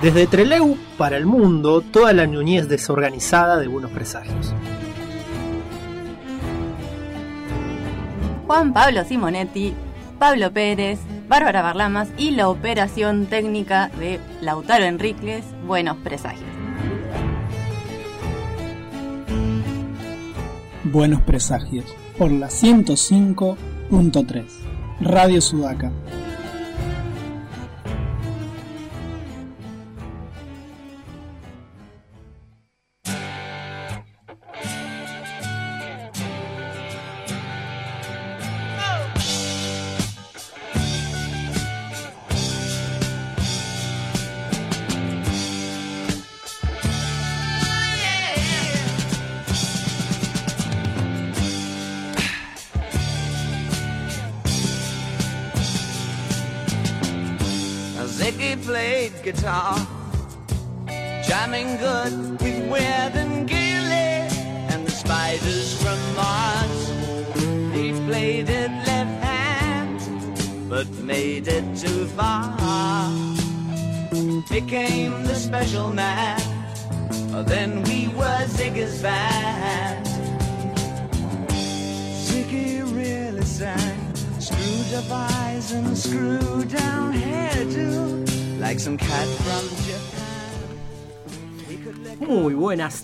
Desde Treleu para el mundo, toda la ñuñez desorganizada de buenos presagios. Juan Pablo Simonetti, Pablo Pérez, Bárbara Barlamas y la operación técnica de Lautaro Enríquez, Buenos Presagios. Buenos Presagios, por la 105.3, Radio Sudaca.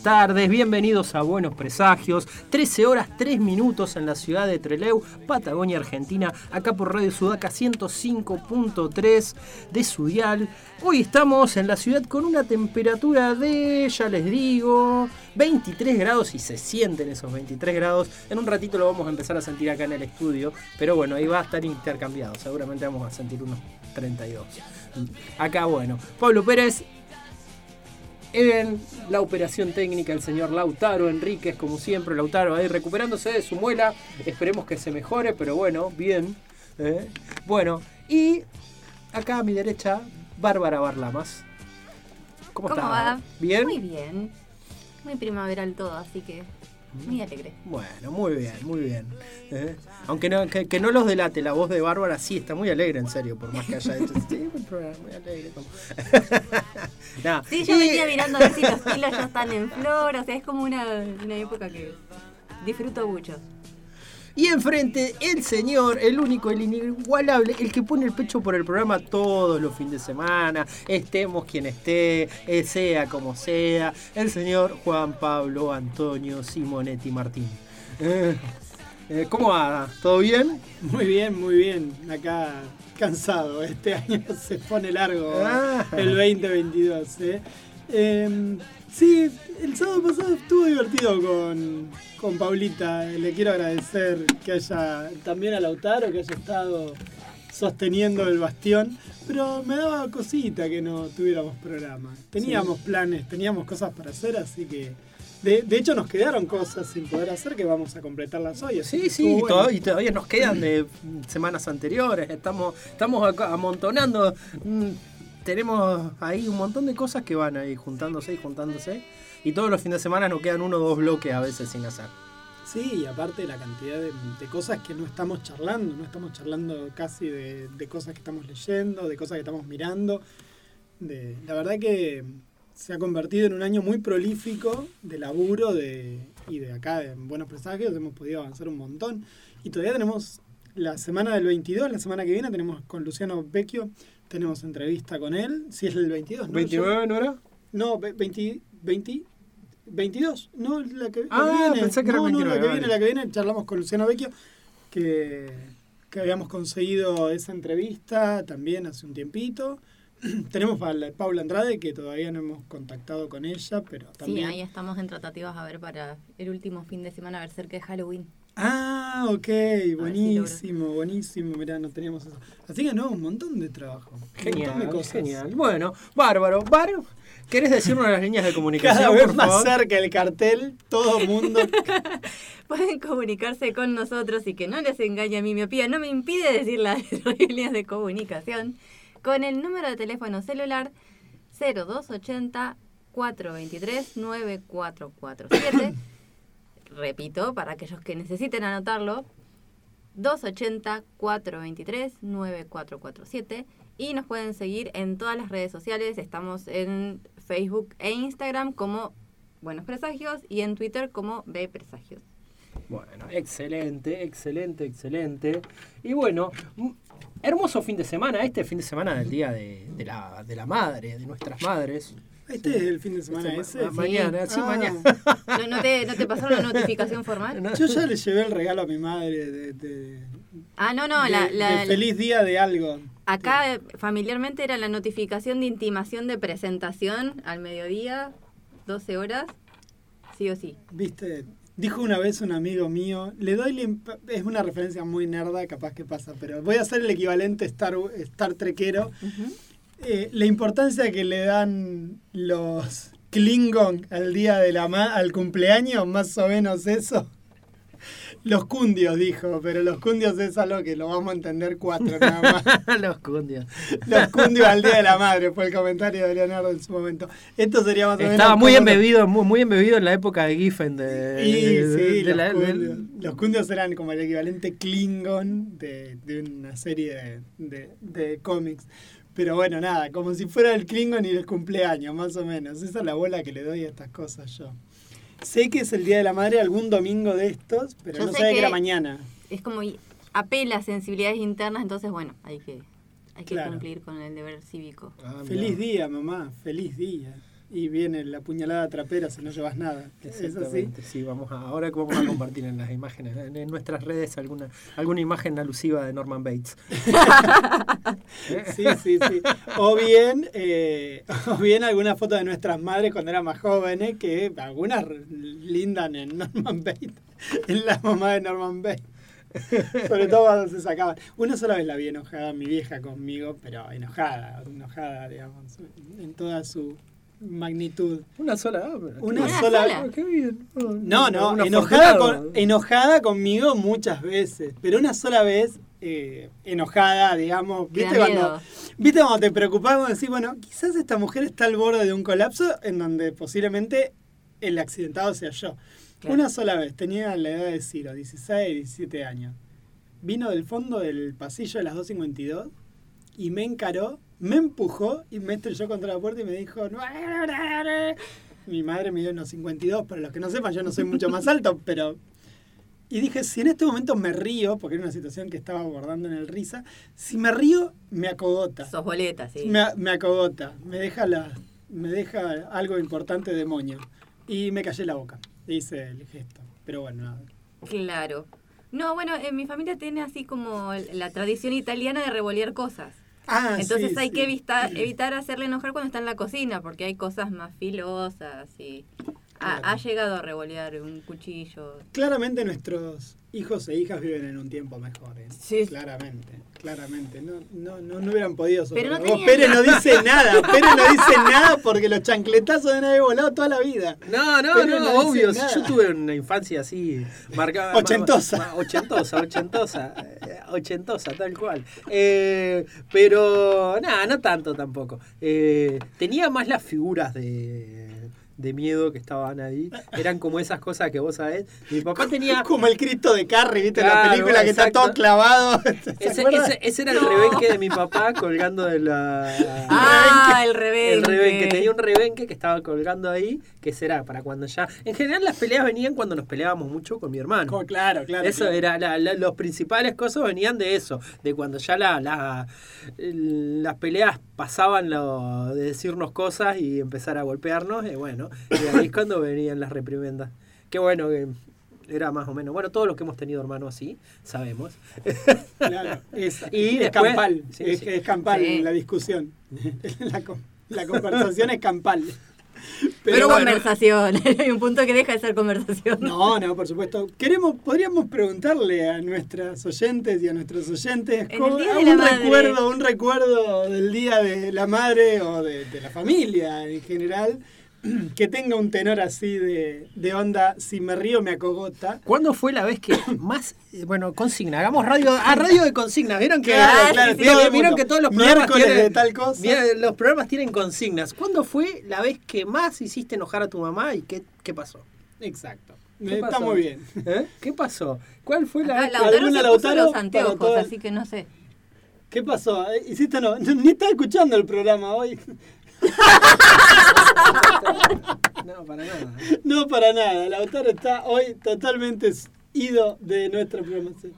Tardes, bienvenidos a Buenos Presagios. 13 horas 3 minutos en la ciudad de Trelew, Patagonia, Argentina. Acá por Radio Sudaca 105.3 de Sudial. Hoy estamos en la ciudad con una temperatura de, ya les digo, 23 grados y se sienten esos 23 grados. En un ratito lo vamos a empezar a sentir acá en el estudio, pero bueno, ahí va a estar intercambiado. Seguramente vamos a sentir unos 32. Acá, bueno, Pablo Pérez en la operación técnica el señor Lautaro Enríquez, como siempre, Lautaro ahí recuperándose de su muela. Esperemos que se mejore, pero bueno, bien. ¿eh? Bueno, y acá a mi derecha, Bárbara Barlamas. ¿Cómo, ¿Cómo está? va? ¿Bien? Muy bien. Muy primaveral todo, así que muy alegre. Bueno, muy bien, muy bien. ¿eh? Aunque no, que, que no los delate, la voz de Bárbara sí está muy alegre, en serio, por más que haya hecho. Sí, muy alegre. como- Sí, yo y- venía mirando a ver si los kilos ya están en flor, o sea, es como una, una época que disfruto mucho. Y enfrente, el señor, el único, el inigualable, el que pone el pecho por el programa todos los fines de semana, estemos quien esté, eh, sea como sea, el señor Juan Pablo Antonio Simonetti Martín. Eh, eh, ¿Cómo va? ¿Todo bien? Muy bien, muy bien. Acá cansado. Este año se pone largo Ah. el 2022. ¿eh? Sí, el sábado pasado estuvo divertido con, con Paulita. Le quiero agradecer que haya, también a Lautaro, que haya estado sosteniendo el bastión. Pero me daba cosita que no tuviéramos programa. Teníamos planes, teníamos cosas para hacer, así que... De, de hecho nos quedaron cosas sin poder hacer que vamos a completarlas hoy. Sí, sí, bueno. todavía, y todavía nos quedan de semanas anteriores. Estamos, estamos amontonando. Tenemos ahí un montón de cosas que van ahí juntándose y juntándose. Y todos los fines de semana nos quedan uno o dos bloques a veces sin hacer. Sí, y aparte la cantidad de, de cosas que no estamos charlando, no estamos charlando casi de, de cosas que estamos leyendo, de cosas que estamos mirando. De, la verdad que se ha convertido en un año muy prolífico de laburo de, y de acá en Buenos Presagios hemos podido avanzar un montón. Y todavía tenemos la semana del 22, la semana que viene tenemos con Luciano Vecchio, tenemos entrevista con él, si es el 22, ¿no? Yo- no era? no, ve- 20, 20, 22. No, la que, la Ah, que viene. pensé que era no, no, 29, la que vale. viene, la que viene. Charlamos con Luciano Vecchio, que, que habíamos conseguido esa entrevista también hace un tiempito. Tenemos a la- Paula Andrade, que todavía no hemos contactado con ella, pero también... Sí, ahí estamos en tratativas a ver para el último fin de semana, a ver cerca de Halloween. Ah, ok, si buenísimo, buenísimo. Mirá, no teníamos eso. Así que no, un montón de trabajo. un montón de Genial, cosas. genial. Bueno, bárbaro. Bárbaro. ¿Querés decirnos las líneas de comunicación, Cada vez por más favor? cerca el cartel, todo mundo Pueden comunicarse con nosotros y que no les engañe mi miopía, no me impide decir las líneas de comunicación con el número de teléfono celular 0280 423 9447 repito, para aquellos que necesiten anotarlo, 280-423-9447 y nos pueden seguir en todas las redes sociales. Estamos en Facebook e Instagram como Buenos Presagios y en Twitter como B Presagios. Bueno, excelente, excelente, excelente. Y bueno, hermoso fin de semana, este fin de semana del Día de, de la, de la Madre, de nuestras madres. Este es el fin de semana Este ese. ma- mañana, sí, Ah. mañana. ¿No, no te, ¿No te pasaron la notificación formal? No. Yo ya le llevé el regalo a mi madre de, de- Ah, no, no, de- la, de la- feliz día de algo. acá familiarmente era la notificación de intimación de presentación al mediodía, 12 horas, sí o sí. Viste, dijo una vez un amigo mío, le doy la es una referencia muy nerda, capaz que pasa, pero voy a hacer el equivalente Star, Star Trequero. Eh, la importancia que le dan los Klingon al día de la ma- al cumpleaños, más o menos eso. Los cundios, dijo, pero los cundios es algo que lo vamos a entender cuatro nada más. Los cundios. Los cundios al Día de la Madre, fue el comentario de Leonardo en su momento. Esto sería más o menos. Estaba muy embebido, muy, muy embebido en la época de Giffen. De, Y de- sí, de los, la- cundios. Los cundios eran como el equivalente Klingon de, de una serie de, de- de cómics. Pero bueno, nada, como si fuera el Klingon y el cumpleaños, más o menos. Esa es la bola que le doy a estas cosas yo. Sé que es el Día de la Madre algún domingo de estos, pero Yo no sé sabía que... era mañana. Es como apela a sensibilidades internas, entonces bueno, hay que, hay que Claro. cumplir con el deber cívico. Ah. Feliz día, mamá, feliz día. Y viene la puñalada trapera si no llevas nada. ¿Es así? Exactamente, sí, vamos a, ahora que vamos a compartir en las imágenes, en, en nuestras redes alguna, alguna imagen alusiva de Norman Bates. Sí, sí, sí. O bien, eh, o bien alguna foto de nuestras madres cuando eran más jóvenes, que algunas lindan en Norman Bates, en la mamá de Norman Bates. Sobre todo cuando se sacaban. Una sola vez la vi enojada mi vieja conmigo, pero enojada, enojada, digamos, en toda su magnitud. Una sola. ah, Una qué- sola- Ah, qué bien. Ah, No, no, un enojada, con- enojada conmigo muchas veces, pero una sola vez eh, enojada, digamos, ¿viste cuando. ¿viste cuando te preocupás cuando decís, bueno, quizás esta mujer está al borde de un colapso en donde posiblemente el accidentado sea yo? Claro. Una sola vez, tenía la edad de Ciro, 16, 17 años. Vino del fondo del pasillo de las 252 y me encaró, me empujó y me estrelló contra la puerta y me dijo, mi madre me dio unos 52, para los que no sepan, yo no soy mucho más alto, pero... Y dije, si en este momento me río, porque era una situación que estaba abordando en el risa, si me río, me acogota. Sos boleta, sí. Me, me acogota, me deja, la, me deja algo importante de moño. Y me callé la boca, hice el gesto. Pero bueno, nada. Claro. No, bueno, en mi familia tiene así como la tradición italiana de revolear cosas. Ah, Entonces sí, hay sí. que evitar, evitar hacerle enojar cuando está en la cocina, porque hay cosas más filosas y... Ha, Claro. ha llegado a revolear un cuchillo. Claramente nuestros hijos e hijas viven en un tiempo mejor. ¿eh? Sí. Claramente, claramente. No, no, no, no hubieran podido Pero no Pere no dice nada, Pere no dice nada porque los chancletazos deben haber volado toda la vida. No, no, Pero no, obvio. nada. Yo tuve una infancia así marcada. Ochentosa. ochentosa, ochentosa. eh, Ochentosa, tal cual. Eh, pero nada, no tanto tampoco. Eh, tenía más las figuras de, de miedo que estaban ahí. Eran como esas cosas que vos sabés. Mi papá tenía. Como el Cristo de Carrie, ¿viste? la película que está todo clavado. ¿Se Ese, acuerdan? ese- ese era el No. rebenque de mi papá colgando de la. Ah, el rebenque. El rebenque, tenía un rebenque que estaba colgando ahí, que será para cuando ya... En general las peleas venían cuando nos peleábamos mucho con mi hermano. Co- Claro, claro. Eso claro. era, la- la- los principales cosas venían de eso, de cuando ya la, la- las peleas pasaban lo, de decirnos cosas y empezar a golpearnos, y bueno, y ahí es cuando venían las reprimendas. Qué bueno que era más o menos, bueno, todos los que hemos tenido hermanos así, sabemos. Claro, es, Y es después- campal, sí, es, sí. es campal Sí. la discusión. la, la conversación es campal. Pero, bueno, conversación. Hay un punto que deja de ser conversación. No, no, por supuesto. Queremos, podríamos preguntarle a nuestras oyentes y a nuestros oyentes En cómo- un recuerdo, un recuerdo del día de la madre o de, de la familia en general que tenga un tenor así de, de onda, si me río me acogota. ¿Cuándo fue la vez que más, bueno, consigna, hagamos radio, a radio de consignas, vieron que, Claro, claro, vieron, sí, todo que todos los programas Miércoles tienen, de tal cosa. Los programas tienen consignas. ¿Cuándo fue la vez que más hiciste enojar a tu mamá y qué, qué pasó? Exacto. ¿Qué Está pasó? muy bien. ¿Eh? ¿Qué pasó? ¿Cuál fue la Acá vez que- Lautaro ¿Alguna se puso Lautaro los anteojos, así que no sé. ¿Qué pasó? Eh, ¿Hiciste no? Ni estaba escuchando el programa hoy. No, para nada. No, para nada. Lautaro está hoy totalmente ido de nuestra programación.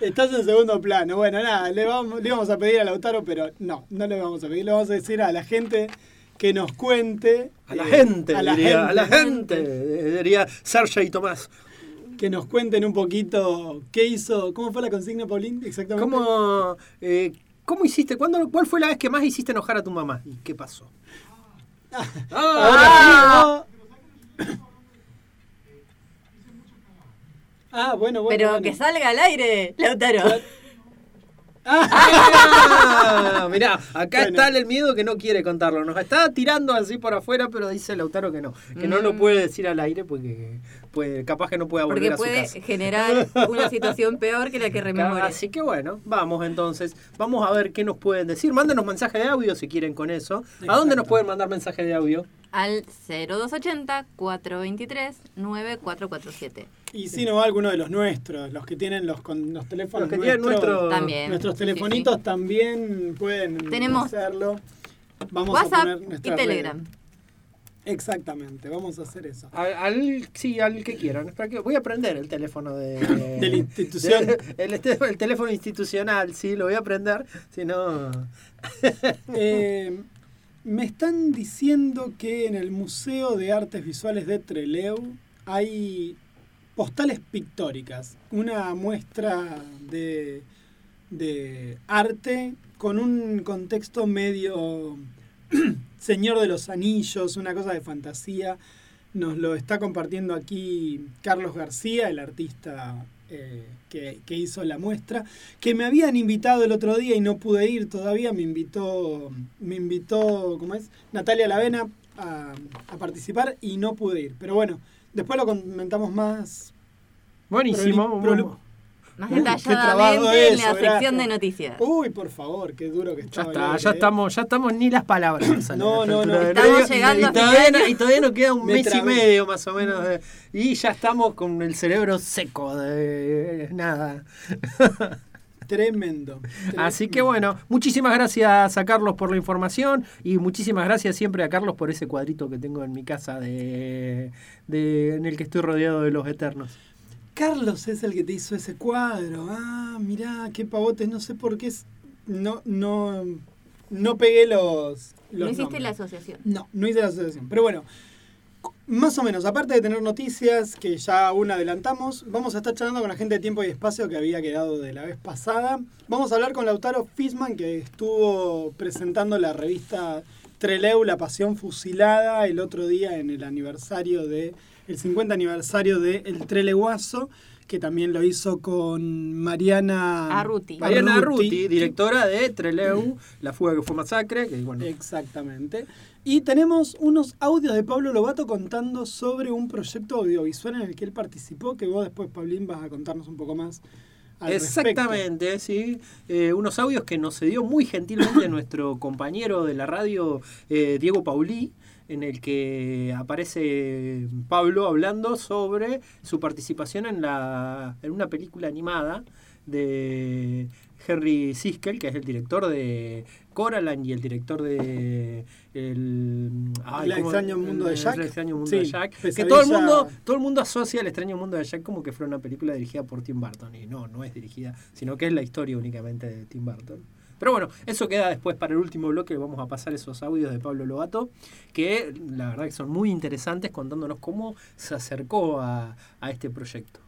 Estás en segundo plano. Bueno, nada, le, vamos, le a pedir a Lautaro, pero no, no le vamos a pedir. Le vamos a decir a la gente que nos cuente. A la eh, gente, a la diría, gente, a la gente, diría Sergio y Tomás. Que nos cuenten un poquito qué hizo. ¿Cómo fue la consigna, Paulín? Exactamente. ¿Cómo, eh, ¿Cómo hiciste? ¿Cuándo, ¿Cuál fue la vez que más hiciste enojar a tu mamá? ¿Y qué pasó? Ah, ¿no? Ah, bueno, bueno. Pero bueno. que salga al aire, Lautaro. Ah, mirá, acá Bueno. está el miedo que no quiere contarlo. Nos está tirando así por afuera, pero dice Lautaro que no. Que no lo Mm. puede decir al aire porque puede, capaz que no pueda volver Porque a su puede casa. generar una situación peor que la que rememora. Así que bueno, vamos entonces. Vamos a ver qué nos pueden decir. Mándenos mensaje de audio si quieren con eso. ¿A dónde nos pueden mandar mensaje de audio? Al 0280-423-9447. Y si no va alguno de los nuestros, los que tienen los, con, los teléfonos Los que tienen nuestros, nuestro- También. nuestros sí, telefonitos sí. también pueden Tenemos hacerlo. Vamos a WhatsApp poner y Telegram. red. Exactamente, vamos a hacer eso. Al, al- sí, al que quieran. Voy a aprender el teléfono de, De la institución. de- el, este- el teléfono institucional, sí, lo voy a aprender. Si no. Eh, me están diciendo que en el Museo de Artes Visuales de Treleu hay postales pictóricas, una muestra de, de arte con un contexto medio Señor de los Anillos, una cosa de fantasía. Nos lo está compartiendo aquí Carlos García, el artista eh, que, que hizo la muestra, que me habían invitado el otro día y no pude ir todavía. Me invitó, me invitó, ¿cómo es? Natalia Lavena a, a participar y no pude ir. Pero bueno, después lo comentamos más. Buenísimo. Más Uy, detalladamente en eso, la sección de noticias. Uy, por favor, qué duro que Ya está, ya ¿eh? estamos, ya estamos ni las palabras. No, no, no. Estamos llegando y, todavía, no- y todavía nos queda un Me mes y medio más o menos. de- y ya estamos con el cerebro seco de nada. Tremendo. Así que tremendo. bueno, muchísimas gracias a Carlos por la información y muchísimas gracias siempre a Carlos por ese cuadrito que tengo en mi casa de, de- en el que estoy rodeado de los eternos. Carlos es el que te hizo ese cuadro. Ah, mirá, qué pavotes. No sé por qué es. No, no, no pegué los. No hiciste nombres. la asociación. No, no hice la asociación. Pero bueno, más o menos, aparte de tener noticias que ya aún adelantamos, vamos a estar charlando con la gente de Tiempo y Espacio que había quedado de la vez pasada. Vamos a hablar con Lautaro Fisman, que estuvo presentando la revista Treleu, La Pasión Fusilada, el otro día en el aniversario de. El 50 aniversario de El Treleguazo, que también lo hizo con Mariana Arruti. Mariana Ruti, directora de Treleu, La fuga que fue masacre, que bueno, Exactamente. Y tenemos unos audios de Pablo Lobato contando sobre un proyecto audiovisual en el que él participó, que vos después, Paulín, vas a contarnos un poco más. Al Exactamente, sí. Eh, unos audios que nos cedió muy gentilmente nuestro compañero de la radio, eh, Diego Paulí, en el que aparece Pablo hablando sobre su participación en, la, en una película animada de Henry Siskel, que es el director de Coraline y el director de el, ay, El extraño mundo de El Jack. extraño mundo Sí, de Jack. Que todo el mundo todo el mundo asocia el extraño mundo de Jack como que fuera una película dirigida por Tim Burton y no, no es dirigida, sino que es la historia únicamente de Tim Burton. Pero bueno, eso queda después para el último bloque, vamos a pasar esos audios de Pablo Lobato, que la verdad que son muy interesantes contándonos cómo se acercó a, a este proyecto.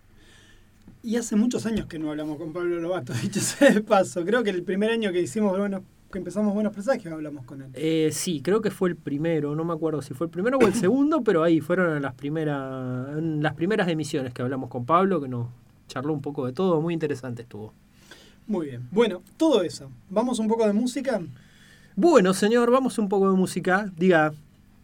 Y hace muchos años que no hablamos con Pablo Lobato, dicho sea de paso. Creo que el primer año que hicimos buenos, que empezamos buenos presagios hablamos con él. Eh, sí, creo que fue el primero, no me acuerdo si fue el primero o el segundo, pero ahí fueron las primeras, en las primeras emisiones que hablamos con Pablo, que nos charló un poco de todo, muy interesante estuvo. Muy bien. Bueno, todo eso. Vamos un poco de música. Bueno, señor, vamos un poco de música. Diga,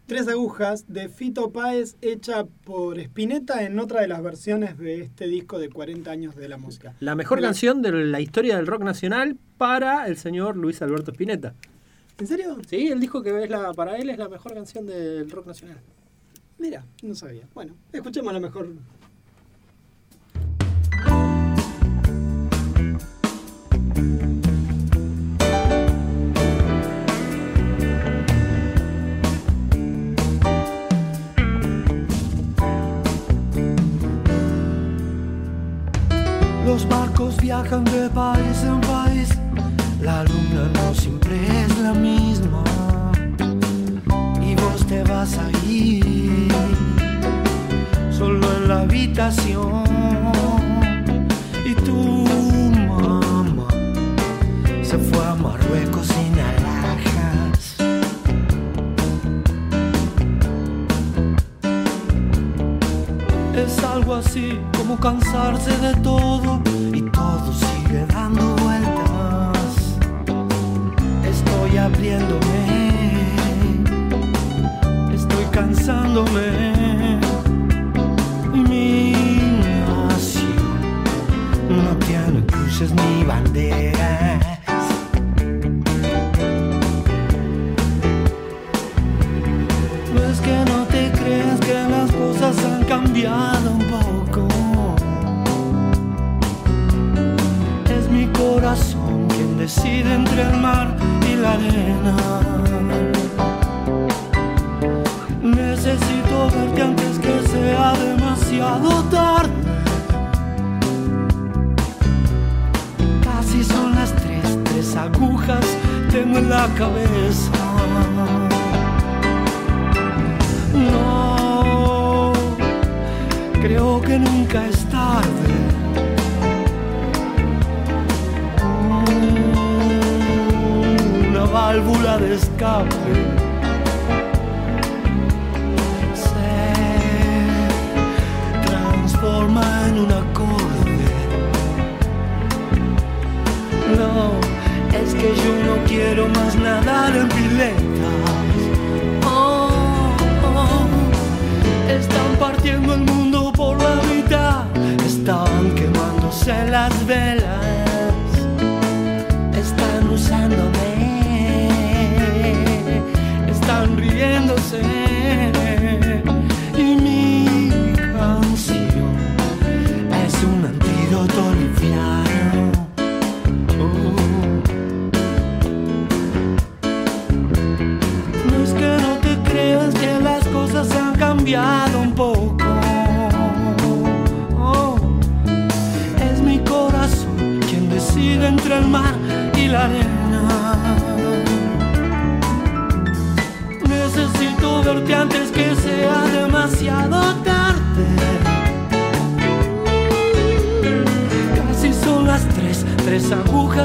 Tres agujas de Fito Páez hecha por Spinetta en otra de las versiones de este disco de 40 años de la música. la mejor canción de la historia del rock nacional para el señor Luis Alberto Spinetta. ¿En serio? Sí, él dijo que es la, para él es la mejor canción del rock nacional. Mira, no sabía. Bueno, escuchemos la mejor viajan de país en país, la luna no siempre es la misma. Y vos te vas a ir solo en la habitación. Y tu mamá se fue a Marruecos sin alhajas. Es algo así como cansarse de todo Estoy abriéndome, estoy cansándome. Mi nación no tiene cruces ni banderas. No es que no te creas que las cosas han cambiado un poco. Es mi corazón quien decide entre el mar la arena. Necesito verte antes que sea demasiado tarde. Casi son las tres, tres agujas tengo en la cabeza. No, creo que nunca es válvula de escape. Se transforma en un acorde. No, es que yo no quiero más nadar en piletas. Oh, están partiendo el mundo por la mitad, están quemándose las velas,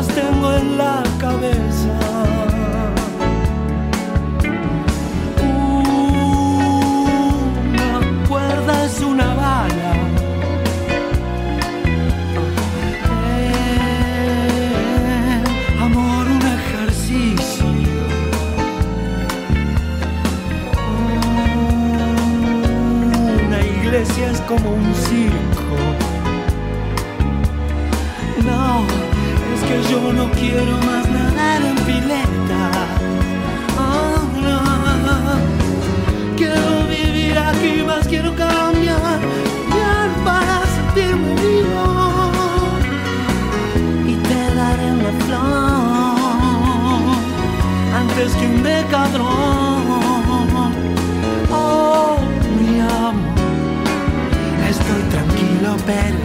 tengo en la cabeza. Una cuerda es una bala. Eh, amor, un ejercicio. Una iglesia es como un circo. No quiero más nadar en pileta. Oh. Quiero vivir aquí, más quiero cambiar. Para sentirme vivo. Y te daré una flor antes que un decadrón. Oh, mi amor, estoy tranquilo, perdido.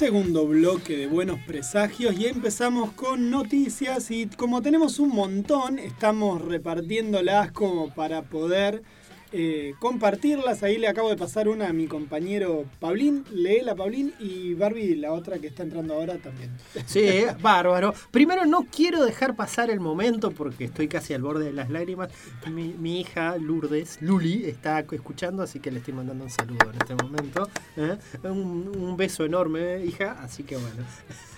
Segundo bloque de Buenos Presagios y empezamos con noticias y como tenemos un montón, estamos repartiéndolas como para poder eh, compartirlas. Ahí le acabo de pasar una a mi compañero Pablín, la Pablín y Barbie, la otra que está entrando ahora también. Sí, bárbaro. Primero no quiero dejar pasar el momento porque estoy casi al borde de las lágrimas. Mi, hija Lourdes, Luli, está escuchando, así que le estoy mandando un saludo en este momento. ¿eh? Un, un beso enorme, hija, así que bueno.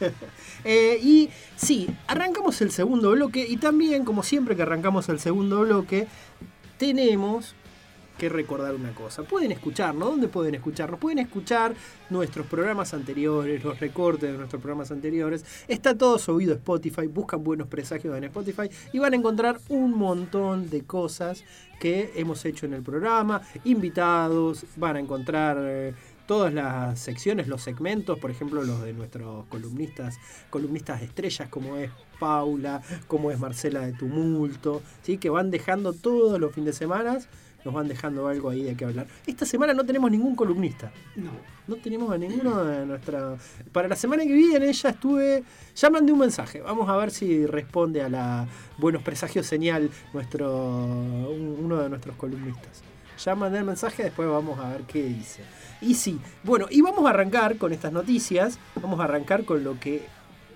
Eh, y sí, arrancamos el segundo bloque y también, como siempre que arrancamos el segundo bloque, tenemos que recordar una cosa. Pueden escucharnos, ¿dónde pueden escucharnos? Pueden escuchar nuestros programas anteriores, los recortes de nuestros programas anteriores. Está todo subido a Spotify, buscan buenos presagios en Spotify y van a encontrar un montón de cosas que hemos hecho en el programa, invitados, van a encontrar... eh, todas las secciones, los segmentos, por ejemplo, los de nuestros columnistas, columnistas estrellas como es Paula, como es Marcela de Tumulto, ¿sí? que van dejando todos los fines de semana, nos van dejando algo ahí de qué hablar. Esta semana no tenemos ningún columnista. No. No tenemos a ninguno de nuestra. Para la semana que viene ya estuve. Ya mandé un mensaje. Vamos a ver si responde a la Buenos Presagios Señal nuestro un- uno de nuestros columnistas. Ya mandé el mensaje, después vamos a ver qué dice. Y sí, bueno, y vamos a arrancar con estas noticias. Vamos a arrancar con lo que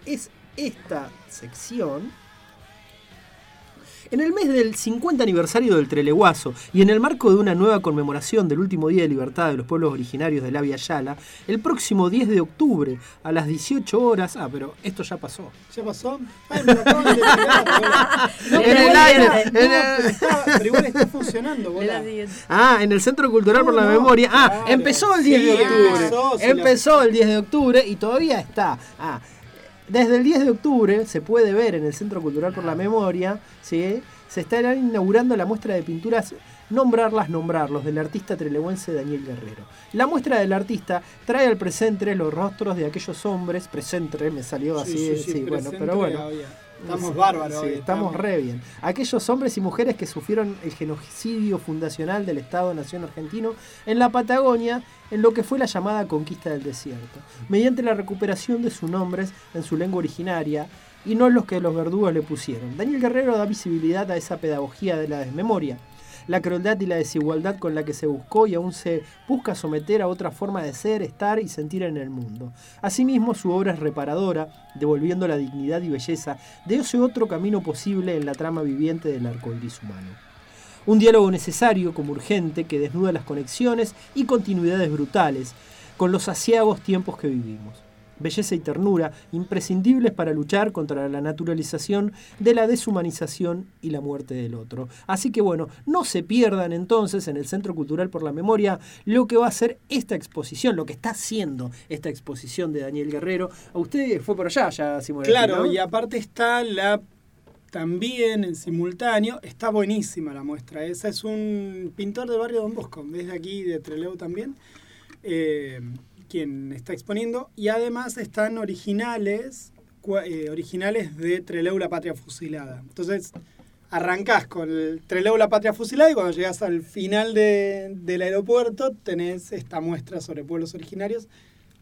es esta sección. En el mes del 50 aniversario del Treleguazo y en el marco de una nueva conmemoración del último día de libertad de los pueblos originarios de la Via Yala, el próximo 10 de octubre a las 18 horas. Ah, pero esto ya pasó. ¿Ya pasó? Ay, me lo acaban de. No, En pero el igual aire, está- en el- está- pero igual está funcionando, De bola. Ah, en el Centro Cultural por la No, Memoria. Ah, claro. empezó el 10 de Sí, octubre. empezó, Empezó el 10 de octubre y todavía está. Ah, desde el 10 de octubre se puede ver en el Centro Cultural por la Memoria, ¿sí? se está inaugurando la muestra de pinturas Nombrarlas, nombrarlos, del artista trelewense Daniel Guerrero. La muestra del artista trae al presente los rostros de aquellos hombres, presente me salió así, Sí, sí, bueno, pero bueno. había. Estamos bárbaros. sí, hoy, estamos re bien. Aquellos hombres y mujeres que sufrieron el genocidio fundacional del Estado-Nación argentino en la Patagonia en lo que fue la llamada conquista del desierto, mediante la recuperación de sus nombres en su lengua originaria y no los que los verdugos le pusieron. Daniel Guerrero da visibilidad a esa pedagogía de la desmemoria la crueldad y la desigualdad con la que se buscó y aún se busca someter a otra forma de ser, estar y sentir en el mundo. Asimismo, su obra es reparadora, devolviendo la dignidad y belleza de ese otro camino posible en la trama viviente del arcoiris humano. Un diálogo necesario como urgente que desnuda las conexiones y continuidades brutales con los asiagos tiempos que vivimos belleza y ternura, imprescindibles para luchar contra la naturalización de la deshumanización y la muerte del otro. Así que bueno, no se pierdan entonces en el Centro Cultural por la Memoria lo que va a ser esta exposición, lo que está haciendo esta exposición de Daniel Guerrero. A usted fue por allá ya, Simón. Claro, ¿no? y aparte está la también en simultáneo, está buenísima la muestra. Esa es un pintor de barrio Don Bosco, desde aquí de Trelew también, eh, quien está exponiendo. Y además están originales, eh, originales de Trelew la Patria Fusilada. Entonces arrancás con el Trelew la Patria Fusilada y cuando llegas al final de- del aeropuerto tenés esta muestra sobre pueblos originarios.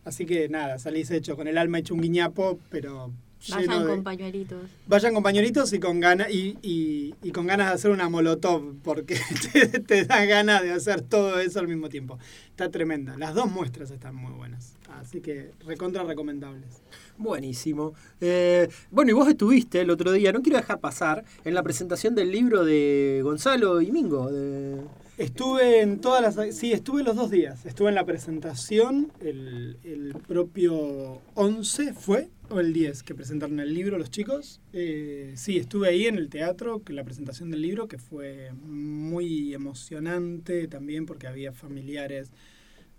Así que nada, salís hecho con el alma hecho un guiñapo, pero Vayan de- con pañuelitos. Vayan compañeritos y con ganas y, y- y con ganas de hacer una molotov, porque te, te da ganas de hacer todo eso al mismo tiempo. Está tremenda. Las dos muestras están muy buenas. Así que recontra recomendables. Buenísimo. Eh, bueno, y vos estuviste el otro día, no quiero dejar pasar, en la presentación del libro de Gonzalo y Mingo, de Estuve en todas las... Sí, estuve los dos días. Estuve en la presentación, el, el propio 11 fue, o el 10, que presentaron el libro los chicos. Eh, sí, estuve ahí en el teatro, la presentación del libro, que fue muy emocionante también porque había familiares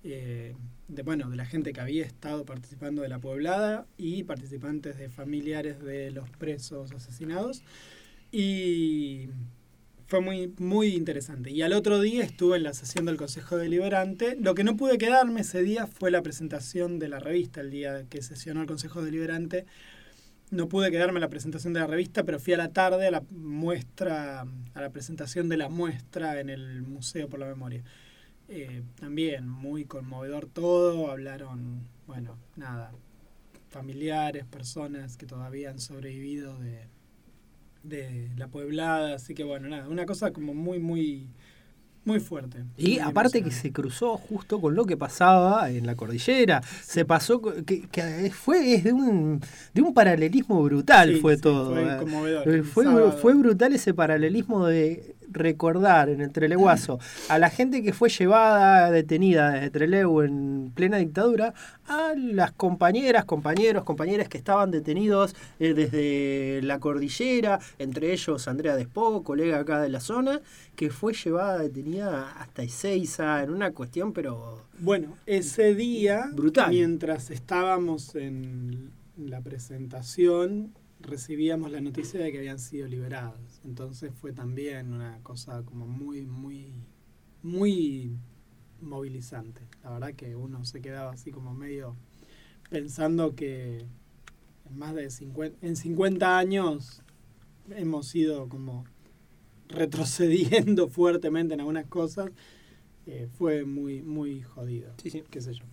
eh, de, bueno, de la gente que había estado participando de la pueblada y participantes de familiares de los presos asesinados. Y fue muy, muy interesante. Y al otro día estuve en la sesión del Consejo Deliberante. Lo que no pude quedarme ese día fue la presentación de la revista, el día que sesionó el Consejo Deliberante. No pude quedarme la presentación de la revista, pero fui a la tarde a la muestra, a la presentación de la muestra en el Museo por la Memoria. Eh, también muy conmovedor todo, hablaron, bueno, nada, familiares, personas que todavía han sobrevivido de, de la pueblada, así que bueno, nada, una cosa como muy, muy, muy fuerte. Y muy aparte que se cruzó justo con lo que pasaba en la cordillera. Se pasó, que, que fue es de un, de un paralelismo brutal Sí, fue sí, todo. fue eh. conmovedor. Fue brutal ese paralelismo de recordar en el Treleguazo a la gente que fue llevada detenida desde Trelew en plena dictadura a las compañeras, compañeros, compañeras que estaban detenidos eh, desde la cordillera, entre ellos Andrea Despó, colega acá de la zona, que fue llevada detenida hasta Ezeiza en una cuestión pero Bueno, ese día, Brutal. mientras estábamos en la presentación, recibíamos la noticia de que habían sido liberados. Entonces fue también una cosa como muy, muy, muy movilizante. La verdad que uno se quedaba así como medio pensando que en más de 50, en 50 años hemos ido como retrocediendo fuertemente en algunas cosas. Eh, fue muy, muy jodido. Sí, sí. Qué sé yo.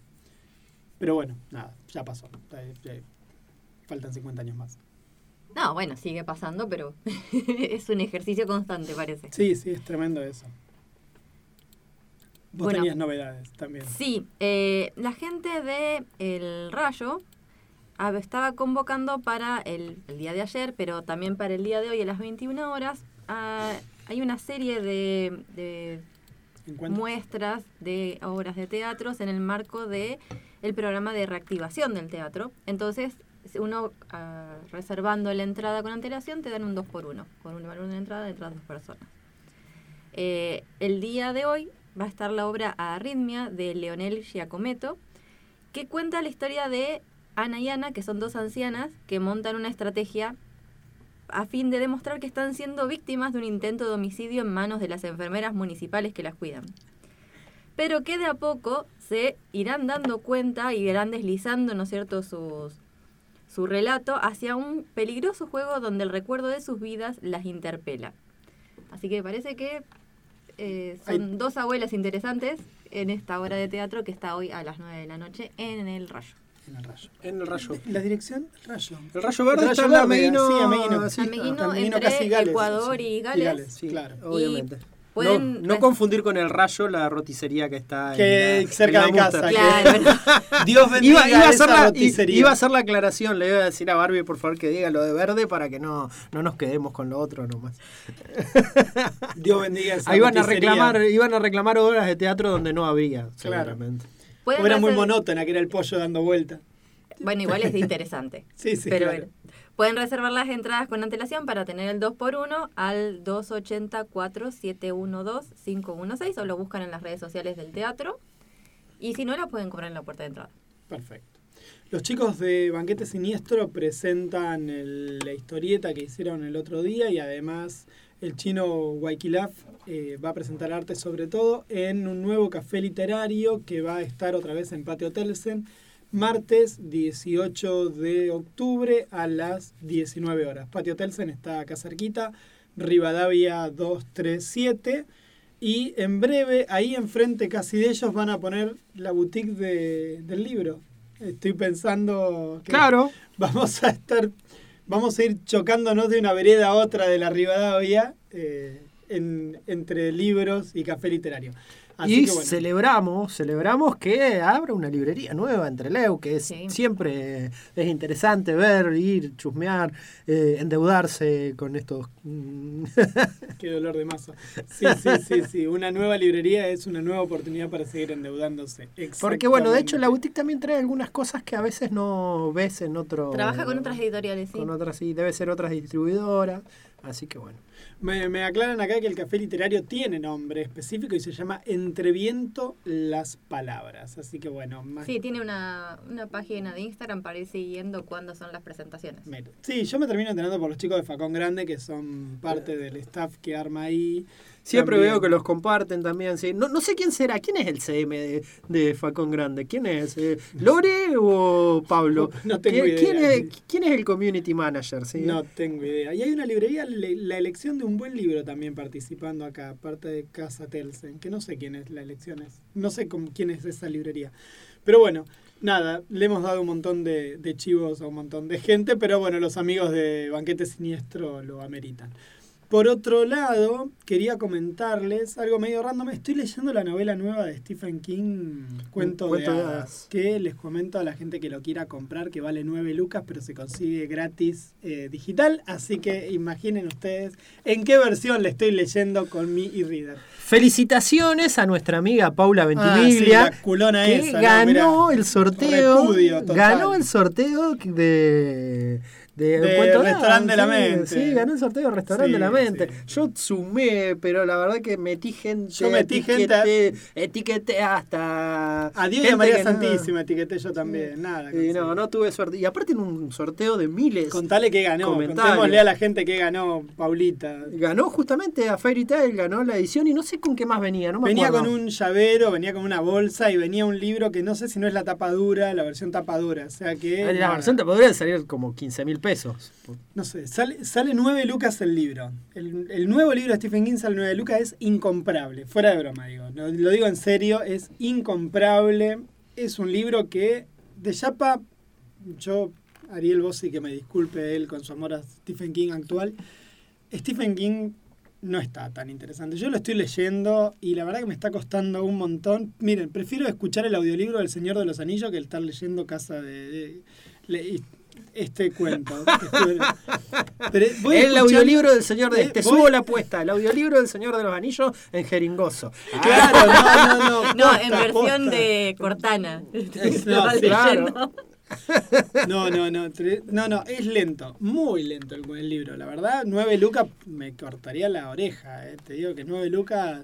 Pero bueno, nada, ya pasó. Eh, eh, Faltan 50 años más. No, bueno, sigue pasando, pero es un ejercicio constante, parece. Sí, sí, es tremendo eso. Vos Bueno. tenías novedades también. Sí, eh, la gente de El Rayo estaba convocando para el, el día de ayer, pero también para el día de hoy a las 21 horas. ah, hay una serie de, de muestras de obras de teatros en el marco de el programa de reactivación del teatro. Entonces, uno ah, reservando la entrada con antelación te dan un 2 por 1 con un valor de entrada de otras dos personas. Eh, el día de hoy va a estar la obra Arritmia de Leonel Giacometto, que cuenta la historia de Ana y Ana, que son dos ancianas que montan una estrategia a fin de demostrar que están siendo víctimas de un intento de homicidio en manos de las enfermeras municipales que las cuidan. Pero que de a poco se irán dando cuenta y irán deslizando, ¿no es cierto?, sus, su relato hacia un peligroso juego donde el recuerdo de sus vidas las interpela. Así que parece que eh, son Hay- dos abuelas interesantes en esta obra de teatro que está hoy a las 9 de la noche en el Rayo. En el rayo. en el rayo. ¿La dirección? Rayo. El rayo verde El está rayo en verde, Ameguino, sí, Ameguino. sí, Ameguino Ameguino, entre casi Gales, Ecuador sí. y Y Gales. Gales. Sí, Claro. obviamente. Pueden no, no confundir con el rayo la roticería que está Que en la- cerca en la de Muster. casa, Claro, bueno. Dios bendiga Iba, iba a hacer esa la, roticería. iba a hacer la aclaración, le iba a decir a Barbie por favor que diga lo de verde para que no, no nos quedemos con lo otro nomás. Dios bendiga esa Ahí iban a reclamar, iban a reclamar obras de teatro donde no habría, Claro. seguramente. O era muy monótona, que era el pollo dando vuelta. Bueno, igual es interesante. Sí, sí, Pero claro. bueno, pueden reservar las entradas con antelación para tener el 2x1 al 280-4712-516 o lo buscan en las redes sociales del teatro. Y si no, la pueden comprar en la puerta de entrada. Perfecto. Los chicos de Banquete Siniestro presentan la historieta que hicieron el otro día y además el chino Waikilaf eh, va a presentar arte sobre todo en un nuevo café literario que va a estar otra vez en Patio Telsen martes 18 de octubre a las 19 horas. Patio Telsen está acá cerquita, Rivadavia 237 y en breve ahí enfrente casi de ellos van a poner la boutique de- del libro. Estoy pensando que Claro, vamos a estar, vamos a ir chocándonos de una vereda a otra de la Rivadavia eh, en- entre libros y café literario. Así y que bueno. celebramos, celebramos que abra una librería nueva entre Leu, que es, Sí. siempre es interesante ver, ir, chusmear, eh, endeudarse con estos... mm, Qué dolor de masa. Sí, sí, sí, sí. Una nueva librería es una nueva oportunidad para seguir endeudándose. Porque bueno, de hecho la boutique también trae algunas cosas que a veces no ves en otro... Trabaja con otras editoriales, sí. Con otras, sí, debe ser otras distribuidoras. Así que bueno. Me, me aclaran acá que el café literario tiene nombre específico y se llama Entreviento las Palabras. Así que bueno, más Sí, tiene una, una página de Instagram para ir siguiendo cuándo son las presentaciones. Sí, yo me termino enterando por los chicos de Facón Grande que son parte del staff que arma ahí. Siempre También. veo que los comparten también. Sí. No, no sé quién será. ¿Quién es el CM de, de Facón Grande? ¿Quién es? Eh, ¿Lore o Pablo? No tengo ¿Quién, idea. ¿quién es, quién es el community manager? Sí? No tengo idea. Y hay una librería, la elección de un buen libro también participando acá, aparte de Casa Telsen, que no sé quién es la elección. es- No sé con quién es esa librería. Pero bueno, nada, le hemos dado un montón de, de chivos a un montón de gente, pero bueno, los amigos de Banquete Siniestro lo ameritan. Por otro lado, quería comentarles algo medio random. Estoy leyendo la novela nueva de Stephen King, Cuento, Cuento de de Hadas, que les comento a la gente que lo quiera comprar, que vale 9 lucas, pero se consigue gratis eh, digital. Así que imaginen ustedes en qué versión le estoy leyendo con mi e-reader. Felicitaciones a nuestra amiga Paula Ah, sí, Ventimiglia. la culona que esa, ganó el sorteo. Repudio ganó el sorteo de. De, De Cuento de Restaurante de la sí, Mente. Sí, ganó el sorteo de Restaurante Sí, de la Mente. sí. Yo sumé, pero la verdad que metí gente. Yo metí gente- etiqueté, etiqueté hasta. A Dios y a María que no- Santísima etiqueté yo también. Nada. Y no, no tuve suerte. Y aparte en un sorteo de miles. Contale que ganó. Comentarios. Contémosle a la gente que ganó Paulita. Ganó justamente a Fairy Tail, ganó la edición y no sé con qué más venía, no me Venía acuerdo. con un llavero, venía con una bolsa y venía un libro que no sé si no es la tapa dura, la versión tapa dura. O sea que. Ah, La versión te podría salir como 15 mil pesos. No sé, sale, sale 9 lucas el libro. El, el nuevo libro de Stephen King sale 9 lucas, es incomparable. Fuera de broma, digo. Lo, lo digo en serio, es incomparable. Es un libro que de Yapa, yo, Ariel Bossi, que me disculpe él con su amor a Stephen King actual, Stephen King no está tan interesante. Yo lo estoy leyendo y la verdad que me está costando un montón. Miren, prefiero escuchar el audiolibro del Señor de los Anillos que el estar leyendo Casa de... este cuento. Pero voy el audiolibro del Señor de... Eh, Te voy- subo la apuesta. El audiolibro del Señor de los Anillos en jeringoso. Claro, no, no, no. No, posta, en versión posta. de Cortana. No, sí, claro. No, no, no. No, no, es lento. Muy lento el, el libro. La verdad, 9 lucas me cortaría la oreja. eh. Te digo que 9 lucas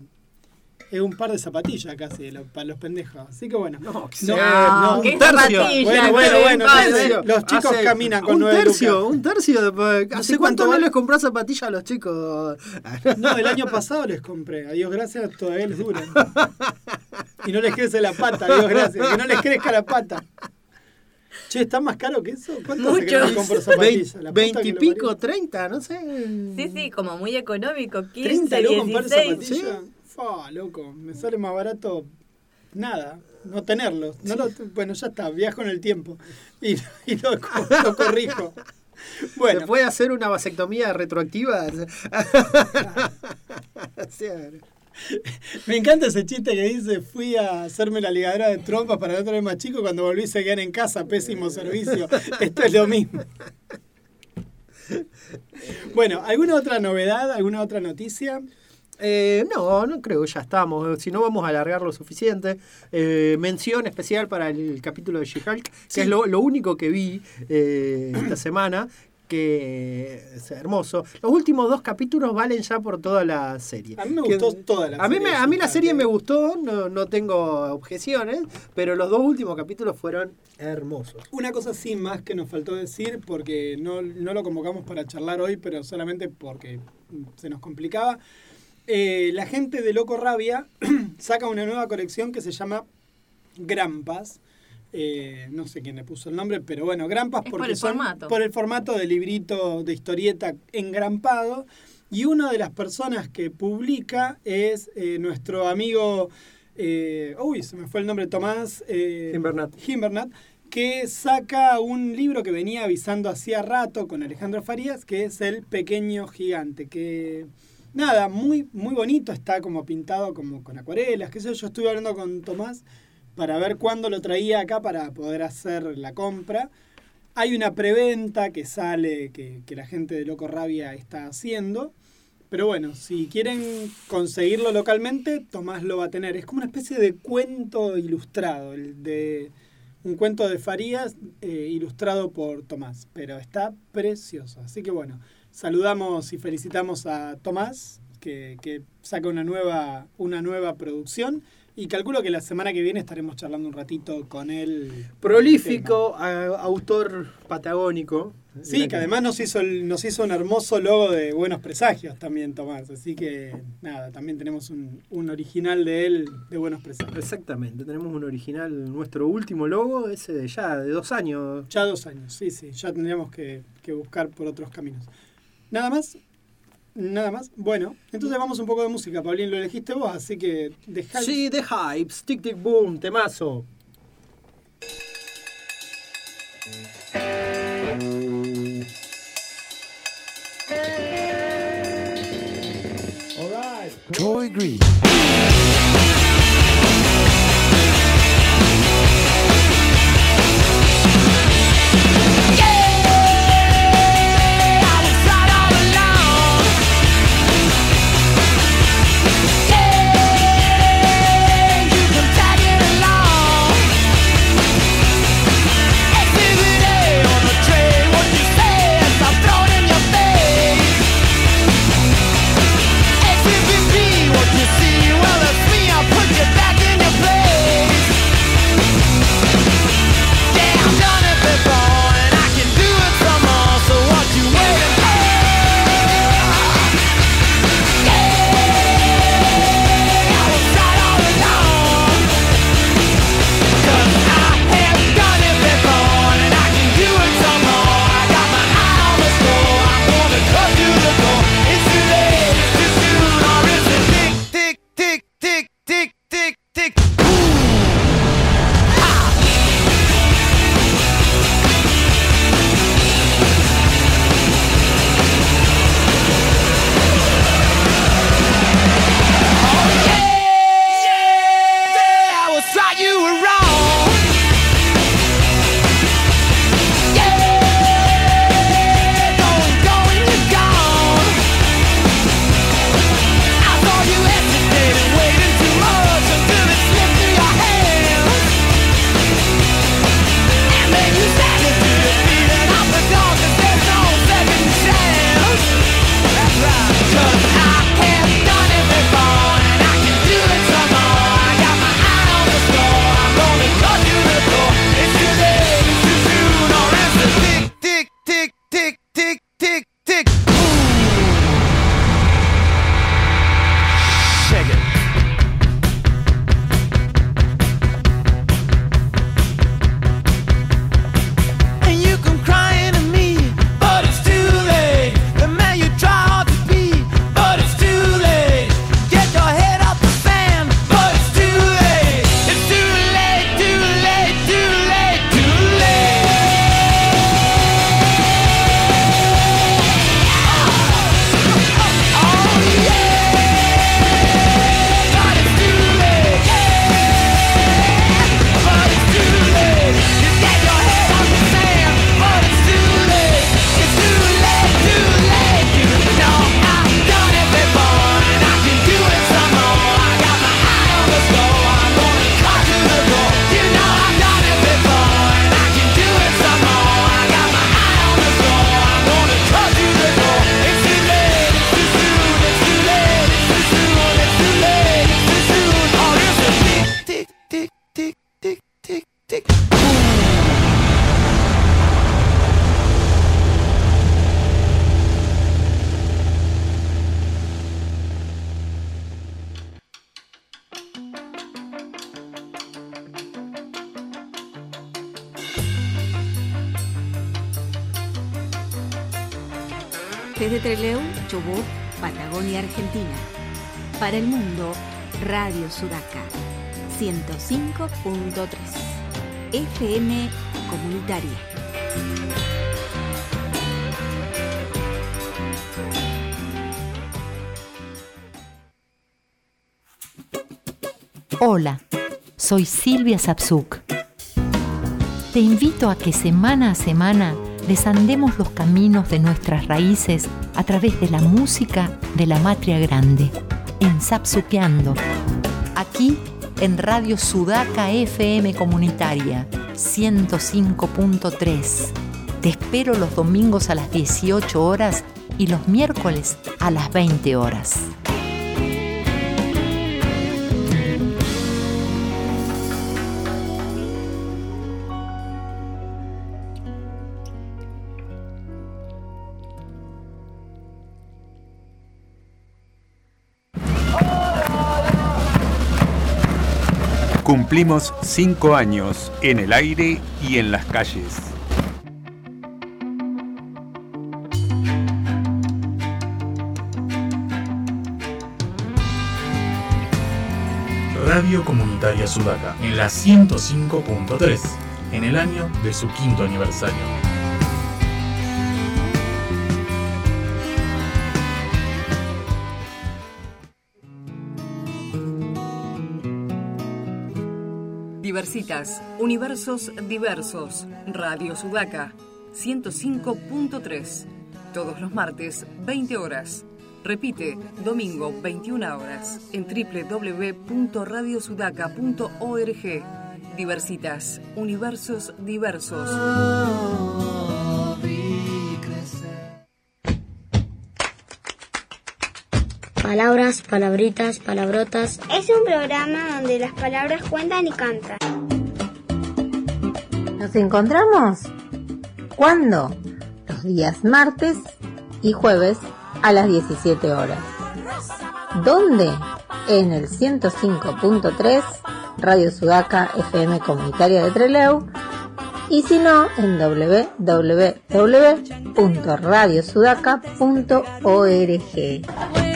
es un par de zapatillas casi lo- para los pendejos. Así que bueno. No, que No, sea, no, un ¿Qué tercio. Bueno, ¿Qué bueno, bueno, entonces, los chicos Hace caminan con un 9 tercio, lucas. un tercio. de- ¿Hace sé cuánto cuánto no vale. les compras zapatillas a los chicos? No, el año pasado les compré. A Dios gracias, todavía les duran. Y no les crece la pata, a Dios gracias. Que no les crezca la pata. Che, ¿está más caro que eso? ¿Cuánto hace no Mucho. compro zapatillas? Veintipico, treinta, no sé. Sí, sí, como muy económico. 15, 30 lucas un par de 16. zapatillas. Fa, loco. Me sale más barato nada. No tenerlos. No lo- bueno, ya está. Viajo en el tiempo. Y, y lo, lo corrijo. Bueno, ¿Se puede hacer una vasectomía retroactiva? Me encanta ese chiste que dice: Fui a hacerme la ligadura de trompas para no tener más chico. Cuando volví se quedan en casa. Pésimo servicio. Esto es lo mismo. Bueno, ¿alguna otra novedad? ¿Alguna otra noticia? Eh, no, no creo que ya estamos. Si no, vamos a alargar lo suficiente. Eh, mención especial para el capítulo de She-Hulk, que Sí. es lo, lo único que vi eh, esta semana, que es hermoso. Los últimos dos capítulos valen ya por toda la serie. A mí me Que- gustó toda la a mí, serie me- a mí la serie eh. me gustó, no, no tengo objeciones, pero los dos últimos capítulos fueron hermosos. Una cosa sí más que nos faltó decir, porque no, no lo convocamos para charlar hoy, pero solamente porque se nos complicaba. Eh, la gente de Loco Rabia saca una nueva colección que se llama Grampas. Eh, no sé quién le puso el nombre, pero bueno, Grampas Es porque por el son formato. por el formato de librito de historieta engrampado. Y una de las personas que publica es eh, nuestro amigo, eh, uy, se me fue el nombre, Tomás eh, Gimbernat. Gimbernat, que saca un libro que venía avisando hacía rato con Alejandro Farías, que es El Pequeño Gigante, que nada, muy, muy bonito, está como pintado como con acuarelas, qué sé yo. Yo estuve hablando con Tomás para ver cuándo lo traía acá para poder hacer la compra. Hay una preventa que sale, que, que la gente de Loco Rabia está haciendo. Pero bueno, si quieren conseguirlo localmente, Tomás lo va a tener. Es como una especie de cuento ilustrado, el de un cuento de Farías eh, ilustrado por Tomás, pero está precioso. Así que bueno, saludamos y felicitamos a Tomás, que, que saca una nueva, una nueva producción. Y calculo que la semana que viene estaremos charlando un ratito con él. Prolífico, a- autor patagónico. Sí, que además nos hizo, el- nos hizo un hermoso logo de Buenos Presagios también, Tomás. Así que nada, también tenemos un, un original de él de Buenos Presagios. Exactamente, tenemos un original, nuestro último logo, ese de ya, de dos años. Ya dos años, sí, sí, ya tendríamos que, que buscar por otros caminos. Nada más, nada más. Bueno, entonces vamos un poco de música, Paulín, lo elegiste vos, así que dejá Sí, The Hypes, Tic Tic Boom, temazo. Troy Green. Desde Treleu, Chobó, Patagonia, Argentina. Para el mundo, Radio Sudaca. 105.3. FM Comunitaria. Hola, soy Silvia Sapsuk. Te invito a que semana a semana desandemos los caminos de nuestras raíces a través de la música de la Matria Grande, en Sapsuqueando, aquí en Radio Sudaca FM Comunitaria 105.3. Te espero los domingos a las 18 horas y los miércoles a las 20 horas. Cumplimos cinco años en el aire y en las calles. Radio Comunitaria Sudaca en la 105.3 en el año de su quinto aniversario. Diversitas, universos diversos. Radio Sudaca 105.3. Todos los martes, 20 horas. Repite, domingo, 21 horas, en www.radiosudaca.org. Diversitas, universos diversos. Palabras, palabritas, palabrotas. Es un programa donde las palabras cuentan y cantan. ¿Nos encontramos? ¿Cuándo? Los días martes y jueves a las 17 horas. ¿Dónde? En el 105.3 Radio Sudaca FM Comunitaria de Treleu y si no en www.radiosudaca.org.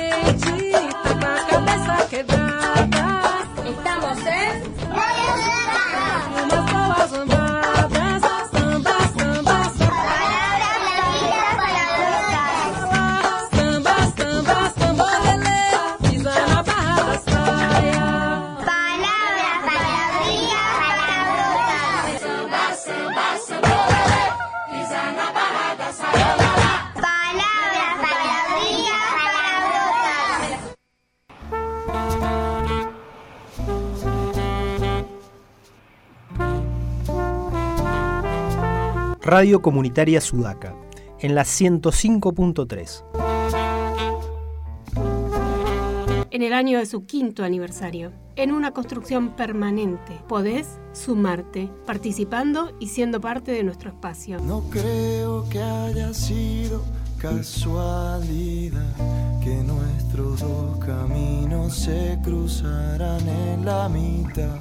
Radio Comunitaria Sudaca, en la 105.3. En el año de su quinto aniversario, en una construcción permanente, podés sumarte, participando y siendo parte de nuestro espacio. No creo que haya sido casualidad que nuestros dos caminos se cruzaran en la mitad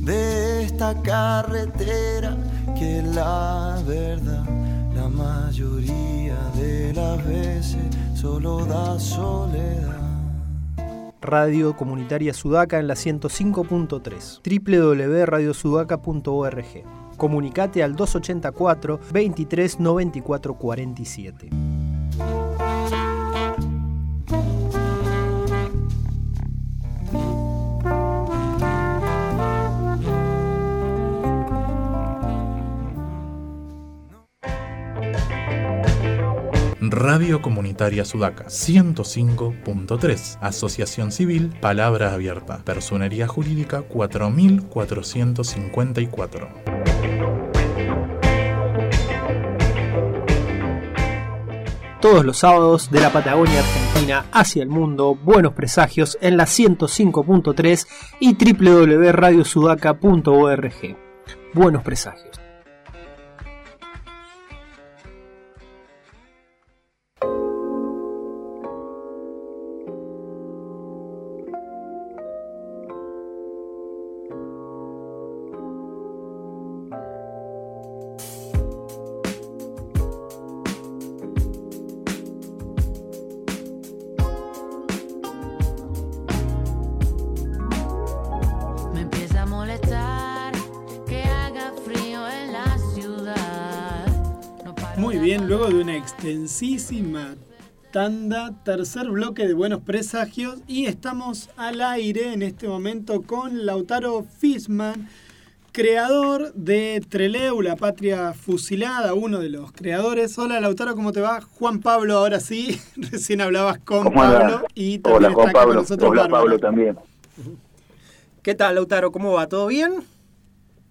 de esta carretera que la verdad la mayoría de las veces solo da soledad. Radio Comunitaria Sudaca en la 105.3, www.radiosudaca.org. Comunicate al 284 23 94 47. Radio Comunitaria Sudaca 105.3 Asociación Civil Palabra Abierta Personería Jurídica 4454 Todos los sábados de la Patagonia Argentina hacia el mundo, buenos presagios en la 105.3 y www.radiosudaca.org. Buenos presagios. Extensísima tanda, tercer bloque de Buenos Presagios y estamos al aire en este momento con Lautaro Fisman, creador de Treleu, la patria fusilada, uno de los creadores. Hola Lautaro, ¿cómo te va? Juan Pablo, ahora sí, recién hablabas con. Pablo y también Hola está Juan aquí con Pablo, nosotros hola. Pablo también. ¿Qué tal, Lautaro? ¿Cómo va? ¿Todo bien?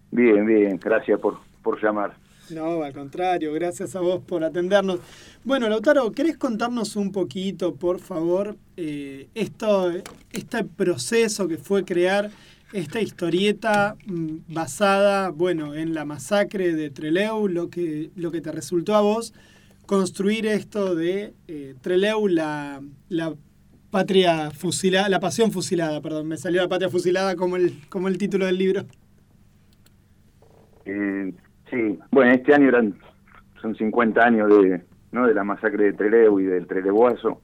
Bien, bien, gracias por, por llamar. No, al contrario, gracias a vos por atendernos. Bueno, Lautaro, ¿querés contarnos un poquito, por favor, eh, esto, este proceso que fue crear esta historieta mm, basada, bueno, en la masacre de Treleu, lo que, lo que te resultó a vos construir esto de eh, Treleu, la, la patria fusilada, la pasión fusilada, perdón, me salió la patria fusilada como el, como el título del libro. Eh, sí, bueno, este año eran son 50 años de, ¿no? de la masacre de Trelew y del Treleguazo.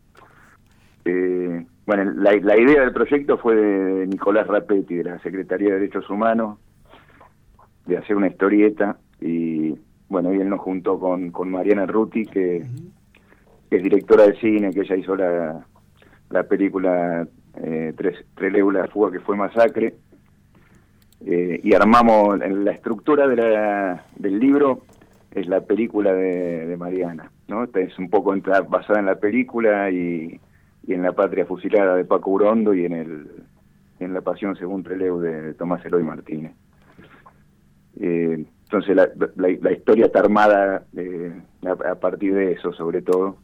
Eh, bueno, la, idea del proyecto fue de Nicolás Rapetti, de la Secretaría de Derechos Humanos, de hacer una historieta y bueno, y él nos juntó con, con Mariana Ruti, que, es directora de cine, que ella hizo la, la película eh, Trelew, la fuga que fue masacre. Eh, y armamos la estructura del libro es la película de, Mariana, ¿no? Es un poco basada en la película y, en la patria fusilada de Paco Urondo y en el en la pasión según Treleu de Tomás Eloy Martínez. Eh, entonces la, historia está armada eh, a, partir de eso, sobre todo.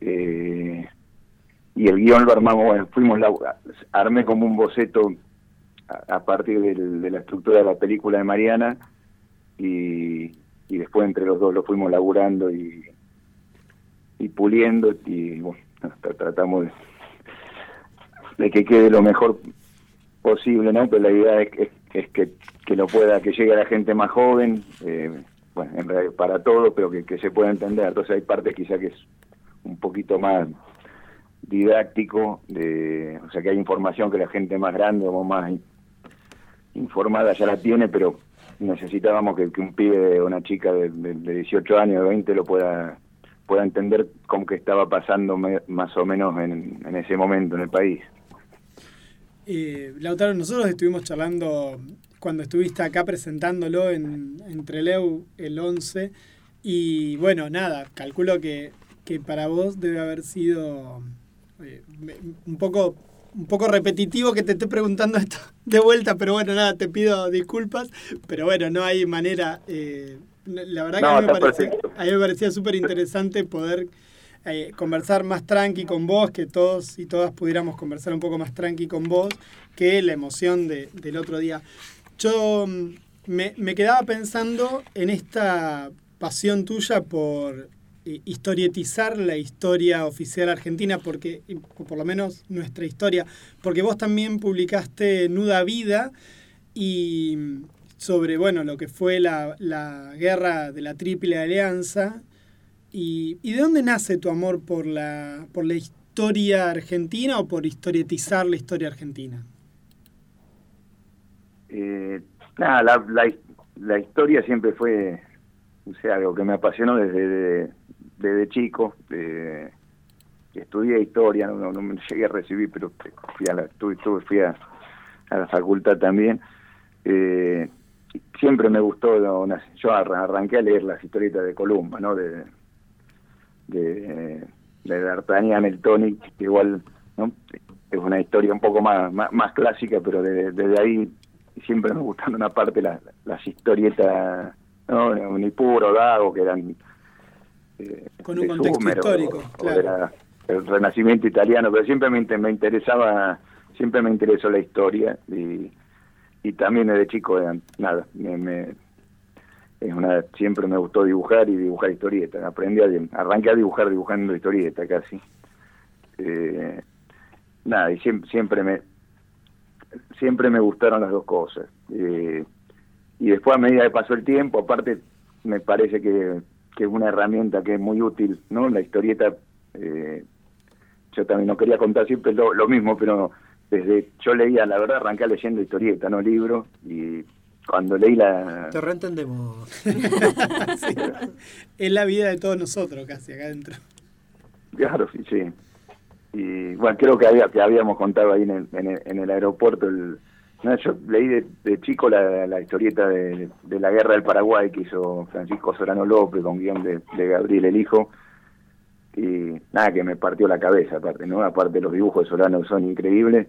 Y el guion lo armamos, fuimos la, armé como un boceto a, partir del- de la estructura de la película de Mariana y, después entre los dos lo fuimos laburando y, puliendo y bueno, tra- tratamos de, que quede lo mejor posible, ¿no? Pero la idea es, es- es que, que lo pueda, que llegue a la gente más joven, eh, bueno, en realidad para todo, pero que, que se pueda entender. Entonces hay partes quizá que es un poquito más didáctico, de, o sea que hay información que la gente más grande o más informada ya la tiene, pero necesitábamos que, un pibe o una chica de, de- de 18 años, de 20 lo pueda pueda entender cómo que estaba pasando más o menos en, en ese momento en el país. Eh, Lautaro, nosotros estuvimos charlando cuando estuviste acá presentándolo en, en Treleu el 11 y bueno, nada, calculo que, que para vos debe haber sido eh, un poco un poco repetitivo que te esté preguntando esto de vuelta, pero bueno, nada, te pido disculpas, pero bueno, no hay manera, eh, la verdad que No, a mí me parecía, perfecto. a mí me parecía súper interesante poder eh, conversar más tranqui con vos, que todos y todas pudiéramos conversar un poco más tranqui con vos, que la emoción de- del otro día. Yo mm, me, me quedaba pensando en esta pasión tuya por historietizar la historia oficial argentina, porque, por lo menos nuestra historia, porque vos también publicaste Nuda Vida y sobre bueno lo que fue la, la guerra de la Triple Alianza. Y, ¿Y de dónde nace tu amor por la, por la historia argentina o por historietizar la historia argentina? Eh, la, la, historia siempre fue o sea, algo que me apasionó desde, de- desde chico. de- estudié historia, no, no- no me llegué a recibir, pero fui a la, estuve- estuve- fui a, la facultad también. Eh, siempre me gustó, una- yo arra- arranqué a leer las historietas de Columba, ¿no? De, de, de D'Artagnan, el que igual ¿no? es una historia un poco más, más, clásica, pero de- desde ahí siempre me gustaron una parte las, las historietas, ¿no? Unipuro, Dago, que eran eh, Con un de contexto Sumer histórico, o claro. de la- el Renacimiento italiano, pero siempre me, inter- me interesaba, siempre me interesó la historia y, y también desde chico, eh, nada, me, me- es una, siempre me gustó dibujar y dibujar historietas. Aprendí a, arranqué a dibujar dibujando historieta casi. Eh, nada, y siempre, siempre me siempre me gustaron las dos cosas. Eh, y después a medida que pasó el tiempo, aparte me parece que, que es una herramienta que es muy útil, ¿no? La historieta, eh, yo también no quería contar siempre lo, lo mismo, pero desde yo leía, la verdad, arranqué leyendo historieta, no libros, y cuando leí la... Te reentendemos. Sí. Es la vida de todos nosotros casi acá adentro. Claro, sí, sí. Y bueno, creo que había que habíamos contado ahí en el, en el, en el aeropuerto. El, no, yo leí de, chico la, historieta de, la guerra del Paraguay que hizo Francisco Solano López con guion de, Gabriel el Hijo. Y nada, que me partió la cabeza, aparte, ¿no? Aparte, los dibujos de Solano son increíbles.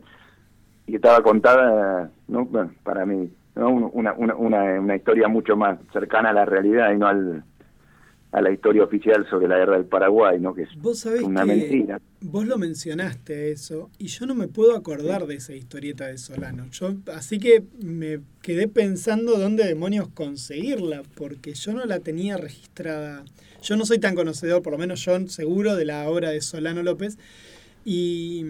Y estaba contada, ¿no? Para mí, ¿no? Una, una, una, una historia mucho más cercana a la realidad y no al, a la historia oficial sobre la guerra del Paraguay, ¿no? Que es Vos sabés una que mentira. Vos lo mencionaste eso y yo no me puedo acordar de esa historieta de Solano. Yo así que me quedé pensando dónde demonios conseguirla porque yo no la tenía registrada. Yo no soy tan conocedor, por lo menos yo seguro de la obra de Solano López y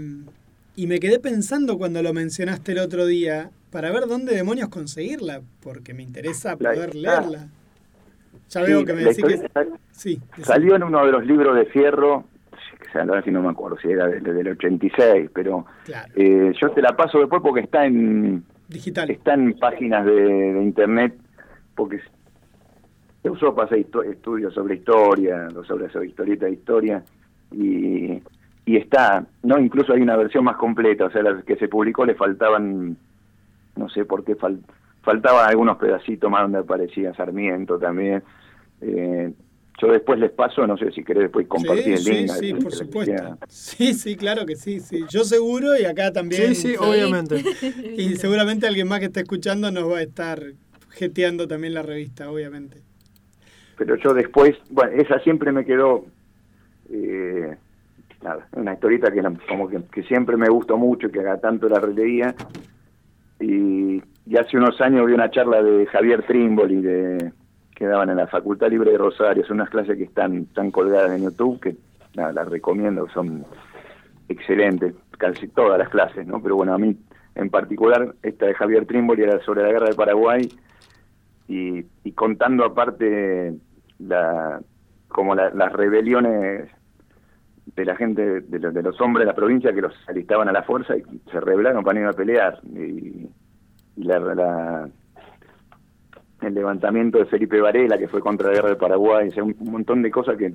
y me quedé pensando cuando lo mencionaste el otro día para ver dónde demonios conseguirla porque me interesa La- poder ah, Ya Sí, veo que me decís que sí. Salió en uno de los libros de Fierro, que ahora sí no me acuerdo si era desde el 86, pero Claro. eh, yo te la paso después porque está en digital. está en páginas de, de internet, porque se usó para hacer estudios sobre historia, o sobre, sobre historieta de historia, y, y está, no incluso hay una versión más completa, o sea, la que se publicó le faltaban, no sé por qué, fal- faltaban algunos pedacitos más donde aparecía Sarmiento también. Eh, yo después les paso, no sé si querés después compartir sí, el link. Sí, sí, por supuesto. Sí, sí, claro que sí, sí. Yo seguro y acá también. Sí, sí, obviamente. Y seguramente alguien más que esté escuchando nos va a estar jeteando también la revista, obviamente. pero yo después, bueno, esa siempre me quedó, eh, nada, una historieta que como que, que siempre me gustó mucho, que haga tanto la releía, y, y hace unos años vi una charla de Javier Trimboli de que daban en la Facultad Libre de Rosario, son unas clases que están, están colgadas en YouTube, que las recomiendo, son excelentes, casi todas las clases, ¿no? Pero bueno, a mí en particular, esta de Javier Trimboli era sobre la guerra del Paraguay, y, y contando aparte la como la- las rebeliones de la gente, de, los- de los hombres de la provincia que los alistaban a la fuerza y se rebelaron para ir a pelear. Y la, la- el levantamiento de Felipe Varela, que fue contra la guerra del Paraguay, un, montón de cosas que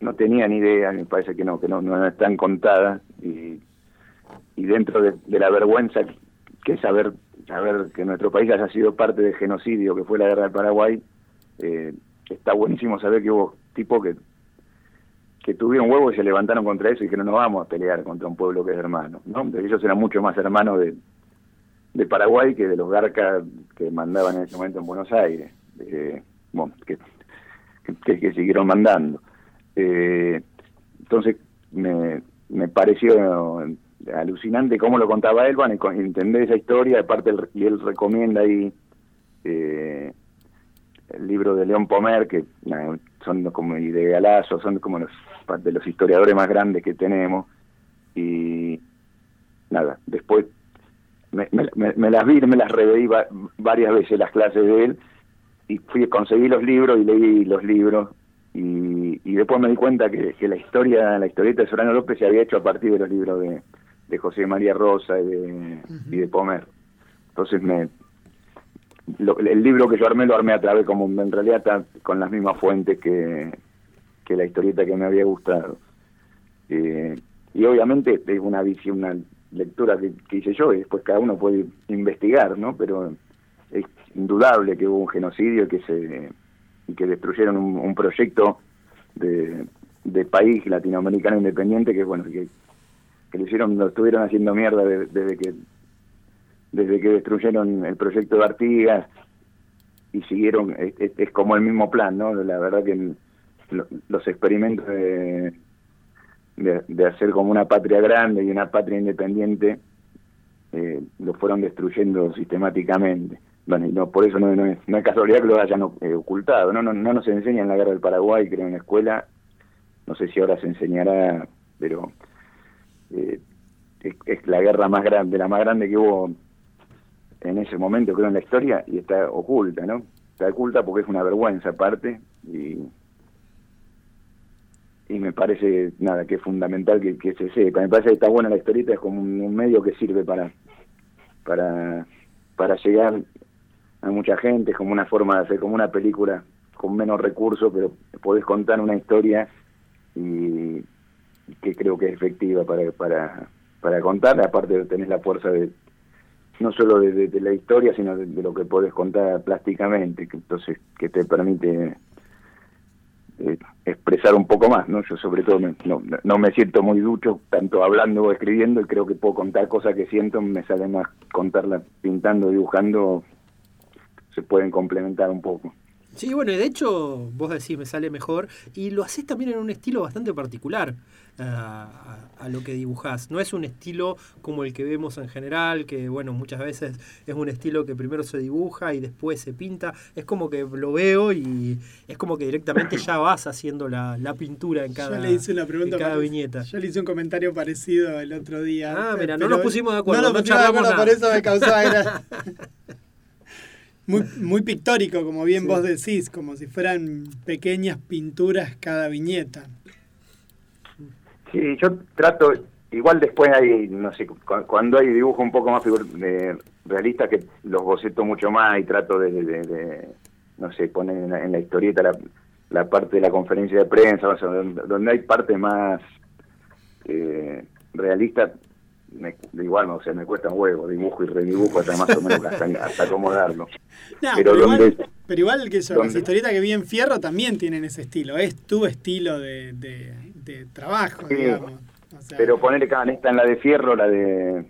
no tenía ni idea, me parece que no, que no, están contadas. Y, y dentro de, de la vergüenza que es saber, saber que nuestro país haya sido parte del genocidio que fue la guerra del Paraguay, eh, está buenísimo saber que hubo tipos que que tuvieron huevos y se levantaron contra eso y que no nos vamos a pelear contra un pueblo que es hermano, ¿no? Ellos eran mucho más hermanos de, de Paraguay que de los garcas que mandaban en ese momento en Buenos Aires, eh, bueno, que, que, siguieron mandando. Eh, entonces me, me pareció alucinante cómo lo contaba él, bueno, entender esa historia, aparte él, y él recomienda ahí eh, el libro de León Pomer, que nada, son como y de Galazo, son como los de los historiadores más grandes que tenemos, y nada, después me, me, me- las vi, me las reveí va- varias veces las clases de él, y fui conseguí los libros y leí los libros, y, y después me di cuenta que, que la historia, la historieta de Solano López se había hecho a partir de los libros de, de José María Rosa y de, y de Pomer. Entonces me, lo- el libro que yo armé lo armé a través, como en realidad con las mismas fuentes que, que la historieta que me había gustado. Eh, y obviamente es una visión, una lectura que, que hice yo, y después cada uno puede investigar, ¿no? Pero es indudable que hubo un genocidio y que se y que destruyeron un, un proyecto de, de país latinoamericano independiente que bueno que, que lo hicieron lo estuvieron haciendo mierda de- desde que desde que destruyeron el proyecto de Artigas y siguieron, es, como el mismo plan, ¿no? La verdad que los experimentos de, de, hacer como una patria grande y una patria independiente eh, lo fueron destruyendo sistemáticamente. Bueno, y no, por eso no, no es, no es casualidad que lo hayan eh, ocultado. No, no, no nos enseñan la guerra del Paraguay, creo, en la escuela. No sé si ahora se enseñará, pero eh, es, es la guerra más grande, la más grande que hubo en ese momento, creo, en la historia, y está oculta, ¿no? Está oculta porque es una vergüenza aparte, y, y me parece, nada, que es fundamental que, que se sepa. Me parece que está buena la historieta, es como un, medio que sirve para, para, para llegar a mucha gente, es como una forma de hacer como una película con menos recursos, pero podés contar una historia y, que creo que es efectiva para, para, para contar, aparte tener la fuerza de no solo de la historia, sino de, de lo que podés contar plásticamente, que entonces que te permite eh, expresar un poco más, ¿no? Yo sobre todo me- no, no me siento muy ducho, tanto hablando o escribiendo, y creo que puedo contar cosas que siento, me sale más contarlas pintando, dibujando, se pueden complementar un poco. Sí, bueno, y de hecho, vos decís, me sale mejor, y lo haces también en un estilo bastante particular a, a- a lo que dibujás. No es un estilo como el que vemos en general, que bueno, muchas veces es un estilo que primero se dibuja y después se pinta. Es como que lo veo y es como que directamente ya vas haciendo la, la pintura en cada, yo le hice una pregunta en cada viñeta. Yo le hice un comentario parecido el otro día. Ah, mira, no nos pusimos de acuerdo, No no nos pusimos de charlamos acuerdo, por nada. eso me causaba. Muy, muy pictórico, como bien Sí. vos decís, como si fueran pequeñas pinturas cada viñeta. Sí, yo trato, igual después hay, no sé, cu- cuando hay dibujo un poco más figur- de, realista que los boceto mucho más y trato de, de- de- de, no sé, poner en la, en la historieta la, la parte de la conferencia de prensa, o sea, donde, donde hay parte más eh, realista, me, igual, o sea, me cuesta un huevo, dibujo y redibujo hasta más o menos hasta, hasta acomodarlo. No, pero, pero, donde... igual, pero igual que eso, las donde- historietas que vi en Fierro también tienen ese estilo. Es tu estilo de, de, de trabajo, Sí, digamos. O sea, Pero ponerle cada esta en la de Fierro, la de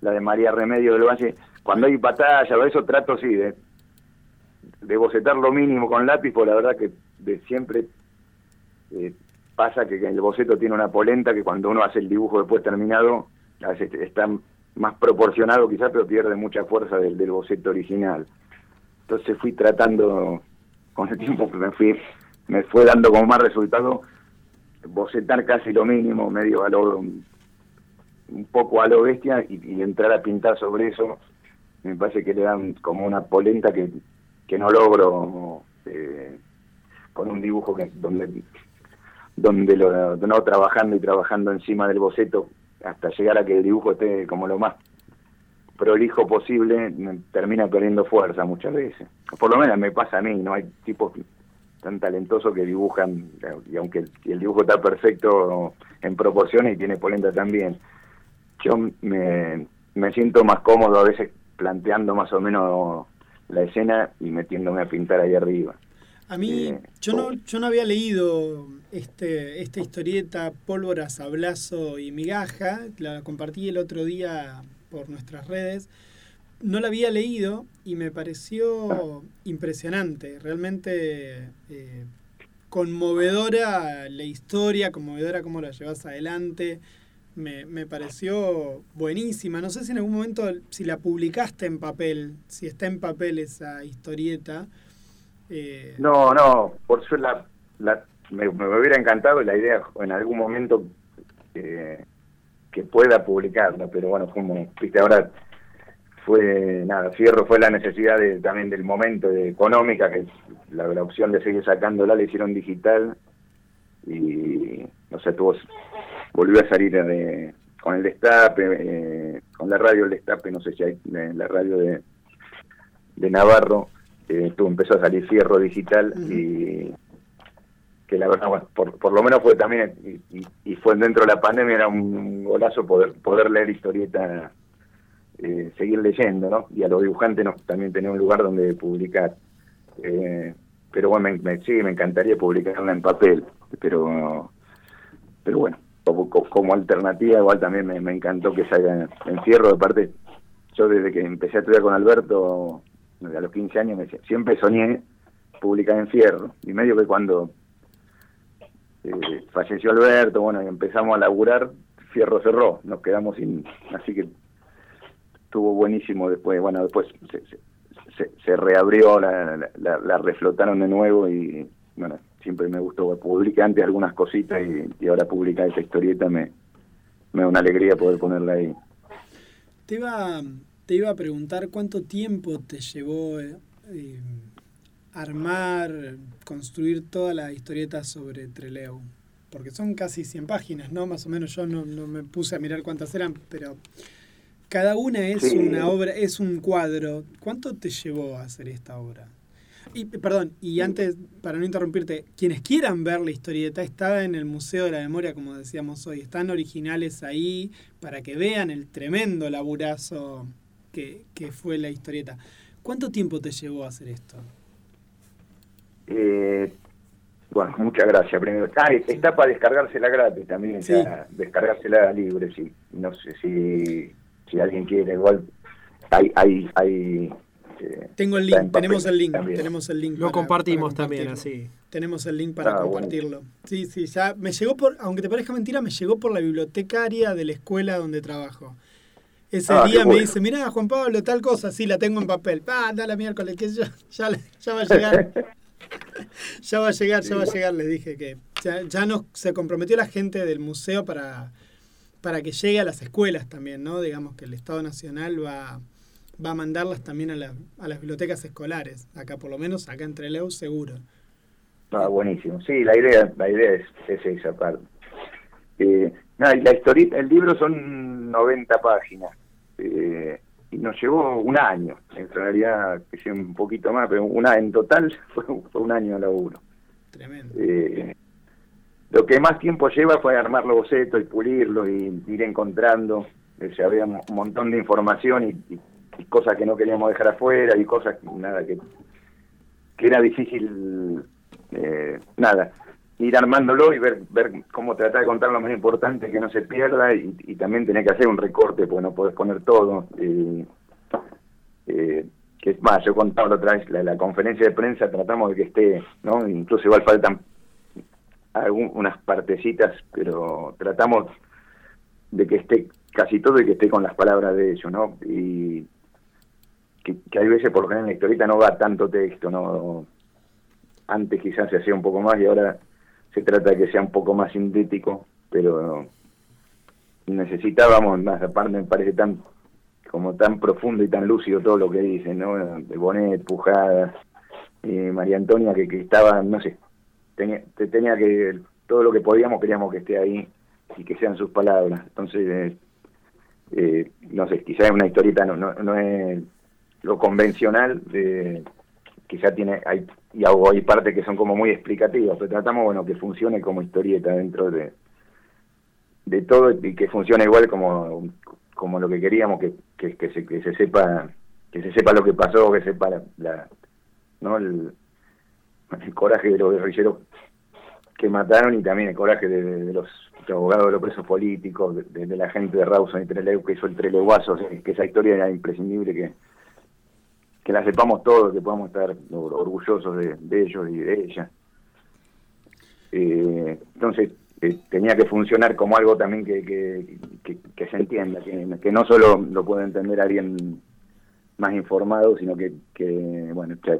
la de María Remedio del Valle, cuando hay batalla o eso trato sí de, de bocetar lo mínimo con lápiz, porque la verdad que de siempre eh, pasa que el boceto tiene una polenta que cuando uno hace el dibujo después terminado, a veces está más proporcionado quizás, pero pierde mucha fuerza del, boceto original. Entonces fui tratando, con el tiempo que me fui, me fue dando como más resultado bocetar casi lo mínimo, medio a lo, un poco a lo bestia y, y entrar a pintar sobre eso, me parece que le dan como una polenta que, que no logro eh, con un dibujo que donde donde lo no trabajando y trabajando encima del boceto hasta llegar a que el dibujo esté como lo más prolijo posible termina perdiendo fuerza muchas veces. Por lo menos me pasa a mí no hay tipos tan talentosos que dibujan y aunque el dibujo está perfecto en proporciones y tiene polenta también yo me, me siento más cómodo a veces planteando más o menos la escena y metiéndome a pintar ahí arriba A mí, Eh, yo no, yo no había leído este, esta historieta Pólvora, Sablazo y Migaja, la compartí el otro día por nuestras redes. No la había leído y me pareció impresionante, realmente eh, conmovedora la historia, conmovedora cómo la llevas adelante. Me, me pareció buenísima. No sé si en algún momento, si la publicaste en papel, si está en papel esa historieta. Eh, No, no, por suerte la, la- me, hubiera encantado la idea en algún momento que pueda publicarla, pero bueno, como viste ahora fue nada, Fierro fue la necesidad de, también del momento de económica, que la, la opción de seguir sacándola la hicieron digital y no sé, tuvo, volvió a salir de, con el destape, eh, con la radio el destape, no sé si hay eh, la radio de, de Navarro, eh, tuvo, empezó a salir Fierro digital y que la verdad, bueno, por, por lo menos fue también, y, y- y fue dentro de la pandemia, era un golazo poder, poder leer historieta, eh, seguir leyendo, ¿no? Y a los dibujantes no, también tener un lugar donde publicar. Eh, pero bueno, me, me- sí, me encantaría publicarla en papel, pero pero bueno, como, co- como alternativa igual también me, me encantó que salga en Fierro, de parte, yo desde que empecé a estudiar con Alberto, a los 15 años, siempre soñé publicar en Fierro, y medio que cuando eh, falleció Alberto, bueno, y empezamos a laburar, Fierro cerró, nos quedamos sin, así que estuvo buenísimo después, bueno, después se, reabrió, la, reflotaron de nuevo y bueno, siempre me gustó, publiqué antes algunas cositas y, y ahora publicar esa historieta me, me da una alegría poder ponerla ahí. Te iba, te iba a preguntar cuánto tiempo te llevó eh, eh, armar, construir toda la historieta sobre Treleu. Porque son casi 100 páginas, ¿no? Más o menos yo no, no me puse a mirar cuántas eran, pero cada una es Sí. una obra, es un cuadro. ¿Cuánto te llevó a hacer esta obra? Y perdón, y antes, para no interrumpirte, quienes quieran ver la historieta está en el Museo de la Memoria, como decíamos hoy. Están originales ahí para que vean el tremendo laburazo que, que fue la historieta. ¿Cuánto tiempo te llevó a hacer esto? Eh, bueno, muchas gracias primero. Ah, está para descargársela gratis también, Sí. para descargársela libre, sí. No sé si, si alguien quiere, igual hay... hay, hay eh, Tengo el link, tenemos el link, también. tenemos el link. Lo para- compartimos para también, así. Tenemos el link para Ah, bueno. compartirlo. Sí, sí, ya me llegó por, aunque te parezca mentira, me llegó por la bibliotecaria de la escuela donde trabajo. Ese Ah, día me dice, mirá, Juan Pablo, tal cosa, sí, la tengo en papel. Ah, anda la miércoles, que ya, ya va a llegar. ya va a llegar, ya va a llegar, le dije que ya, ya nos, se comprometió la gente del museo para, para que llegue a las escuelas también, ¿no? Digamos que el Estado Nacional va, va a mandarlas también a, la- a las bibliotecas escolares, acá por lo menos, acá en Trelew seguro. Ah, buenísimo. Sí, la idea, la idea es, es esa parte. Eh, la historieta, el libro son 90 páginas. Eh, y nos llevó un año. En realidad, que sea un poquito más, pero una en total fue, fue un año de laburo. Tremendo. Eh, lo que más tiempo lleva fue armar los bocetos y pulirlos y ir encontrando. O sea, había un montón de información y, y- y cosas que no queríamos dejar afuera y cosas que- nada que, que era difícil, eh, nada, ir armándolo y ver, ver cómo tratar de contar lo más importante que no se pierda y, también tener que hacer un recorte porque no podés poner todo. eh, eh, que es más, yo contaba la otra vez, la, conferencia de prensa tratamos de que esté, ¿no? Incluso igual faltan algunas partecitas, pero tratamos de que esté casi todo y que esté con las palabras de ellos, ¿no? Y que, que hay veces, por lo general, en la historieta no va tanto texto, ¿no? Antes quizás se hacía un poco más y ahora se trata de que sea un poco más sintético, pero necesitábamos más, aparte me parece tan como tan profundo y tan lúcido todo lo que dicen, ¿no? De Bonet, Pujadas, eh, María Antonia, que, que estaba, no sé, tenía, te- tenía que, todo lo que podíamos queríamos que esté ahí y que sean sus palabras. Entonces, eh, eh, no sé, quizás una historieta no, no, no es lo convencional, de, quizá tiene, hay, y algo- hay partes que son como muy explicativas, pero tratamos, bueno, que funcione como historieta dentro de, de todo y que funcione igual como, como lo que queríamos, que, que, se, que se sepa que se sepa lo que pasó, que sepa la, la- ¿no? el, el coraje de los guerrilleros que mataron y también el coraje de, los abogados de los presos políticos, de, la gente de Rawson y Trelew que hizo el Treleguazo, que esa historia era imprescindible que, que la sepamos todos, que podamos estar or- orgullosos de, de ellos y de ella. Eh, entonces, eh, tenía que funcionar como algo también que, que, que- que se entienda, que, no solo lo puede entender alguien más informado, sino que, bueno, ya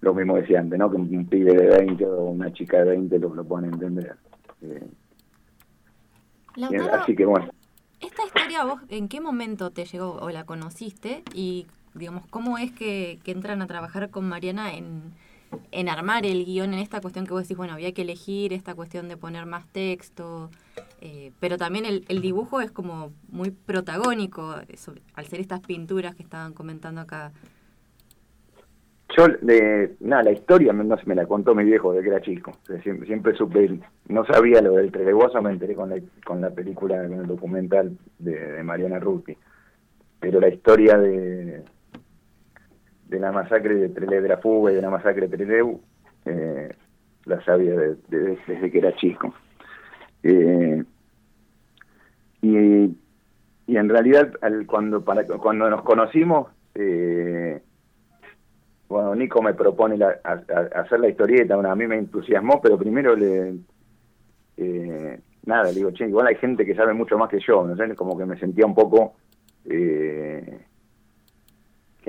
lo mismo decía antes, ¿no? Que un, un pibe de 20 o una chica de 20 lo, lo pueden entender. Eh, Lautaro, así que bueno, ¿esta historia vos en qué momento te llegó o la conociste? Y, digamos, ¿cómo es que, entran a trabajar con Mariana en, en armar el guion, en esta cuestión que vos decís, bueno, había que elegir esta cuestión de poner más texto, eh, pero también el, dibujo es como muy protagónico, eso, al ser estas pinturas que estaban comentando acá. Yo, nada, la historia no sé, me la contó mi viejo de que era chico. Siempre, siempre supe, no sabía lo del Treleguazo, me enteré con la, con la película, con el documental de, de Mariana Ruti. Pero la historia de, de la masacre de Trelew, de la fuga y de la masacre de Trelew, eh, la sabía de- de- desde que era chico. Eh, y, y en realidad, al- cuando, cuando nos conocimos, eh, bueno, Nico me propone hacer la historieta, bueno, a mí me entusiasmó, pero primero le... eh, nada, le digo, che, igual hay gente que sabe mucho más que yo, ¿no? Como que me sentía un poco...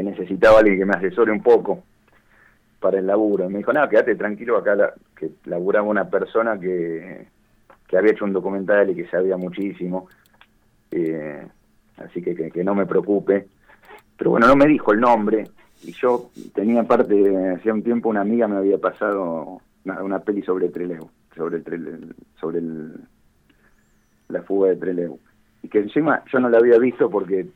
necesitaba alguien que me asesore un poco para el laburo. Me dijo, nada, quédate tranquilo, acá la, que laburaba una persona que, que había hecho un documental y que sabía muchísimo, eh, así que, que no me preocupe. Pero bueno, no me dijo el nombre, y yo tenía parte, hacía un tiempo una amiga me había pasado una, una peli sobre Trelew, sobre el, Trelew- sobre el, la fuga de Trelew. Y que encima yo no la había visto porque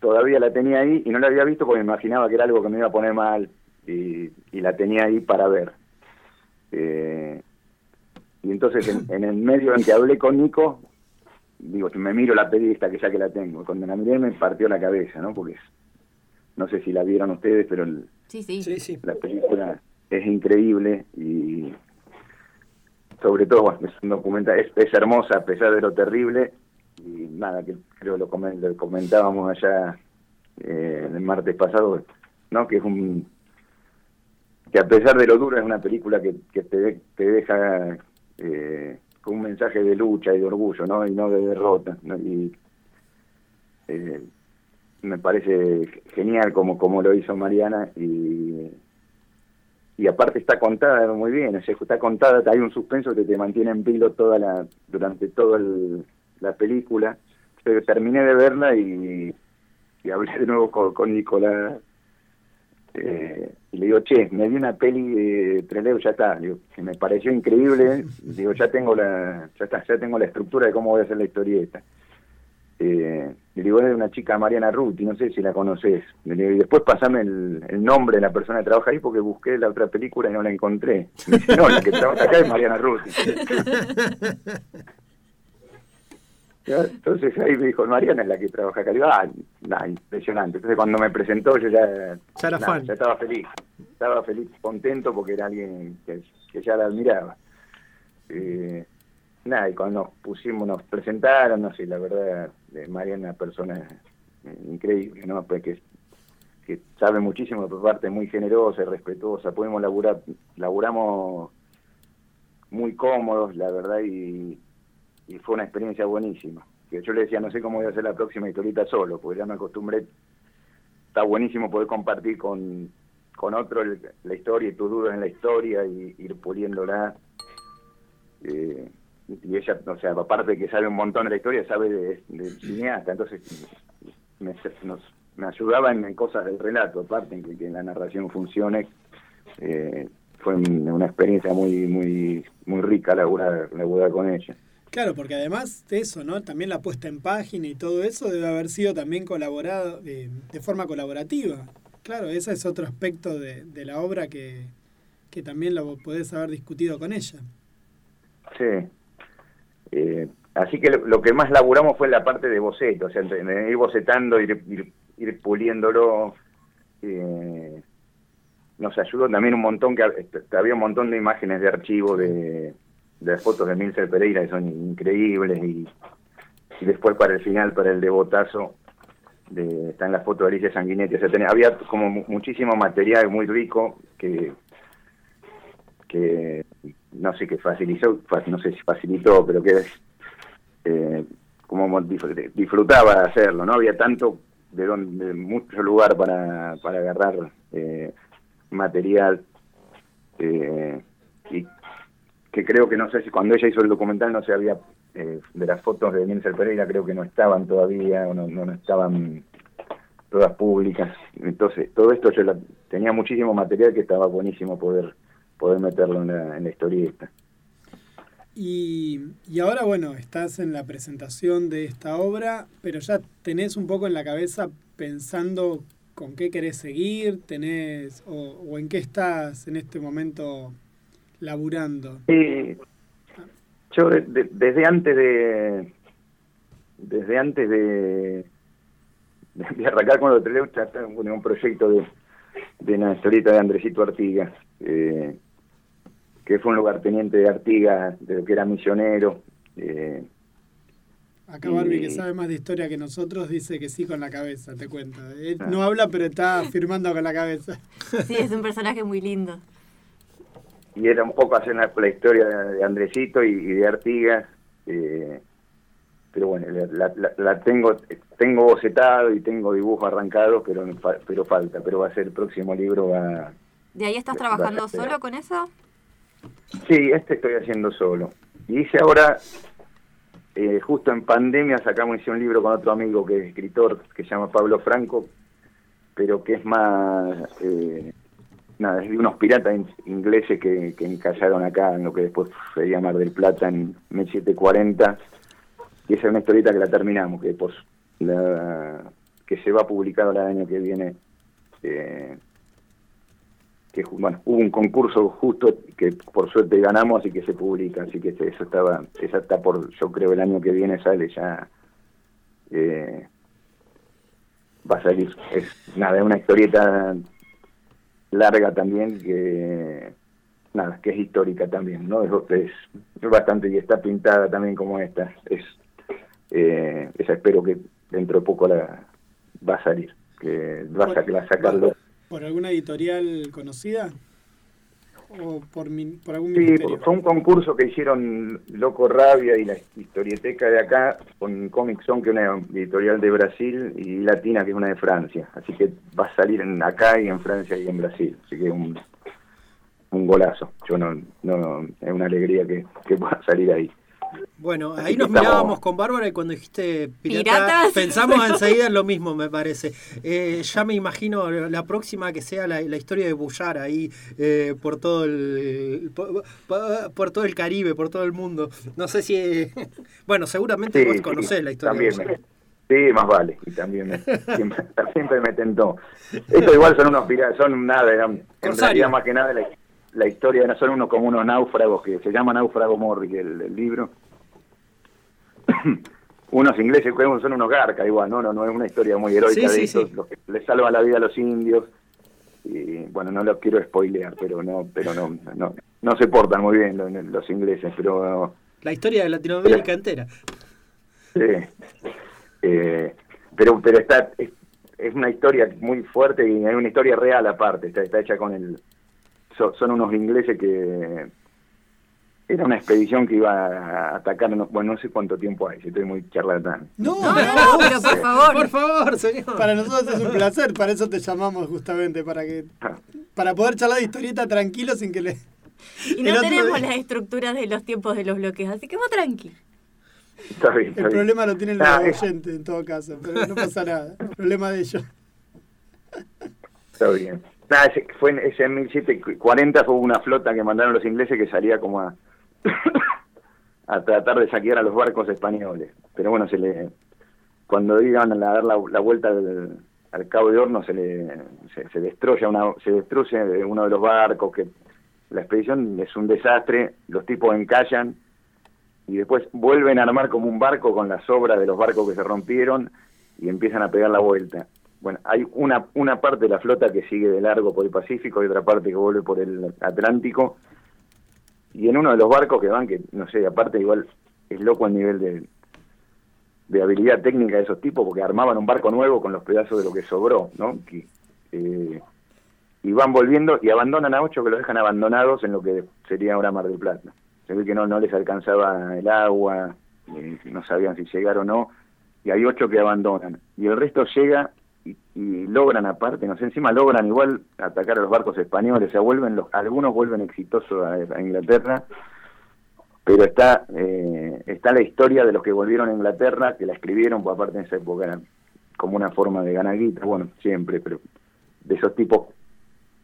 todavía la tenía ahí y no la había visto porque me imaginaba que era algo que me iba a poner mal, y, y la tenía ahí para ver. Eh, y entonces en, en el medio en que hablé con Nico, digo, me miro la peli esta que ya que la tengo. Cuando la miré me partió la cabeza, ¿no? Porque es- no sé si la vieron ustedes, pero el- Sí, sí. sí. la película es increíble y sobre todo bueno, es un documental, es, es hermosa a pesar de lo terrible y nada, que creo lo, comen- lo comentábamos allá eh, el martes pasado, ¿no? Que es un que a pesar de lo duro es una película que, que te, te deja eh, con un mensaje de lucha y de orgullo, ¿no? Y no de derrota. Y eh, me parece genial como, como lo hizo Mariana y, y aparte está contada muy bien, o sea, está contada, hay un suspenso que te mantiene en vilo toda la, durante toda el- la película. Pero terminé de verla y, hablé de nuevo con, Nicolás eh, y le digo, che, me vi una peli de Trelew, ya está, digo, que me pareció increíble, digo, ya tengo la, ya está, ya tengo la estructura de cómo voy a hacer la historieta. Eh, le digo, es de una chica Mariana Ruti, no sé si la conoces. Y después pasame el, nombre de la persona que trabaja ahí porque busqué la otra película y no la encontré. Dice, no, la que trabaja acá es Mariana Ruti. Entonces ahí me dijo, Mariana es la que trabaja acá. Le digo, ah, nah, impresionante. Entonces cuando me presentó yo ya, Ya era nah, fan. ya estaba feliz. Estaba feliz, contento porque era alguien que, que ya la admiraba. Eh, nada, y cuando nos pusimos, nos presentaron, no sé, la verdad, eh, Mariana es una persona eh, increíble, ¿no? Pues que, sabe muchísimo, por parte muy generosa y respetuosa. Podemos laburar, laburamos muy cómodos, la verdad, y, y fue una experiencia buenísima. Que yo le decía, no sé cómo voy a hacer la próxima historieta solo, porque ya me acostumbré. Está buenísimo poder compartir con, con otro la historia y tus dudas en la historia y ir puliéndola. Eh, y ella, o sea, aparte de que sabe un montón de la historia, sabe de, del cineasta, entonces me, nos, me ayudaba en, cosas del relato, aparte en que, que la narración funcione. Eh, fue un- una experiencia muy muy muy rica laburar, laburar con ella. Claro, porque además de eso, ¿no? También la puesta en página y todo eso debe haber sido también colaborado de, de forma colaborativa. Claro, ese es otro aspecto de, de la obra que, que también lo podés haber discutido con ella. Sí. Eh, así que lo, que más laburamos fue la parte de boceto, o sea, ir bocetando, ir, ir, puliéndolo. Eh, nos ayudó también un montón, que, que había un montón de imágenes de archivo de, las fotos de Milcer Pereira que son increíbles y, y después para el final, para el de botazo, de, están las fotos de Alicia Sanguinetti. O sea, tenía- había como mu- muchísimo material muy rico que que no sé qué facilitó, fa- no sé si facilitó, pero que eh, como mo- disfr- disfrutaba de hacerlo, ¿no? Había tanto de, donde, de mucho lugar para, para agarrar eh, material eh, y que creo que no sé si cuando ella hizo el documental no se había eh, de las fotos de Nielsen Pereira creo que no estaban todavía no, no, estaban todas públicas. Entonces todo esto yo tenía muchísimo material que estaba buenísimo poder poder meterlo en la, en la historieta Y, y ahora, bueno, estás en la presentación de esta obra, pero ya tenés un poco en la cabeza pensando con qué querés seguir, tenés o en qué estás en este momento laburando. Sí, yo de- de- desde antes de desde antes de, de arrancar con los Treleu ya tengo un proyecto de, de una historieta de Andresito Artigas, eh, que fue un lugarteniente de Artigas, de lo que era misionero. eh, Acá Barbie, que sabe más de historia que nosotros, dice que sí con la cabeza, te cuento. Él Ah. no habla, pero está firmando con la cabeza. Sí, es un personaje muy lindo. Y era un poco hacer la, la historia de Andresito y, y de Artigas. eh, pero bueno, la, la- la tengo tengo bocetado y tengo dibujo arrancado, pero pero falta, pero va a ser el próximo libro. Va, ¿De ahí estás trabajando solo con eso? sí, este estoy haciendo solo. Y hice ahora, eh, justo en pandemia, sacamos hice un libro con otro amigo que es escritor, que se llama Pablo Franco, pero que es más... eh, nada, es de unos piratas in- ingleses que, que encallaron acá en lo que después sería Mar del Plata en 1740 y esa es una historieta que la terminamos que pues la, que se va a publicar el año que viene eh, que bueno, hubo un concurso justo que por suerte ganamos y que se publica, así que eso estaba, esa está por, yo creo el año que viene sale ya, eh, va a salir, es nada, una historieta larga también que, nada, que es histórica también, ¿no? Es, es bastante, y está pintada también como esta, es, eh, esa espero que dentro de poco la va a salir, que va a, sacar, va a sacarlo. ¿Por alguna editorial conocida? ¿O por, mi, por algún Sí, ministerio? fue un concurso que hicieron Loco Rabia y la historieteca de acá con Comic Zone, que es una editorial de Brasil, y Latina, que es una de Francia. Así que va a salir en acá y en Francia y en Brasil. Así que un, un golazo. Yo no, no, es una alegría que, que pueda salir ahí. Bueno, ahí nos estamos- mirábamos con Bárbara y cuando dijiste pirata, ¿Piratas? pensamos enseguida en lo mismo, me parece. Eh, ya me imagino la próxima que sea la, la historia de Bullar ahí eh, por todo el por, todo el Caribe, por todo el mundo. No sé si eh, bueno, seguramente Sí, vos sí, conocés la historia también de me- Bullar. Sí, más vale. Y también me, siempre, siempre me tentó. Esto igual son unos piratas, son nada, eran- en Corsario. realidad más que nada la, la historia, no son unos como unos náufragos que se llama Náufrago Morri el, el libro. unos ingleses son unos garcas igual, ¿no? No, no es una historia muy heroica Sí, de sí, sí. los que le salva la vida a los indios. Y bueno, no los quiero spoilear, pero no, pero no, no, no se portan muy bien los, los ingleses, pero La historia de Latinoamérica entera. Sí. Eh, pero pero está es, es una historia muy fuerte y es una historia real aparte. Está, está hecha con el. So- son unos ingleses que. Era una expedición que iba a atacar. no- bueno, no sé cuánto tiempo hay, si estoy muy charlatán. No, No, pero por favor. Por favor, señor. Para nosotros es un placer, para eso te llamamos justamente, para que para poder charlar de historieta tranquilo sin que le... Y no tenemos día- las estructuras de los tiempos de los bloques, así que vos tranqui. Está bien, está El bien. problema lo tienen los Ah, es- oyentes en todo caso, pero no pasa nada. El problema de ellos. Está bien. Nada, ese, fue en, ese en 1740 fue una flota que mandaron los ingleses que salía como a, a tratar de saquear a los barcos españoles. Pero bueno, se le cuando iban a dar la, vuelta al, al Cabo de Horno se le se, se una se destruye uno de los barcos que la expedición es un desastre, los tipos encallan y después vuelven a armar como un barco con las obras de los barcos que se rompieron y empiezan a pegar la vuelta. Bueno, hay una, una parte de la flota que sigue de largo por el Pacífico y otra parte que vuelve por el Atlántico. Y en uno de los barcos que van, que no sé, aparte igual es loco el nivel de, de habilidad técnica de esos tipos, porque armaban un barco nuevo con los pedazos de lo que sobró, ¿no? Que, eh, y van volviendo y abandonan a ocho que los dejan abandonados en lo que sería ahora Mar del Plata. Se ve que no, no les alcanzaba el agua, eh, no sabían si llegar o no, y hay ocho que abandonan. Y el resto llega y, logran aparte, no sé, encima logran igual atacar a los barcos españoles, o sea, vuelven los, algunos vuelven exitosos a, Inglaterra, pero está eh, está la historia de los que volvieron a Inglaterra, que la escribieron, pues aparte en esa época era como una forma de ganar guita, bueno, siempre, pero de esos tipos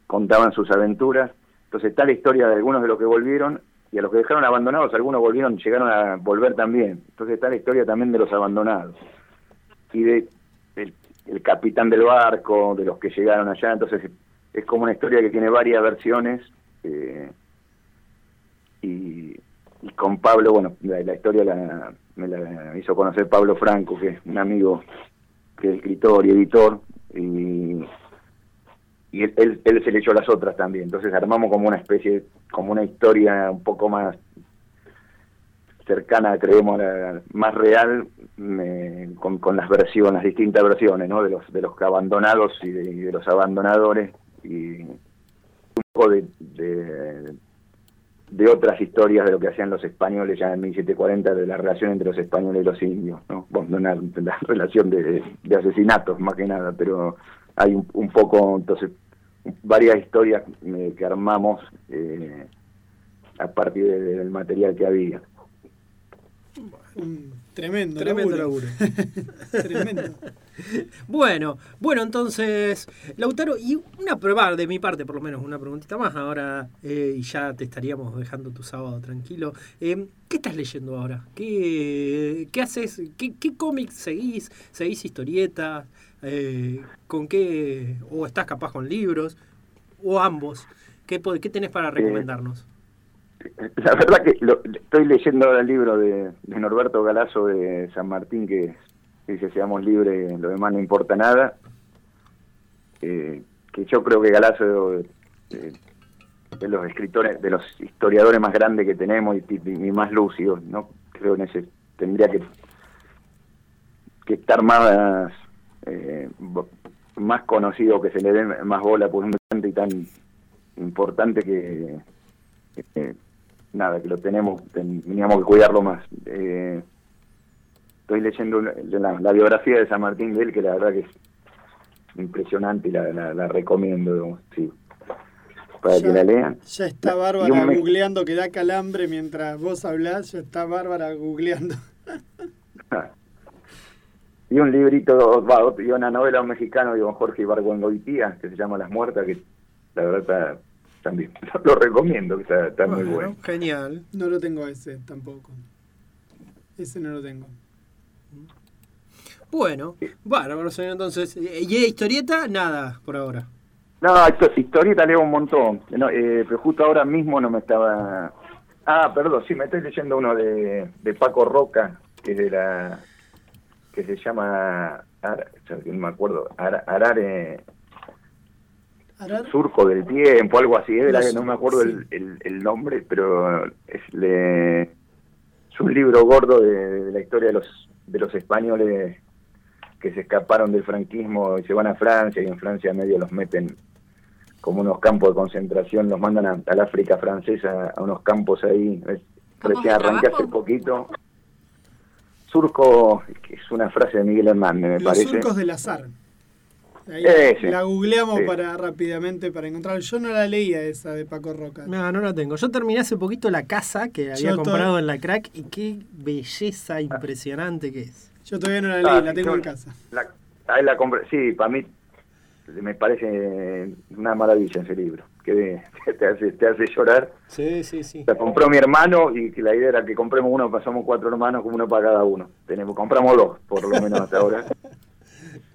contaban sus aventuras. Entonces está la historia de algunos de los que volvieron y a los que dejaron abandonados, algunos volvieron, llegaron a volver también. Entonces está la historia también de los abandonados y de el, el capitán del barco, de los que llegaron allá. Entonces es como una historia que tiene varias versiones eh, y, con Pablo, bueno, la, la historia la, me la hizo conocer Pablo Franco, que es un amigo que es escritor y editor, y, y él, él, él se le echó las otras también. Entonces armamos como una especie, como una historia un poco más cercana, creemos, la- más real, me- con, con las versiones, las distintas versiones, ¿no? De los, de los abandonados y de, y de los abandonadores, y un poco de, de, otras historias de lo que hacían los españoles ya en 1740, de la relación entre los españoles y los indios, ¿no? Bueno, no una, la relación de, asesinatos más que nada, pero hay un, un poco, entonces, varias historias eh, que armamos eh, a partir de- del material que había. Un tremendo, Tremendo laburo. tremendo. Bueno, bueno, entonces, Lautaro, y una prueba de mi parte, por lo menos, una preguntita más ahora, eh, y ya te estaríamos dejando tu sábado tranquilo. Eh, ¿Qué estás leyendo ahora? ¿Qué, qué haces? ¿Qué, qué cómics seguís? ¿Seguís historietas? Eh, ¿Con qué? ¿O estás capaz con libros? o ambos. ¿Qué, qué tenés para recomendarnos? La verdad que lo- estoy leyendo ahora el libro de, Norberto Galazo de San Martín que dice seamos libres, lo demás no importa nada. Eh, que yo creo que Galazo eh, de los escritores, de los historiadores más grandes que tenemos y, y- y más lúcidos, ¿no? Creo que ese tendría que, que estar más eh, más conocido, que se le dé más bola por un y tan importante que, que, nada, que lo tenemos, ten- teníamos que cuidarlo más. Eh, estoy leyendo la, la biografía de San Martín de él, que la verdad que es impresionante y la, la, la recomiendo, digamos, sí, para que la lean. Ya está Bárbara un me- googleando que da calambre mientras vos hablás, ya está Bárbara googleando. Y un librito, va, y una novela mexicana de don Jorge Ibargüengoitía, que se llama Las Muertas, que la verdad está, también lo recomiendo, que está, está muy bueno. Genial. No lo tengo ese tampoco. Ese no lo tengo. Bueno, bárbaro, señor, entonces. ¿Y de historieta? Nada, por ahora. No, histo- historieta leo un montón, no, eh, pero justo ahora mismo no me estaba... Ah, perdón, sí, me estoy leyendo uno de, de Paco Roca, que es de la... que se llama... No me acuerdo, Ara- Arare... Surco del Tiempo, algo así, es de la No que sé, no me acuerdo sí. el, el, el nombre, pero es, le- es un libro gordo de, de la historia de los, de los españoles que se escaparon del franquismo y se van a Francia y en Francia medio los meten como unos campos de concentración, los mandan a- al África francesa, a unos campos ahí. Es- ¿Campos Recién arranqué hace poquito. Surco, que es una frase de Miguel Hernández, me Los parece. surcos del azar. Ahí Ese. la googleamos Sí. para rápidamente para encontrar. Yo no la leía esa de Paco Roca. No, no la tengo. Yo terminé hace poquito la casa que había Yo comprado en la crack y qué belleza impresionante que es. Yo todavía no la Ah, leí, la tengo yo- en casa. La, ahí la compré, sí, para mí me parece una maravilla ese libro, que te hace, te hace llorar. Sí, sí, sí. La compró mi hermano y que la idea era que compremos uno, pasamos cuatro hermanos, como uno para cada uno. Tenemos, compramos dos, por lo menos hasta ahora.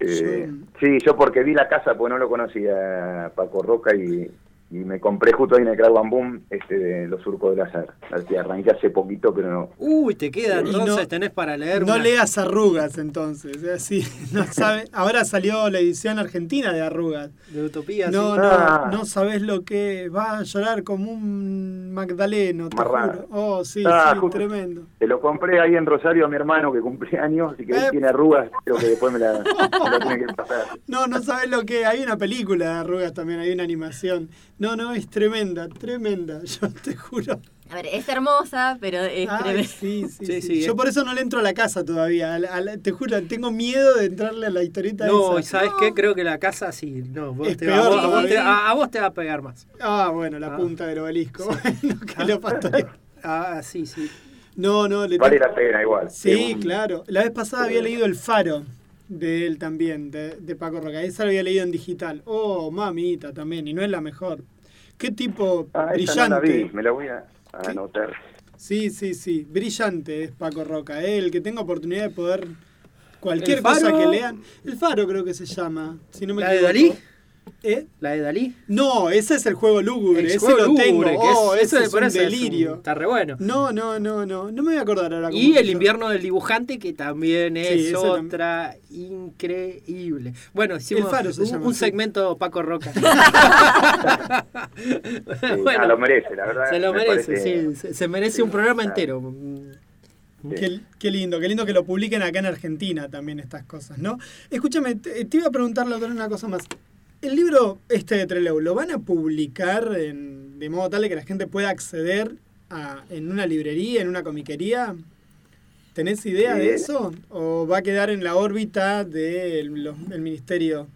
Eh, sí, yo porque vi la casa, pues no lo conocía Paco Roca y, y me compré justo ahí en el Bam Boom este de Los Surcos del Azar. Así arranqué hace poquito, pero no. Uy, te queda, Y entonces no- tenés para leer. No una- leas arrugas entonces, es así, no sabe. Ahora salió la edición argentina de arrugas. De Utopía. No, sí. no, Ah. no sabes lo que va a llorar como un Magdaleno, te juro. Oh, sí, Ah, sí, justo. tremendo. Te lo compré ahí en Rosario a mi hermano que cumple años y que él Eh. tiene arrugas, creo que después me la, me la tiene que pasar. No, no sabes lo que hay una película de arrugas también, hay una animación. No, no, es tremenda, tremenda, yo te juro. A ver, es hermosa, pero es Ay, tremenda. sí, sí, Sí, sí. sí, Yo por eso no le entro a la casa todavía. a la- a la- te juro, tengo miedo de entrarle a la historieta No, y esa. ¿sabes qué? Creo que la casa sí. No, vos Es te, peor a, vos, a vos te, a- a vos te va a pegar más. Ah, bueno, la Ah. punta del obelisco. Bueno, que lo pastoreo. Ah, sí, sí. No, no, le Vale la pena igual. Sí, claro. La vez pasada había leído El Faro de él también, de, de Paco Roca. Esa la había leído en digital. Oh, mamita también, y no es la mejor. Qué tipo Ah, esa no la brillante. vi, me la voy a a anotar. Sí, sí, sí. Brillante es Paco Roca. ¿eh? El que tenga oportunidad de poder. Cualquier ¿El cosa que lean. El Faro creo que se llama. Si no me ¿La de. Dalí? ¿Eh? ¿La de Dalí? No, ese es el juego lúgubre. El ese juego lo lúgubre, tengo. que Oh, es- ese eso es por un eso es un- delirio. está re bueno. No, no, no, no. No me voy a acordar ahora. Y el invierno del dibujante, que también es Sí, ese otra increíble. Bueno, hicimos El Faro se un, llama, un sí. segmento Paco Roca. Sí, Bueno, ah, lo merece, la verdad. se lo me merece, parece- sí. Se, se merece un programa entero. Qué, qué lindo, qué lindo que lo publiquen acá en Argentina también estas cosas, ¿no? Escúchame, te, te iba a preguntar la otra vez una cosa más. El libro este de Trelew, ¿lo van a publicar en- de modo tal de que la gente pueda acceder a, en una librería, en una comiquería? ¿Tenés idea de eso? ¿O va a quedar en la órbita del el ministerio?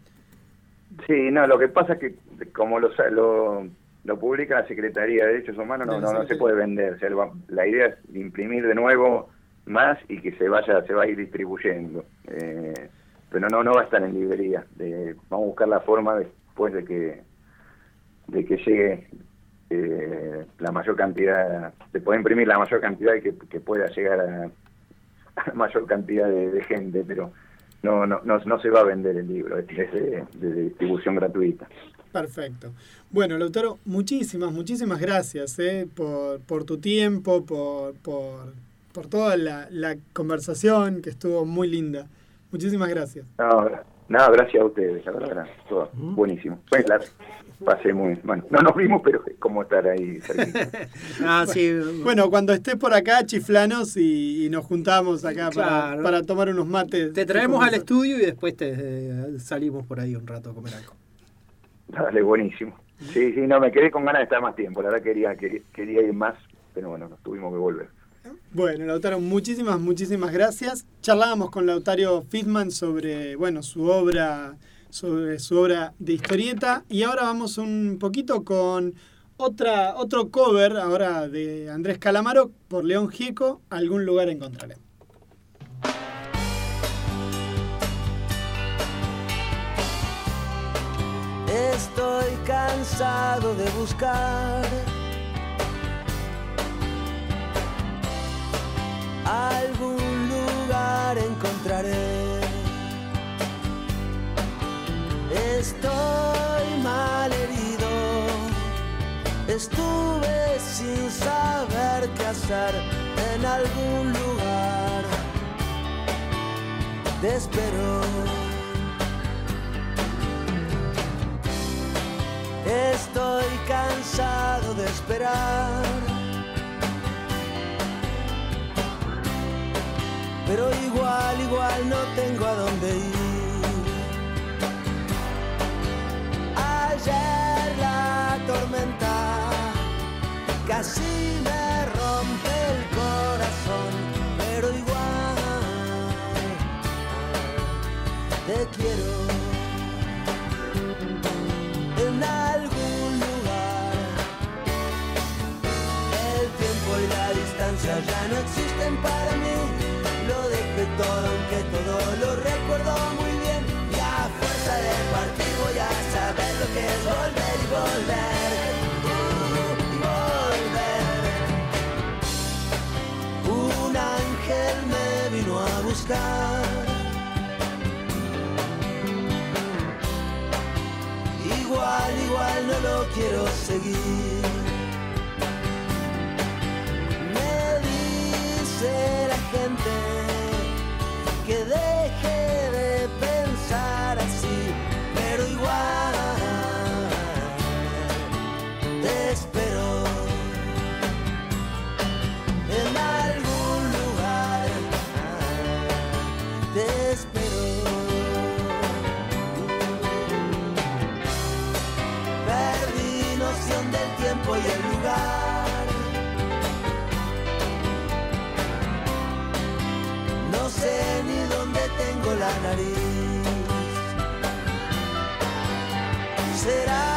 Sí, no, lo que pasa es que como lo, lo, lo publica la Secretaría de Derechos Humanos, no, De no, no se puede vender. O sea, la idea es imprimir de nuevo más y que se vaya se va a ir distribuyendo. Eh, pero no no va a estar en librería. De- vamos a buscar la forma después de que de que llegue eh, la mayor cantidad, de poder imprimir la mayor cantidad que, que pueda llegar a, la mayor cantidad de, de gente, pero no, no, no, no se va a vender el libro, es de, de distribución gratuita. Perfecto. Bueno, Lautaro, muchísimas, muchísimas gracias eh, por, por tu tiempo, por, por, por toda la, la conversación que estuvo muy linda. Muchísimas gracias. No, no, gracias a ustedes, la verdad, todo buenísimo. Pues la pasé muy, bueno, no nos vimos, pero es como estar ahí cerquita. Ah, sí. Bueno, cuando estés por acá, chiflanos y, y nos juntamos acá para, Claro. para tomar unos mates. Te traemos al estudio y después te eh, salimos por ahí un rato a comer algo. Dale, buenísimo. Sí, sí, no, me quedé con ganas de estar más tiempo, la verdad quería, quería, quería ir más, pero bueno, nos tuvimos que volver. Bueno, Lautaro, muchísimas, muchísimas gracias. Charlábamos con Lautario Fitman sobre, bueno, su obra, sobre su obra de historieta. Y ahora vamos un poquito con otra, otro cover ahora de Andrés Calamaro por León Gieco, Algún lugar encontraré. Estoy cansado de buscar algún lugar encontraré. Estoy mal herido, estuve sin saber qué hacer en algún lugar. Te espero. Estoy cansado de esperar. Pero igual, igual no tengo a dónde ir. Ayer la tormenta casi me rompe el corazón, pero igual te quiero en algún lugar. El tiempo y la distancia ya no existen para mí. Todo, aunque todo lo recuerdo muy bien. Y a fuerza de partir voy a saber lo que es volver y volver. Uh, volver. Un ángel me vino a buscar. Igual, igual no lo quiero seguir. Me dice la gente que ¿Será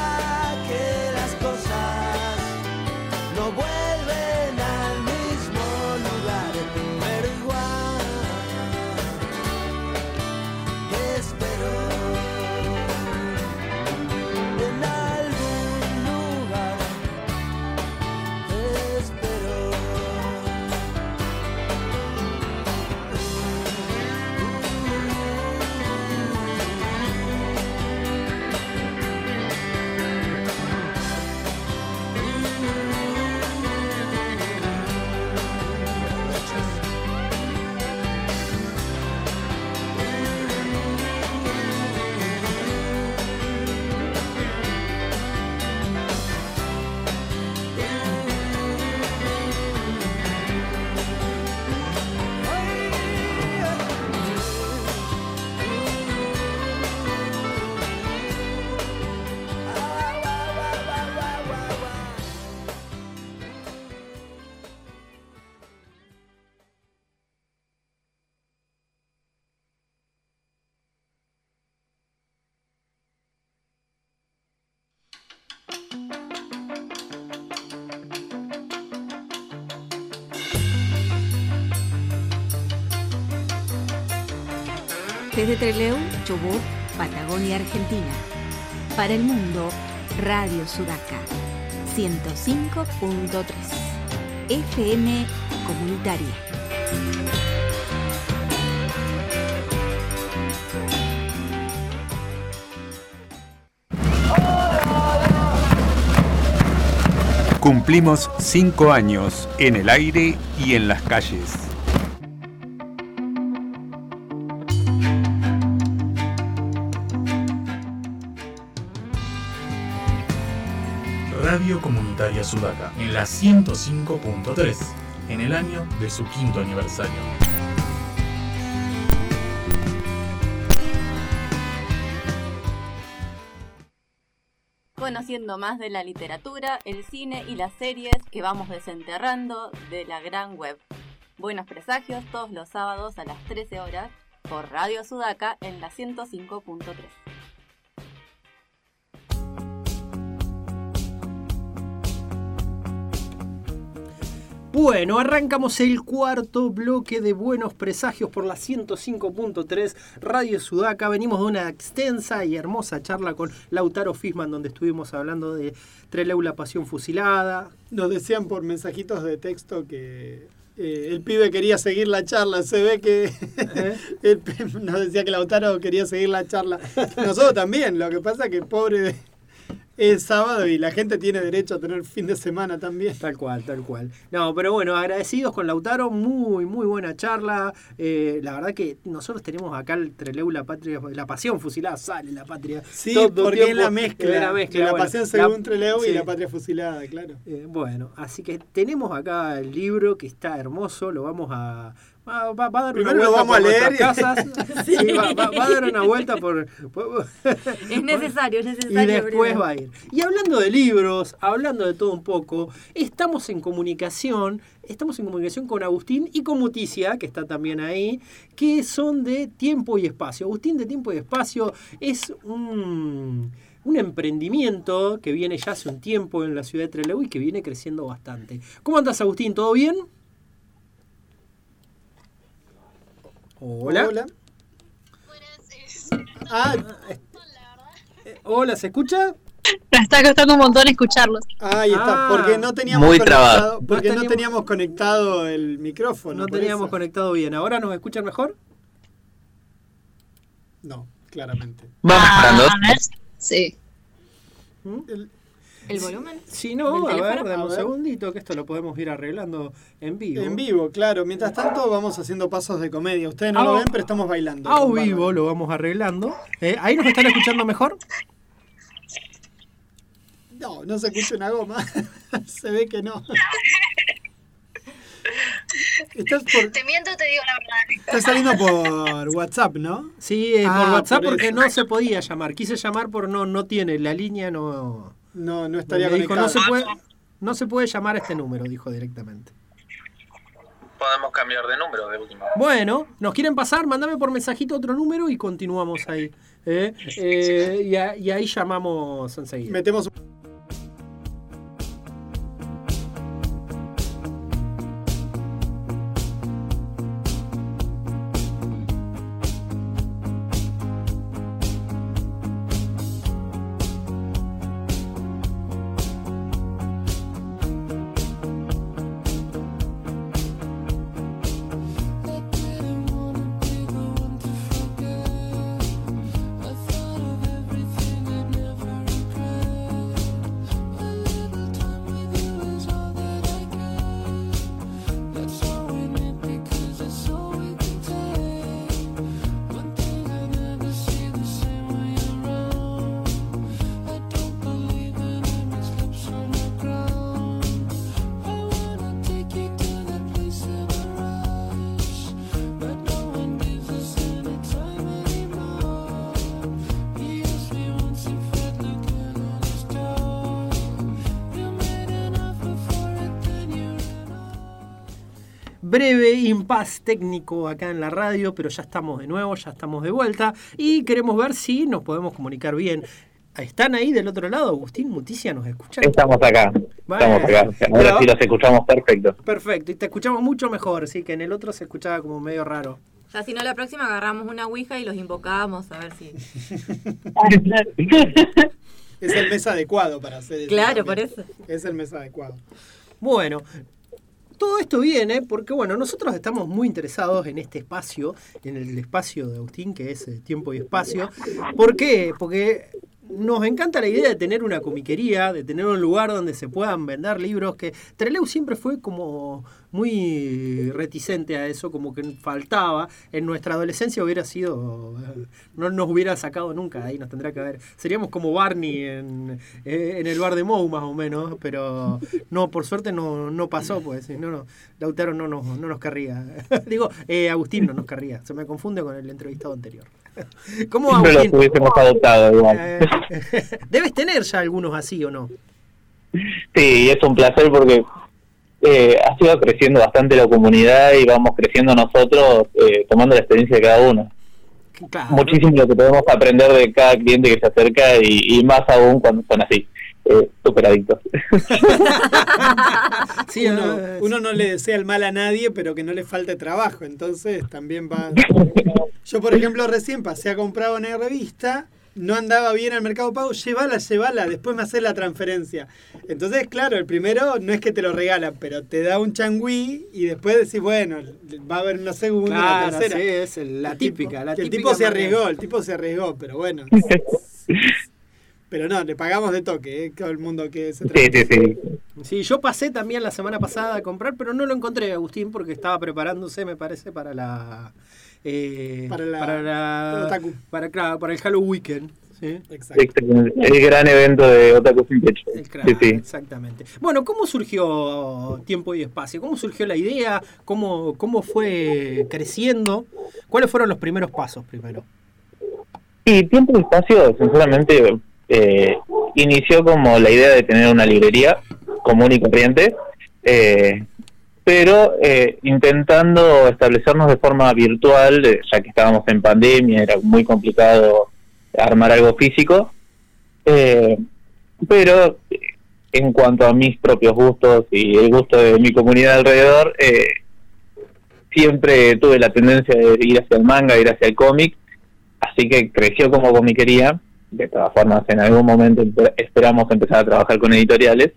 Trelew, Chubut, Patagonia, Argentina. Para el mundo, Radio Sudaca. 105.3. FM Comunitaria. Cumplimos cinco años en el aire y en las calles. Sudaca en la 105.3 en el año de su quinto aniversario. Conociendo más de la literatura, el cine y las series que vamos desenterrando de la gran web. Buenos presagios todos los sábados a las 13 horas por Radio Sudaca en la 105.3. Bueno, arrancamos el cuarto bloque de Buenos Presagios por la 105.3 Radio Sudaca. Venimos de una extensa y hermosa charla con Lautaro Fisman, donde estuvimos hablando de Treleu la Pasión Fusilada. Nos decían por mensajitos de texto que eh, el pibe quería seguir la charla. Se ve que el pibe nos decía que Lautaro quería seguir la charla. Nosotros también. Lo que pasa es que pobre es sábado y la gente tiene derecho a tener fin de semana también. Tal cual, tal cual. No, pero bueno, agradecidos con Lautaro, muy, muy buena charla. Eh, la verdad que nosotros tenemos acá el Treleu, la patria, la pasión fusilada, sale la patria. Sí, Todo porque tiempo es la mezcla. es la mezcla. La bueno. pasión según La- Treleu sí. y la patria fusilada, claro. Eh, bueno, así que tenemos acá el libro que está hermoso, lo vamos a... Va, va- va a dar una vuelta vamos a por leer y- casas. Sí, va, va- va a dar una vuelta por... por- Es necesario, es y necesario. después primero. va a ir. Y hablando de libros, hablando de todo un poco, estamos en comunicación, estamos en comunicación con Agustín y con Muticia, que está también ahí, que son de tiempo y espacio. Agustín de tiempo y espacio es un, un emprendimiento que viene ya hace un tiempo en la ciudad de Trelew y que viene creciendo bastante. ¿Cómo andas, Agustín? ¿Todo bien? Hola. Hola. Ah, Eh, Hola, ¿se escucha? Me está costando un montón escucharlos. ahí está, Ah. porque no teníamos Muy conectado, trabado. porque No no teníamos- teníamos conectado el micrófono. No teníamos eso. conectado bien. ¿Ahora nos escuchan mejor? No, claramente. Ah, a ver. Sí. ¿El volumen? Si no, ¿Del a ver, dame A un segundito, que esto lo podemos ir arreglando en vivo. En vivo, claro. Mientras tanto vamos haciendo pasos de comedia. Ustedes no Ah, lo ven, pero estamos bailando. A con vivo lo vamos arreglando. Eh, ¿Ahí nos están escuchando mejor? No, no se escucha una goma. se ve que no. Estás, por, Te miento, te digo la verdad. estás saliendo por WhatsApp, ¿no? Sí, eh, Ah, por WhatsApp por porque no se podía llamar. Quise llamar, pero no, no tiene. La línea no. No, no estaría dijo, no se puede, no se puede llamar a este número, dijo directamente. Podemos cambiar de número de última. Bueno, ¿nos quieren pasar? Mándame por mensajito otro número y continuamos ahí. ¿eh? Eh, y, a- y ahí llamamos enseguida. Metemos breve impas técnico acá en la radio, pero ya estamos de nuevo, ya estamos de vuelta y queremos ver si nos podemos comunicar bien. ¿Están ahí del otro lado? Agustín Muticia nos escuchan. Estamos acá. Bueno. Estamos acá. Ahora Pero- sí los escuchamos perfecto. Perfecto, y te escuchamos mucho mejor, sí, que en el otro se escuchaba como medio raro. Ya si no, la próxima agarramos una ouija y los invocamos a ver si. Es el mes adecuado para hacer eso Claro, también. por eso. Es el mes adecuado. Bueno, todo esto viene porque, bueno, nosotros estamos muy interesados en este espacio, en el espacio de Agustín, que es eh, tiempo y espacio. ¿Por qué? Porque nos encanta la idea de tener una comiquería, de tener un lugar donde se puedan vender libros, que Treleu siempre fue como muy reticente a eso, como que faltaba. En nuestra adolescencia hubiera sido, no nos hubiera sacado nunca, ahí nos tendrá que ver. Seríamos como Barney en, eh, en el bar de Mou más o menos, pero no, por suerte no, no pasó, pues, no, no, Lautaro no nos, no nos querría. Digo, eh, Agustín no nos querría, se me confunde con el entrevistado anterior. ¿Cómo Agustín? hubiésemos adoptado igual. Eh, Debes tener ya algunos así o no. Sí, es un placer porque eh, ha sido creciendo bastante la comunidad y vamos creciendo nosotros eh, tomando la experiencia de cada uno. Muchísimo lo que podemos aprender de cada cliente que se acerca y, y más aún cuando son así, eh, súper adictos. Sí, uno, uno no le desea el mal a nadie, pero que no le falte trabajo. Entonces también va. Yo, por ejemplo, recién pasé a comprar una revista, no andaba bien al mercado pago, llévala, llévala, después me haces la transferencia. Entonces, claro, el primero no es que te lo regalan, pero te da un changüí y después decís, bueno, va a haber una segunda, Claro, una tercera. sí, es el- la El tipo- típica, la que el típica tipo se manera. arriesgó, el tipo se arriesgó, pero bueno. Pero no, le pagamos de toque, ¿eh? todo el mundo que se Sí, sí, sí. Sí, yo pasé también la semana pasada a comprar, pero no lo encontré, Agustín, porque estaba preparándose, me parece, para la. Eh, Para la- para la- para Otaku. para, claro, para el Halloween Weekend. ¿sí? Exactamente. El gran evento de Otaku Sin Techo. Sí. Exactamente. Bueno, ¿cómo surgió Tiempo y Espacio? ¿Cómo surgió la idea? ¿Cómo, cómo fue creciendo? ¿Cuáles fueron los primeros pasos primero? Y Tiempo y Espacio, sinceramente, eh, inició como la idea de tener una librería común y corriente, eh, pero eh, intentando establecernos de forma virtual, eh, ya que estábamos en pandemia, era muy complicado armar algo físico, eh, pero eh, en cuanto a mis propios gustos y el gusto de mi comunidad alrededor, siempre tuve la tendencia de ir hacia el manga, ir hacia el cómic, así que creció como comiquería. De todas formas, en algún momento esperamos empezar a trabajar con editoriales,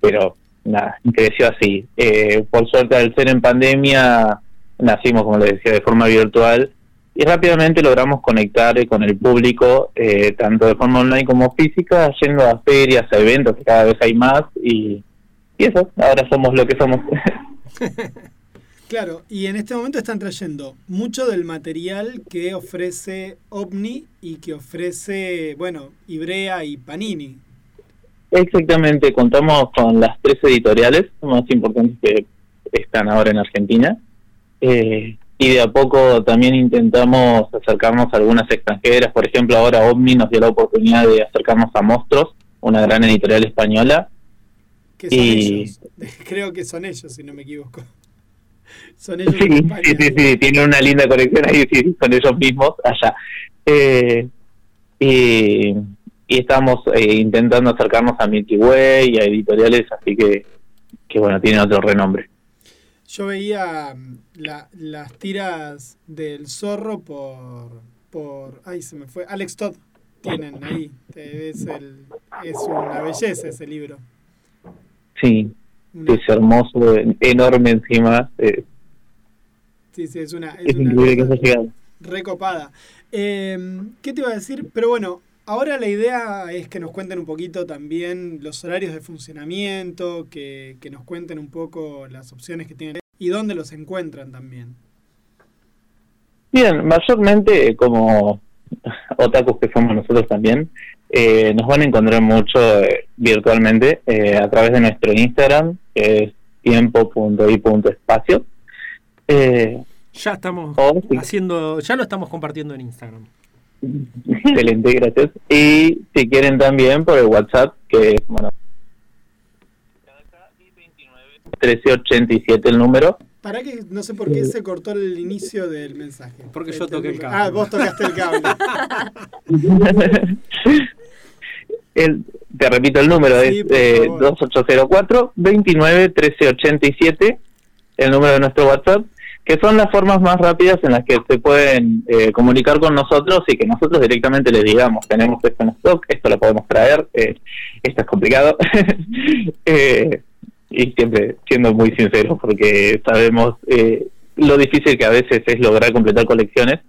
pero nada, creció así. Eh, por suerte, al ser en pandemia, nacimos, como les decía, de forma virtual y rápidamente logramos conectar eh, con el público, eh, tanto de forma online como física, yendo a ferias, a eventos, que cada vez hay más, y, y eso, ahora somos lo que somos. Claro, y en este momento están trayendo mucho del material que ofrece OVNI y que ofrece, bueno, Ibrea y Panini. Exactamente, contamos con las tres editoriales más importantes que están ahora en Argentina. Eh, y de a poco también intentamos acercarnos a algunas extranjeras. Por ejemplo, ahora OVNI nos dio la oportunidad de acercarnos a Monstruos, una gran editorial española. Que son Y- ellos. Creo que son ellos, si no me equivoco. Son ellos Sí, sí, sí, sí, tienen una linda colección ahí, sí, son ellos mismos allá. Eh, y, y estamos eh, intentando acercarnos a Milky Way y a editoriales, así que, que bueno, tienen otro renombre. Yo veía mm, la- las tiras del zorro por, por... Ay, se me fue. Alex Todd tienen ahí. Es, el, es una belleza ese libro. Sí, es hermoso, enorme encima. eh, Sí, sí, es una, es es una increíble que haya llegado. recopada. Eh, ¿Qué te iba a decir? Pero bueno, ahora la idea es que nos cuenten un poquito también los horarios de funcionamiento, que, que nos cuenten un poco las opciones que tienen y dónde los encuentran también. Bien, mayormente eh, como otakus que somos nosotros también, eh, nos van a encontrar mucho eh, virtualmente eh, a través de nuestro Instagram, que es tiempo.i.espacio. Eh, Ya estamos Oh, sí. haciendo, ya lo estamos compartiendo en Instagram. Excelente, gracias. Y si quieren también por el WhatsApp, que es, bueno, 1387 el número. Para que no sé por qué se cortó el inicio del mensaje. Porque yo toqué el cable. Ah, vos tocaste el cable. El, te repito el número, es eh, 2804-291387, el número de nuestro WhatsApp, que son las formas más rápidas en las que se pueden eh, comunicar con nosotros y que nosotros directamente les digamos, tenemos esto en stock, esto lo podemos traer, eh, esto es complicado. Eh, y siempre siendo muy sinceros, porque sabemos eh, lo difícil que a veces es lograr completar colecciones.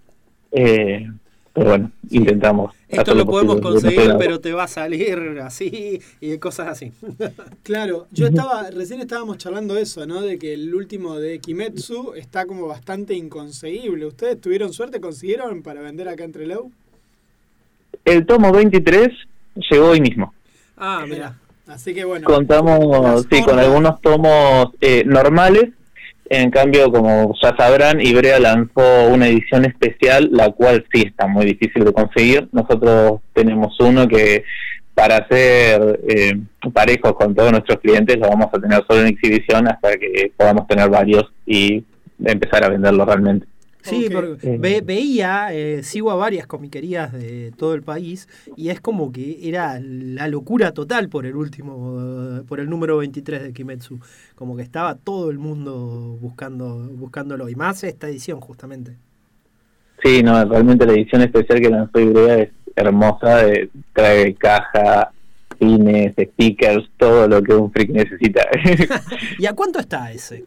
Eh, pero bueno, intentamos. Esto lo podemos posible conseguir, pero te va a salir así y cosas así. Claro, yo estaba, recién estábamos charlando eso, ¿no? De que el último de Kimetsu está como bastante inconseguible. ¿Ustedes tuvieron suerte, consiguieron para vender acá entre Trelew? El tomo 23 llegó hoy mismo. Ah, mira. Así que bueno. Contamos, sí, con algunos tomos eh, normales. En cambio, como ya sabrán, Ibrea lanzó una edición especial, la cual sí está muy difícil de conseguir. Nosotros tenemos uno que para ser eh, parejos con todos nuestros clientes lo vamos a tener solo en exhibición hasta que podamos tener varios y empezar a venderlo realmente. Sí, porque ve- veía, eh, sigo a varias comiquerías de todo el país y es como que era la locura total por el último, eh, por el número 23 de Kimetsu. Como que estaba todo el mundo buscando buscándolo y más esta edición justamente. Sí, no, realmente la edición especial que lanzó Ibrea es hermosa, eh, trae caja, pines, stickers, todo lo que un freak necesita. ¿Y a cuánto está ese?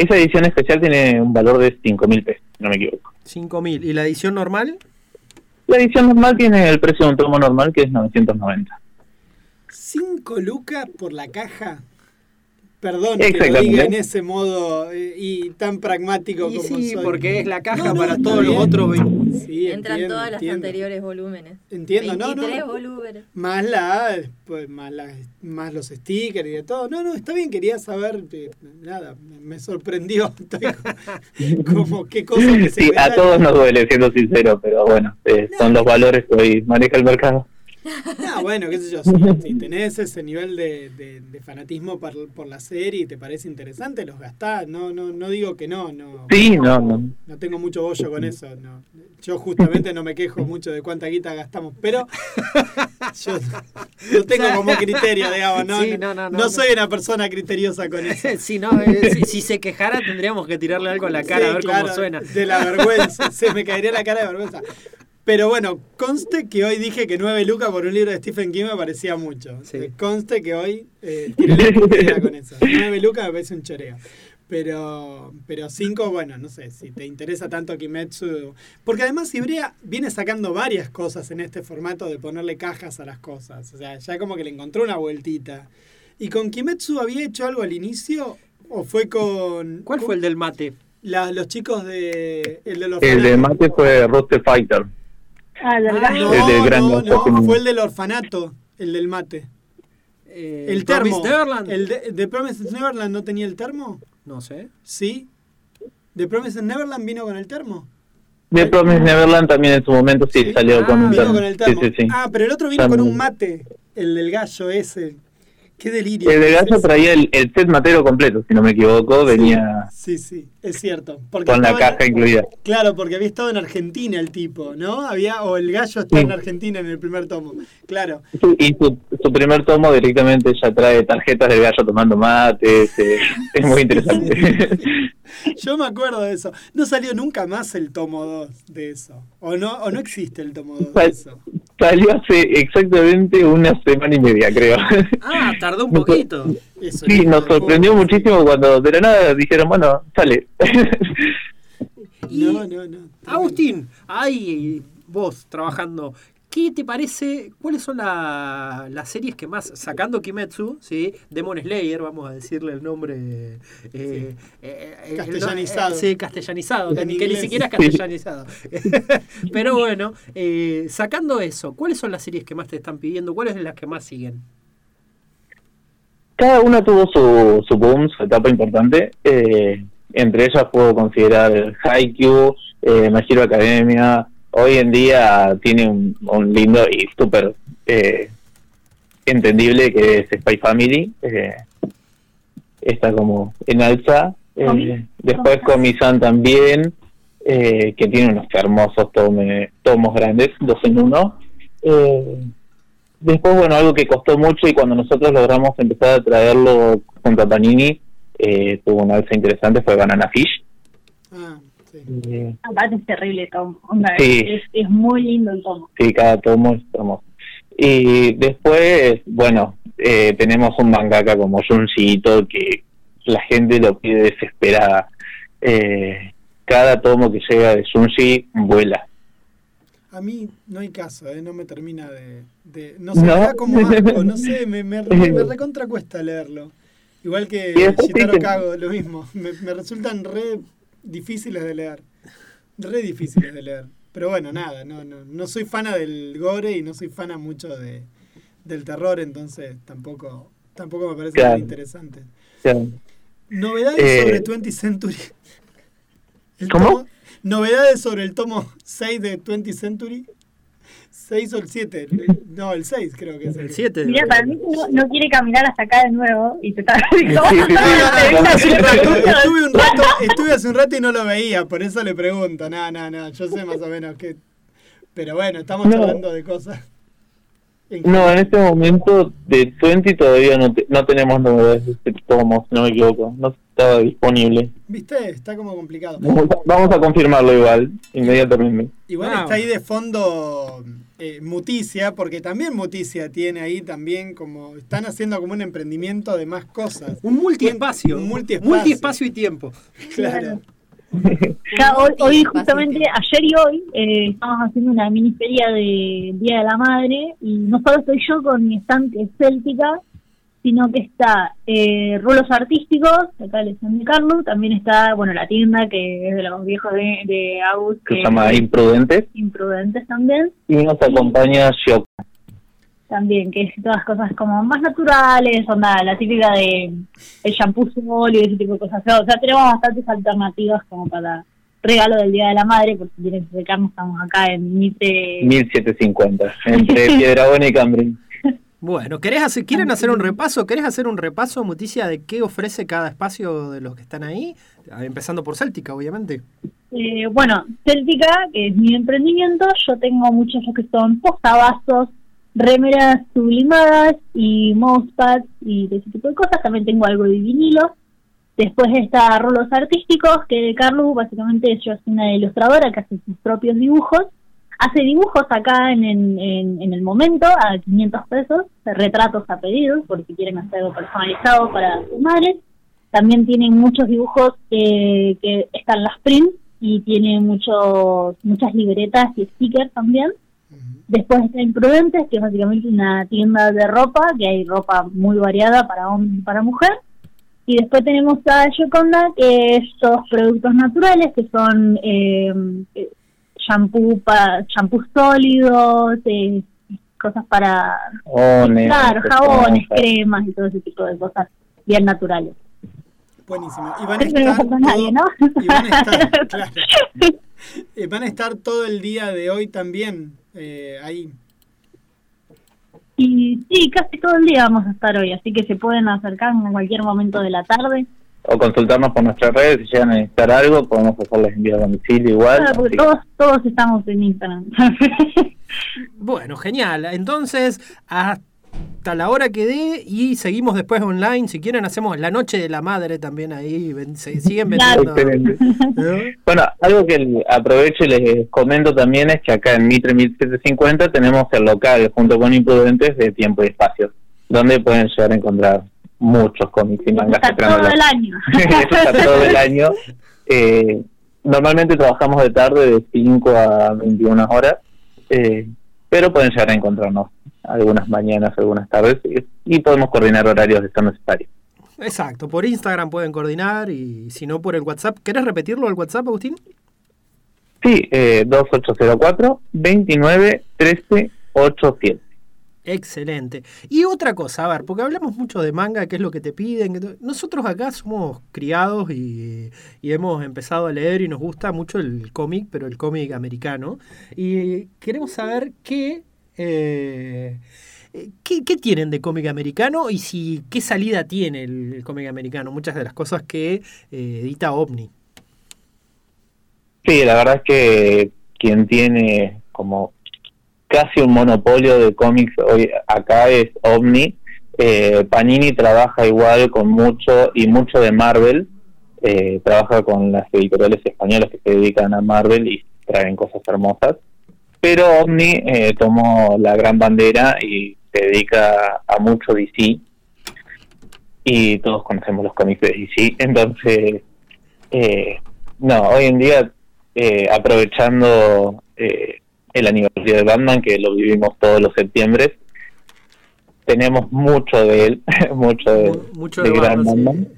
Esa edición especial tiene un valor de 5 mil pesos, si no me equivoco. 5000 y la edición normal? La edición normal tiene el precio de un tomo normal que es 990. ¿Cinco lucas por la caja? Perdón que lo diga en ese modo eh, y tan pragmático Y como sí, soy. porque es la caja No, no, para todos los otros. vein- Sí, Entran entiendo, todas las entiendo. anteriores volúmenes. Entiendo, no, no. 23 volúmenes. Más la, pues, más, la- más los stickers y de todo. No, no, está bien, quería saber, eh, nada, me- me sorprendió. Estoy como, como qué cosa que se Sí, a todos nos duele, siendo sincero, pero bueno, eh, son los valores que hoy maneja el mercado. Ah, bueno, qué sé yo, si, si tenés ese nivel de, de- de fanatismo por, por la serie y te parece interesante, los gastás. No, no, no digo que no, no. Sí, no, no. No tengo mucho bollo con eso. No. Yo justamente no me quejo mucho de cuánta guita gastamos, pero yo no tengo como criterio, digamos, ¿no? Sí, no, no, no, No no. soy una persona criteriosa con eso. si, no, eh, si, si se quejara tendríamos que tirarle algo en la cara Sí, a ver claro, cómo suena. De la vergüenza, se me caería la cara de vergüenza. Pero bueno, conste que hoy dije que 9 lucas por un libro de Stephen King me parecía mucho. Eh, Conste que hoy eh, la con eso. 9 lucas me parece un choreo. Pero pero 5, bueno, no sé, si te interesa tanto Kimetsu. Porque además Ibrea viene sacando varias cosas en este formato de ponerle cajas a las cosas. O sea, ya como que le encontró una vueltita. ¿Y con Kimetsu había hecho algo al inicio? ¿O fue con.? ¿Cuál fue el del mate? La- los chicos de. El de los El de mate fue Roster Fighter. Ah, del Ah, no, El del gran no, no, fue el del orfanato, el del mate. Eh, el termo. Promised Neverland. El de, de Promised Neverland no tenía el termo? No sé. Sí. ¿De Promised Neverland vino con el termo? De Promise Neverland también en su momento sí, salió con un Vino termo. con el Sí, termo. sí, sí. Ah, pero el otro vino También. con un mate, el del gallo ese. Qué delirio. El de Gallo traía el, el set matero completo, si no me equivoco, venía Sí, sí, es cierto. Porque con la en- caja incluida. Claro, porque había estado en Argentina el tipo, ¿no? Había o el gallo estaba Sí. en Argentina en el primer tomo. Claro. Y su, su primer tomo directamente ya trae tarjetas del gallo tomando mates, eh, es muy interesante. Yo me acuerdo de eso. No salió nunca más el tomo 2 de eso. O no, o no existe el tomo 2 de eso. Salió hace exactamente una semana y media, creo. Ah, tardó un poquito. Sí, nos sorprendió muchísimo cuando de la nada dijeron, bueno, sale. No, no, no. Agustín, ahí vos trabajando, ¿qué te parece? ¿Cuáles son la- las series que más, sacando Kimetsu, ¿sí? Demon Slayer, vamos a decirle el nombre eh, eh, eh, Castellanizado. eh, sí, castellanizado, que, ni- que ni inglés. siquiera es castellanizado. Pero bueno, eh, sacando eso, ¿cuáles son las series que más te están pidiendo? ¿Cuáles son las que más siguen? Cada una tuvo su, su boom, su etapa importante. eh, entre ellas puedo considerar Haikyuu, eh, My Hero Academia. Hoy en día tiene un, un lindo y súper eh, entendible que es Spy Family. eh, está como en alza. Eh, después Komi-san también, que tiene unos hermosos tome- tomos grandes, dos en uno. Después, bueno, algo que costó mucho y cuando nosotros logramos empezar a traerlo junto a Panini, eh, tuvo una alza interesante, fue Banana Fish. Eh, Aparte es terrible el tomo. onda, Sí. es, es muy lindo el tomo. sí, cada tomo es hermoso. Y después, bueno, eh, tenemos un mangaka como Junji Ito que la gente lo pide desesperada. Eh, cada tomo que llega de Junji vuela. A mí no hay caso, ¿eh? no me termina de... de- no sé, ¿No? como asco, no sé, me, me, me, me recontra cuesta leerlo. Igual que dicen- Cago, lo mismo. Me, me resultan re difíciles de leer. Re difíciles de leer. Pero bueno, nada, no, no, no soy fana del gore y no soy fana mucho de, del terror, entonces tampoco, tampoco me parece Claro. tan interesante. Claro. Novedades Eh, sobre 20th Century. El ¿Cómo? tomo- novedades sobre el tomo 6 de 20th Century. 6 o el 7. No, el 6 creo que es. El 7. Mira, para mí no, no quiere caminar hasta acá de nuevo y te está... Rato, estuve, un rato, estuve hace un rato y no lo veía, por eso le pregunto. No, no, no, yo sé más o menos que... Pero bueno, estamos No. hablando de cosas. No, en este momento de 20 todavía no, te- no tenemos novedades de este tomo, si no me equivoco. No estaba disponible. ¿Viste? Está como complicado. Vamos a, vamos a confirmarlo igual, inmediatamente. Igual está ahí de fondo eh, Muticia, porque también Muticia tiene ahí también como... Están haciendo como un emprendimiento de más cosas. Un multiespacio. Un multiespacio. Multiespacio y tiempo. Claro. Ya, hoy, hoy justamente, ayer y hoy, eh, estamos haciendo una mini feria de Día de la Madre y no solo estoy yo con mi stand que es céltica, sino que está eh, Rulos Artísticos, de acá San de Carlos, también está, bueno, la tienda que es de los viejos de, de Agus, Que que se llama Imprudentes. Imprudentes también, Y nos acompaña Shioka. También, que es todas cosas como más naturales, onda, la típica de el shampoo solo y ese tipo de cosas. O sea, tenemos bastantes alternativas como para regalo del Día de la Madre, por si quieren acercarnos, estamos acá en Mitre. 1750, entre Piedrabuena y Cambridge. Bueno, ¿querés hacer, ¿quieren hacer un repaso? ¿Querés hacer un repaso, Muticia, de qué ofrece cada espacio de los que están ahí? Ah, Empezando por Céltica, obviamente. Eh, bueno, Céltica, que es mi emprendimiento, yo tengo muchos que son posavasos, remeras sublimadas y mousepads y de ese tipo de cosas. También tengo algo de vinilo. Después está rolos artísticos, que Carlos básicamente yo soy una ilustradora que hace sus propios dibujos. Hace dibujos acá en, en, en- el momento a 500 pesos, retratos a pedido, por si quieren hacer algo personalizado para sus madres. También tienen muchos dibujos que, que están las prints y tiene muchos muchas libretas y stickers también. Después está Imprudentes, que es básicamente una tienda de ropa, que hay ropa muy variada para hombre y para mujer. Y después tenemos a Yoconda, que es todos productos naturales, que son eh, eh, shampoo, pa, shampoo sólidos, eh, cosas para... Jabones, cremas y todo ese tipo de cosas bien naturales. Buenísimo. Y van a no estar, nadie, ¿no? y van a estar, claro. Eh, van a estar todo el día de hoy también eh, ahí. Y sí, casi todo el día vamos a estar hoy, así que se pueden acercar en cualquier momento de la tarde. O consultarnos por nuestras redes si llegan a necesitar algo, podemos hacerles envío a domicilio igual. Claro, porque todos, todos estamos en Instagram. Bueno, genial. Entonces, hasta la hora que dé y seguimos después online. Si quieren, hacemos la noche de la madre también ahí. ven- se siguen vendiendo. Bueno, algo que aprovecho y les comento también es que acá en Mitre 1750 tenemos el local junto con Imprudentes de Tiempo y Espacio, donde pueden llegar a encontrar muchos cómics y mangas Está todo el año. Eso está todo el año. Eh, normalmente trabajamos de tarde de 5 a 21 horas, eh, pero pueden llegar a encontrarnos algunas mañanas, algunas tardes, y, podemos coordinar horarios de ser necesario. Exacto, por Instagram pueden coordinar y si no por el WhatsApp. ¿Querés repetirlo el WhatsApp, Agustín? Sí, eh, 2804 29 13 87. Excelente. Y otra cosa, a ver, porque hablamos mucho de manga, qué es lo que te piden. Nosotros acá somos criados y, y hemos empezado a leer y nos gusta mucho el cómic, pero el cómic americano. Y queremos saber qué, eh, qué, tienen de cómic americano y si qué salida tiene el, cómic americano. Muchas de las cosas que eh, edita OVNI. Sí, la verdad es que quien tiene como casi un monopolio de cómics hoy acá es Omni. Eh, Panini trabaja igual con mucho y mucho de Marvel. Eh, trabaja con las editoriales españolas que se dedican a Marvel y traen cosas hermosas. Pero Omni eh, tomó la gran bandera y se dedica a mucho DC. Y todos conocemos los cómics de DC. Entonces, eh, no, hoy en día, eh, aprovechando eh, el aniversario de Batman, que lo vivimos todos los septiembre. Tenemos mucho de él, mucho de, mucho de de gran Batman, sí. Batman.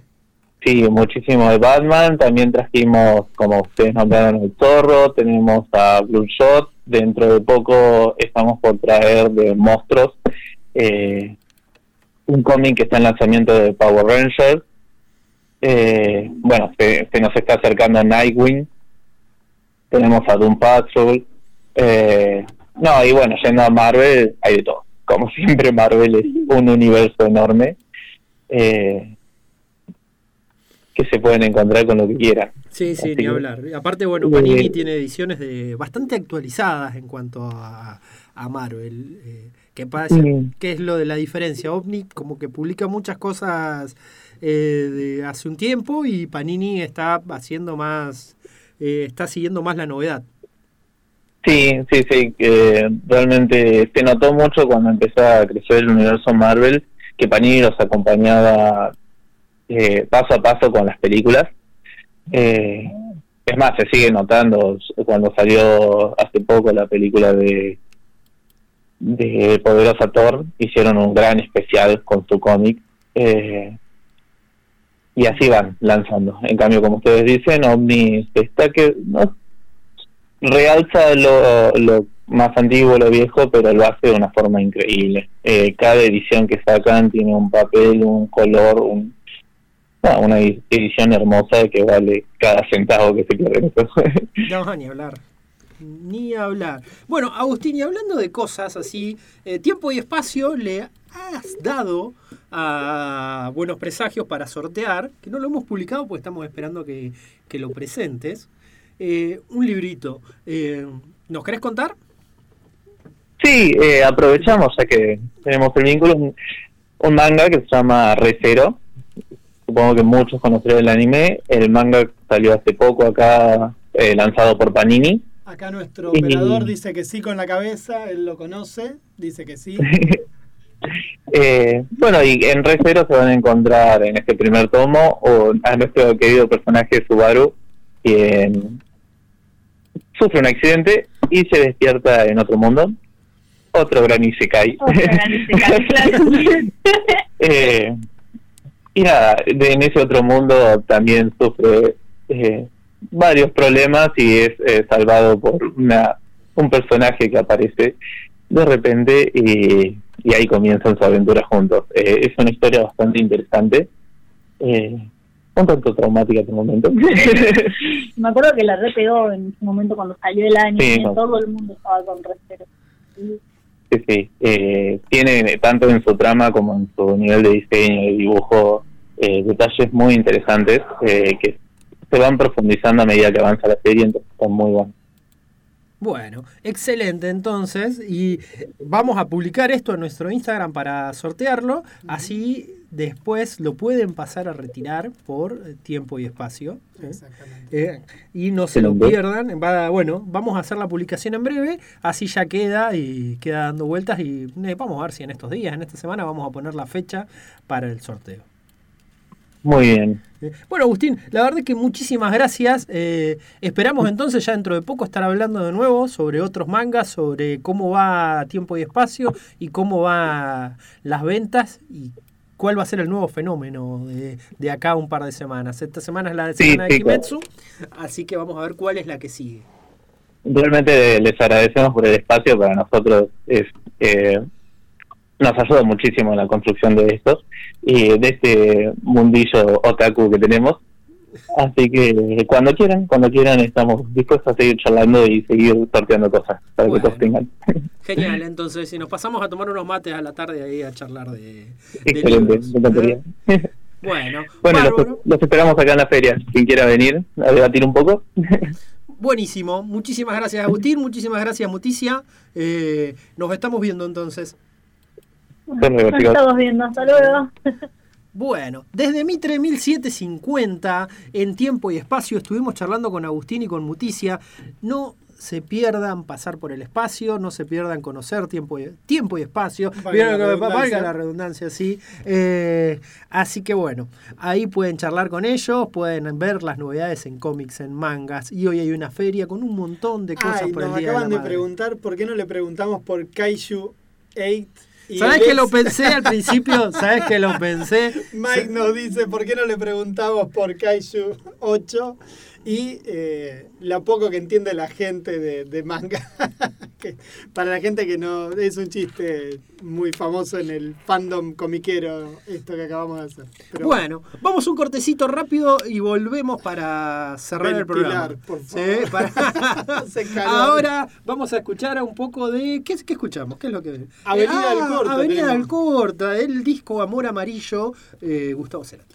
Sí, muchísimo de Batman. También trajimos, como ustedes nombraron, el Zorro. Tenemos a Blue Shot. Dentro de poco estamos por traer de Monstruos eh, un cómic que está en lanzamiento de Power Rangers. Eh, bueno, se, nos está acercando a Nightwing. Tenemos a Doom Patrol. Eh, no, y bueno, yendo a Marvel, hay de todo. Como siempre, Marvel es un universo enorme. Eh, que se pueden encontrar con lo que quieran. Sí, sí, Así ni hablar. Aparte, bueno, Eh, Panini tiene ediciones de bastante actualizadas en cuanto a, a Marvel. Eh, ¿Qué pasa? ¿Qué es lo de la diferencia? OVNI como que publica muchas cosas eh, de hace un tiempo y Panini está haciendo más, eh, está siguiendo más la novedad. Sí, sí, sí, que realmente se notó mucho cuando empezó a crecer el universo Marvel, que Panini los acompañaba eh, paso a paso con las películas. Eh, es más, se sigue notando cuando salió hace poco la película de de Poderosa Thor, hicieron un gran especial con su cómic. eh, y así van lanzando. En cambio, como ustedes dicen, Omni está que no realza lo, lo más antiguo, lo viejo, pero lo hace de una forma increíble. Eh, cada edición que sacan tiene un papel, un color, un, ah, una edi- edición hermosa que vale cada centavo que se pierde. No, ni hablar. Ni hablar. Bueno, Agustín, y hablando de cosas así, eh, tiempo y espacio le has dado a Buenos Presagios para sortear, que no lo hemos publicado porque estamos esperando que, que lo presentes, eh, un librito. Eh, ¿Nos querés contar? Sí, aprovechamos ya que tenemos el vínculo, un, un manga que se llama Recero. Supongo que muchos conocerán el anime. El manga salió hace poco acá, eh, lanzado por Panini. Acá nuestro Y- operador dice que sí con la cabeza, él lo conoce, dice que sí. Eh, bueno, y en Recero se van a encontrar en este primer tomo o a nuestro querido personaje Subaru, quien sufre un accidente y se despierta en otro mundo. Otro gran Isekai. Otro gran Isekai, claro. Eh, y nada, de- en ese otro mundo también sufre eh, varios problemas y es eh, salvado por una, un personaje que aparece de repente y, y ahí comienzan su aventura juntos. Eh, es una historia bastante interesante, eh, un tanto traumática por momento. Me acuerdo que la repegó en su momento cuando salió el año, Sí, y no. todo el mundo estaba con respeto. Sí, sí. Eh, tiene tanto en su trama como en su nivel de diseño y dibujo eh, detalles muy interesantes eh, que se van profundizando a medida que avanza la serie, entonces están muy buenos. Bueno, excelente entonces. Y vamos a publicar esto en nuestro Instagram para sortearlo. Así después lo pueden pasar a retirar por eh, tiempo y espacio. ¿eh? Eh, y no se lo pierdan. Va- bueno, vamos a hacer la publicación en breve. Así ya queda y queda dando vueltas. Y eh, vamos a ver si en estos días, en esta semana, vamos a poner la fecha para el sorteo. Muy bien. Bueno, Agustín, la verdad que muchísimas gracias. Eh, esperamos entonces ya dentro de poco estar hablando de nuevo sobre otros mangas, sobre cómo va tiempo y espacio y cómo va las ventas y cuál va a ser el nuevo fenómeno de, de acá un par de semanas. Esta semana es la Sí, semana de. Kimetsu, así que vamos a ver cuál es la que sigue. Realmente les agradecemos por el espacio, para nosotros es eh, nos ayuda muchísimo en la construcción de estos y de este mundillo otaku que tenemos. Así que cuando quieran, cuando quieran estamos dispuestos a seguir charlando y seguir sorteando cosas para que todos tengan. Genial, entonces si nos pasamos a tomar unos mates a la tarde ahí a charlar de, de Excelente, libros. me encantaría. Bueno, Bueno, los, los esperamos acá en la feria. Quien quiera venir a debatir un poco. Buenísimo. Muchísimas gracias, Agustín. Muchísimas gracias, Muticia. Eh, nos estamos viendo entonces. Nos estamos viendo, hasta luego. Bueno, desde Mitre 1750, en tiempo y espacio, estuvimos charlando con Agustín y con Muticia. No se pierdan pasar por el espacio, no se pierdan conocer tiempo y, tiempo y espacio. Valga Vieron la valga la redundancia, sí. Eh, así que bueno, ahí pueden charlar con ellos, pueden ver las novedades en cómics, en mangas. Y hoy hay una feria con un montón de cosas Ay, por el nos Día acaban de de, la preguntar por qué no le preguntamos por Kaiju 8. ¿Sabes que lo pensé al principio? ¿Sabes que lo pensé? Mike nos dice por qué no le preguntamos por Kaiju 8 y eh, lo poco que entiende la gente de, de manga. que para la gente que no es un chiste muy famoso en el fandom comiquero esto que acabamos de hacer. Pero Bueno, vamos un cortecito rápido y volvemos para cerrar el programa. Por Sí, favor. para- Hace calor. Ahora vamos a escuchar un poco de. ¿Qué, qué escuchamos? ¿Qué es lo que.? Avenida Ah, del Corto Avenida del Corta, el disco Amor Amarillo, eh, Gustavo Cerati.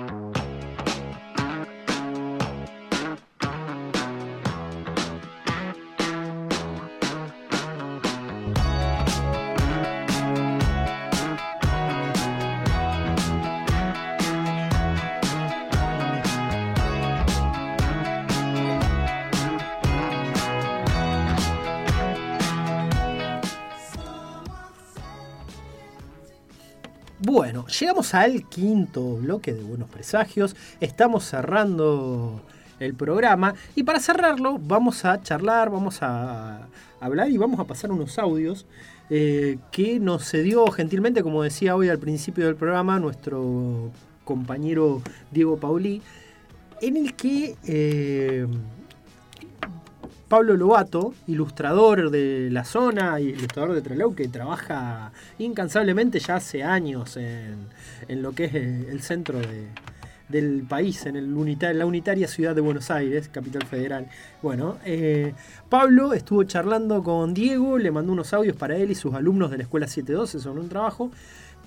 llegamos al quinto bloque de Buenos Presagios. Estamos cerrando el programa y para cerrarlo vamos a charlar, vamos a hablar y vamos a pasar unos audios eh, que nos cedió gentilmente, como decía hoy al principio del programa, nuestro compañero Diego Paulí, en el que eh, Pablo Lobato, ilustrador de la zona y ilustrador de Trelew, que trabaja incansablemente ya hace años en, lo que es el centro de- del país, en el la unitaria ciudad de Buenos Aires, capital federal. Bueno, eh, Pablo estuvo charlando con Diego, le mandó unos audios para él y sus alumnos de la Escuela 712 sobre un trabajo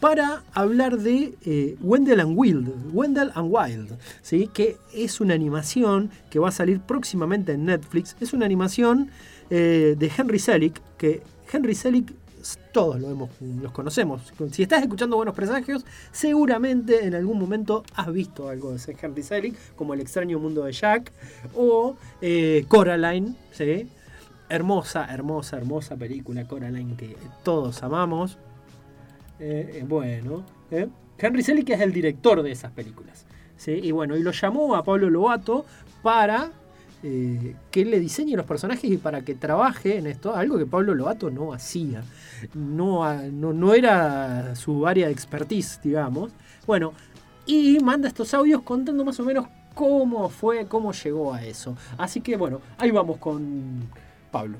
para hablar de eh, Wendell and Wild, Wendell and Wild, ¿sí? que es una animación que va a salir próximamente en Netflix. Es una animación eh, de Henry Selick, que Henry Selick todos lo hemos, los conocemos. Si estás escuchando Buenos Presagios, seguramente en algún momento has visto algo de Henry Selick, como El extraño mundo de Jack o eh, Coraline, ¿sí? Hermosa, hermosa, hermosa película Coraline que todos amamos. Eh, eh, bueno, eh. Henry Selick es el director de esas películas. ¿sí? Y bueno, y lo llamó a Pablo Lobato para eh, que le diseñe los personajes y para que trabaje en esto, algo que Pablo Lobato no hacía. No, no, no era su área de expertise, digamos. Bueno, y manda estos audios contando más o menos cómo fue, cómo llegó a eso. Así que bueno, ahí vamos con Pablo.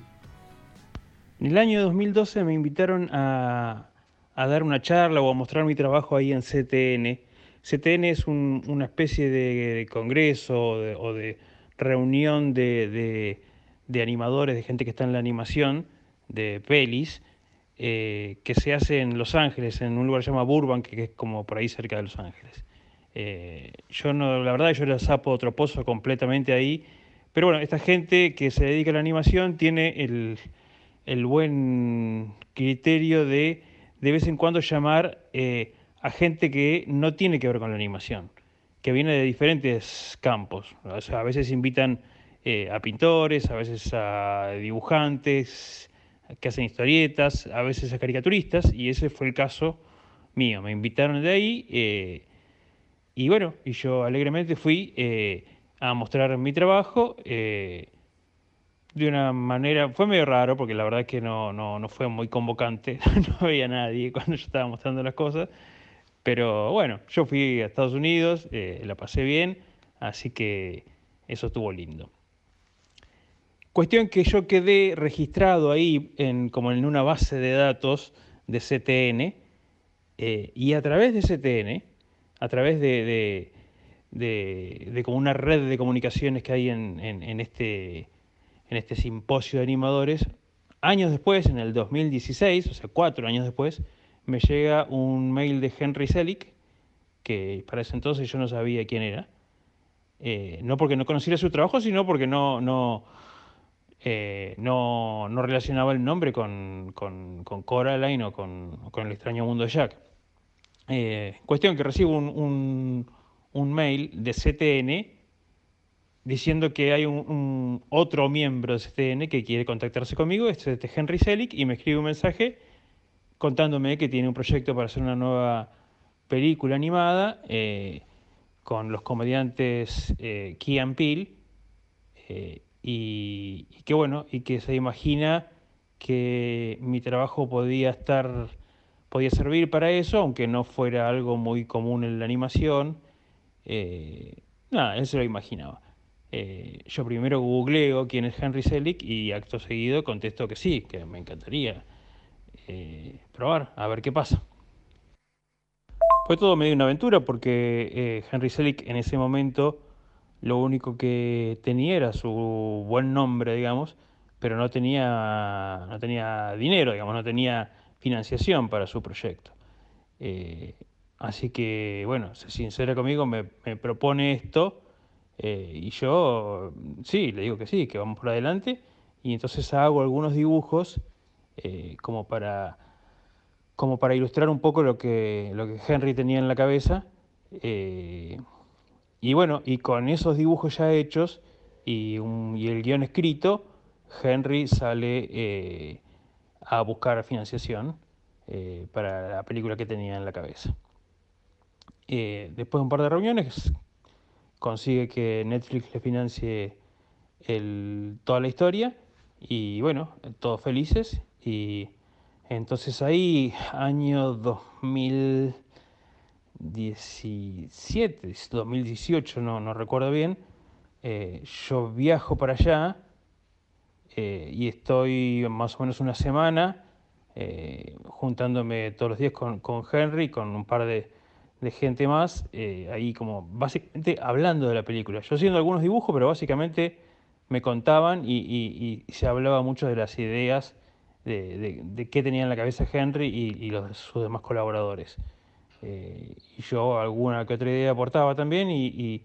En el año 2012 me invitaron a, a dar una charla o a mostrar mi trabajo ahí en CTN. CTN es un- una especie de, congreso o de, reunión de, de- animadores, de gente que está en la animación, de pelis, eh, que se hace en Los Ángeles, en un lugar que se llama Burbank, que es como por ahí cerca de Los Ángeles. Eh, yo no, la verdad, yo era sapo troposo completamente ahí, pero bueno, esta gente que se dedica a la animación tiene el, el buen criterio de de vez en cuando llamar eh, a gente que no tiene que ver con la animación, que viene de diferentes campos. A veces invitan eh, a pintores, a veces a dibujantes que hacen historietas, a veces a caricaturistas, y ese fue el caso mío. Me invitaron de ahí eh, y bueno, y yo alegremente fui a mostrar mi trabajo. De una manera, fue medio raro porque la verdad es que no, no, no fue muy convocante, no veía a nadie cuando yo estaba mostrando las cosas, pero bueno, yo fui a Estados Unidos, eh, la pasé bien, así que eso estuvo lindo. Cuestión que yo quedé registrado ahí en, como en una base de datos de CTN eh, y a través de CTN, a través de, de, de- como una red de comunicaciones que hay en- en este, en este simposio de animadores, años después, en el 2016, o sea, cuatro años después, me llega un mail de Henry Selick, que para ese entonces yo no sabía quién era, eh, no porque no conociera su trabajo, sino porque no, no, eh, no, no relacionaba el nombre con, con, con Coraline o con, con el extraño mundo de Jack. Eh, cuestión que recibo un, un- un mail de CTN diciendo que hay un, otro miembro de CTN que quiere contactarse conmigo, este es este Henry Selick, y me escribe un mensaje contándome que tiene un proyecto para hacer una nueva película animada eh, con los comediantes eh, Key and Peele, eh, y, y que bueno, y que se imagina que mi trabajo podía estar, podía servir para eso, aunque no fuera algo muy común en la animación. Eh, nada, él se lo imaginaba. Eh, yo primero googleo quién es Henry Selick y acto seguido contesto que sí, que me encantaría eh, probar, a ver qué pasa. Fue todo medio una aventura porque eh, Henry Selick en ese momento lo único que tenía era su buen nombre, digamos, pero no tenía, no tenía dinero, digamos, no tenía financiación para su proyecto. Así que, bueno, se sincera conmigo, me, me propone esto eh, y yo, sí, le digo que sí, que vamos por adelante y entonces hago algunos dibujos eh, como para como para ilustrar un poco lo que, lo que Henry tenía en la cabeza. eh, y bueno, y con esos dibujos ya hechos y, y el guion escrito, Henry sale a buscar financiación para la película que tenía en la cabeza. Después de un par de reuniones, consigue que Netflix le financie toda la historia y bueno, todos felices. Y entonces ahí, año 2017, 2018, no, no recuerdo bien, eh, yo viajo para allá eh, y estoy más o menos una semana eh, juntándome todos los días con Henry, con un par de, de gente más, eh, ahí como básicamente hablando de la película. Yo haciendo algunos dibujos, pero básicamente me contaban y, y- se hablaba mucho de las ideas de, de- qué tenía en la cabeza Henry y, y sus demás colaboradores. Eh, y yo alguna que otra idea aportaba también y,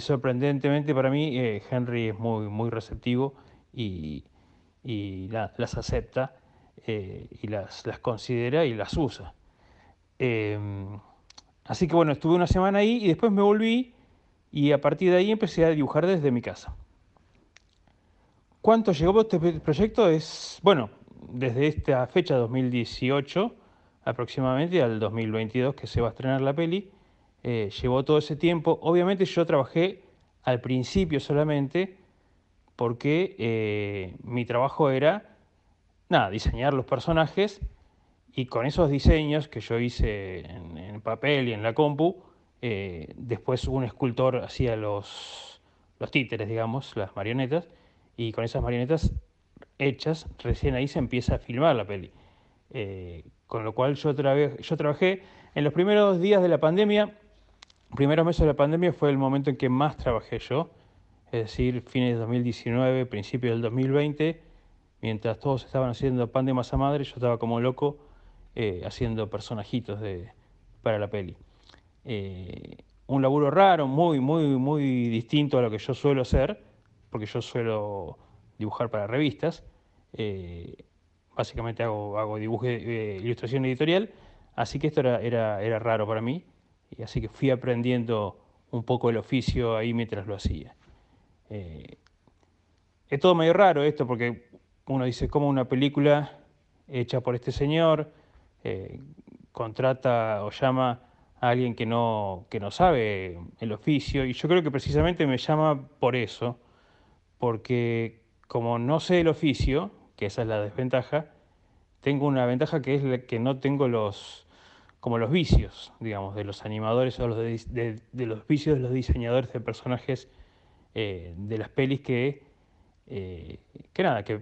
sorprendentemente para mí eh, Henry es muy, muy receptivo y, la- las acepta y las, las considera y las usa. Así que bueno, estuve una semana ahí y después me volví y a partir de ahí empecé a dibujar desde mi casa. ¿Cuánto llegó este proyecto? Es, bueno, desde esta fecha 2018 aproximadamente al 2022 que se va a estrenar la peli, eh, llevó todo ese tiempo. Obviamente yo trabajé al principio solamente porque eh, mi trabajo era, nada, diseñar los personajes y con esos diseños que yo hice en, en papel y en la compu, eh, después un escultor hacía los, los títeres, digamos, las marionetas, y con esas marionetas hechas, recién ahí se empieza a filmar la peli. Eh, con lo cual yo, trabajé- yo trabajé en los primeros días de la pandemia, primeros meses de la pandemia fue el momento en que más trabajé yo, es decir, fines de 2019, principios del 2020, mientras todos estaban haciendo pan de masa madre, yo estaba como loco eh, haciendo personajitos para la peli. Eh, un laburo raro, muy, muy, muy distinto a lo que yo suelo hacer, porque yo suelo dibujar para revistas. eh, básicamente hago, hago ilustración editorial, así que esto era, era, era raro para mí, y así que fui aprendiendo un poco el oficio ahí mientras lo hacía. Es todo medio raro esto, porque uno dice, ¿cómo una película hecha por este señor eh, contrata o llama a alguien que no, que no sabe el oficio? Y yo creo que precisamente me llama por eso, porque como no sé el oficio, que esa es la desventaja, tengo una ventaja que es que no tengo los como los vicios, digamos, de los animadores o los de los vicios de los diseñadores de personajes eh, de las pelis que, eh, que nada, que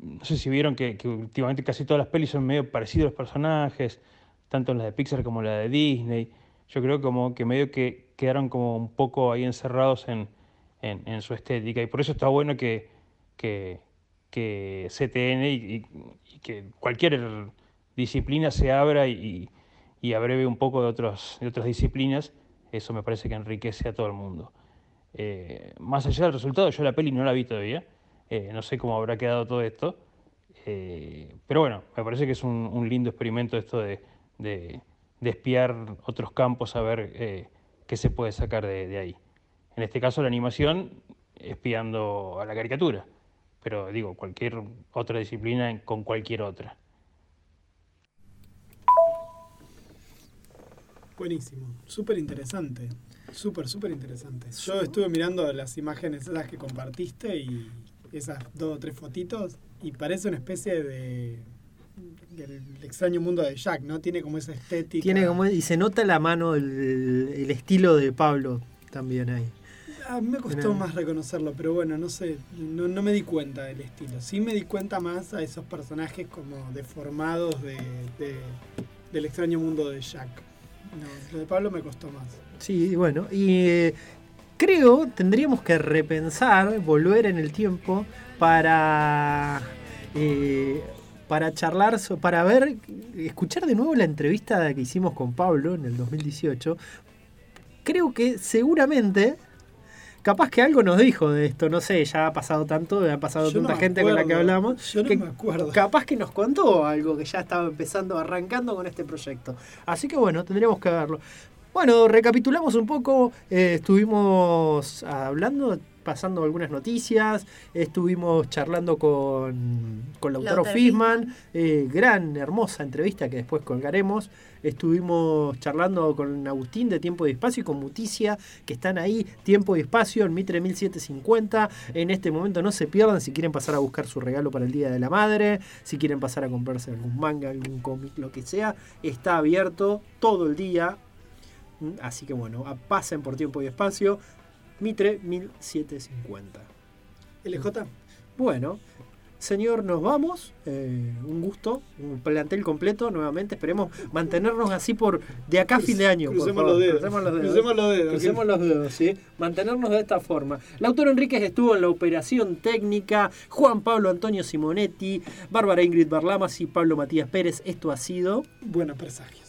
no sé si vieron que, últimamente casi todas las pelis son medio parecidos a los personajes, tanto en las de Pixar como la de Disney. Yo creo como que medio que quedaron como un poco ahí encerrados en, en, en su estética y por eso está bueno que, que, que CTN y- y que cualquier disciplina se abra y, y abreve un poco de, otros, de otras disciplinas, eso me parece que enriquece a todo el mundo. Eh, más allá del resultado, yo la peli no la vi todavía, eh, no sé cómo habrá quedado todo esto, eh, pero bueno, me parece que es un, lindo experimento esto de, de- espiar otros campos a ver qué se puede sacar de, de ahí. En este caso la animación espiando a la caricatura, pero digo, cualquier otra disciplina con cualquier otra. Buenísimo, súper interesante, súper, súper interesante. Yo estuve mirando las imágenes esas que compartiste y esas dos o tres fotitos y parece una especie de del extraño mundo de Jack, ¿no? Tiene como esa estética. Tiene como, y se nota la mano, el, el estilo de Pablo también ahí. Ah, me costó más reconocerlo, pero bueno, no sé, no, no me di cuenta del estilo. Sí me di cuenta más a esos personajes como deformados de, de- del extraño mundo de Jack. No, lo de Pablo me costó más. Sí, bueno, y eh, creo tendríamos que repensar, volver en el tiempo para eh, para charlar, para ver, escuchar de nuevo la entrevista que hicimos con Pablo en el 2018. Creo que seguramente, capaz que algo nos dijo de esto, no sé, ya ha pasado tanto, ha pasado Yo tanta gente con la que hablamos. Yo no que me acuerdo. Capaz que nos contó algo que ya estaba empezando, arrancando con este proyecto. Así que bueno, tendríamos que verlo. Bueno, recapitulamos un poco, eh, estuvimos hablando, pasando algunas noticias, estuvimos charlando con, con Lautaro Lautaro Fisman, eh, gran, hermosa entrevista que después colgaremos. Estuvimos charlando con Agustín de Tiempo y Espacio y con Muticia, que están ahí, Tiempo y Espacio en Mitre 1750. En este momento no se pierdan si quieren pasar a buscar su regalo para el Día de la Madre, si quieren pasar a comprarse algún manga, algún cómic, lo que sea. Está abierto todo el día. Así que bueno, pasen por Tiempo y Espacio. Mitre 1750. LJ. Bueno, señor, nos vamos. Eh, un gusto, un plantel completo nuevamente. Esperemos mantenernos así por de acá a fin de año. crucemos los dedos. Crucemos los dedos. Crucemos los dedos. Crucemos los dedos, sí. Mantenernos de esta forma. Lautaro Enríquez estuvo en la operación técnica. Juan Pablo Antonio Simonetti, Bárbara Ingrid Barlamas y Pablo Matías Pérez. Esto ha sido. Buenos presagios.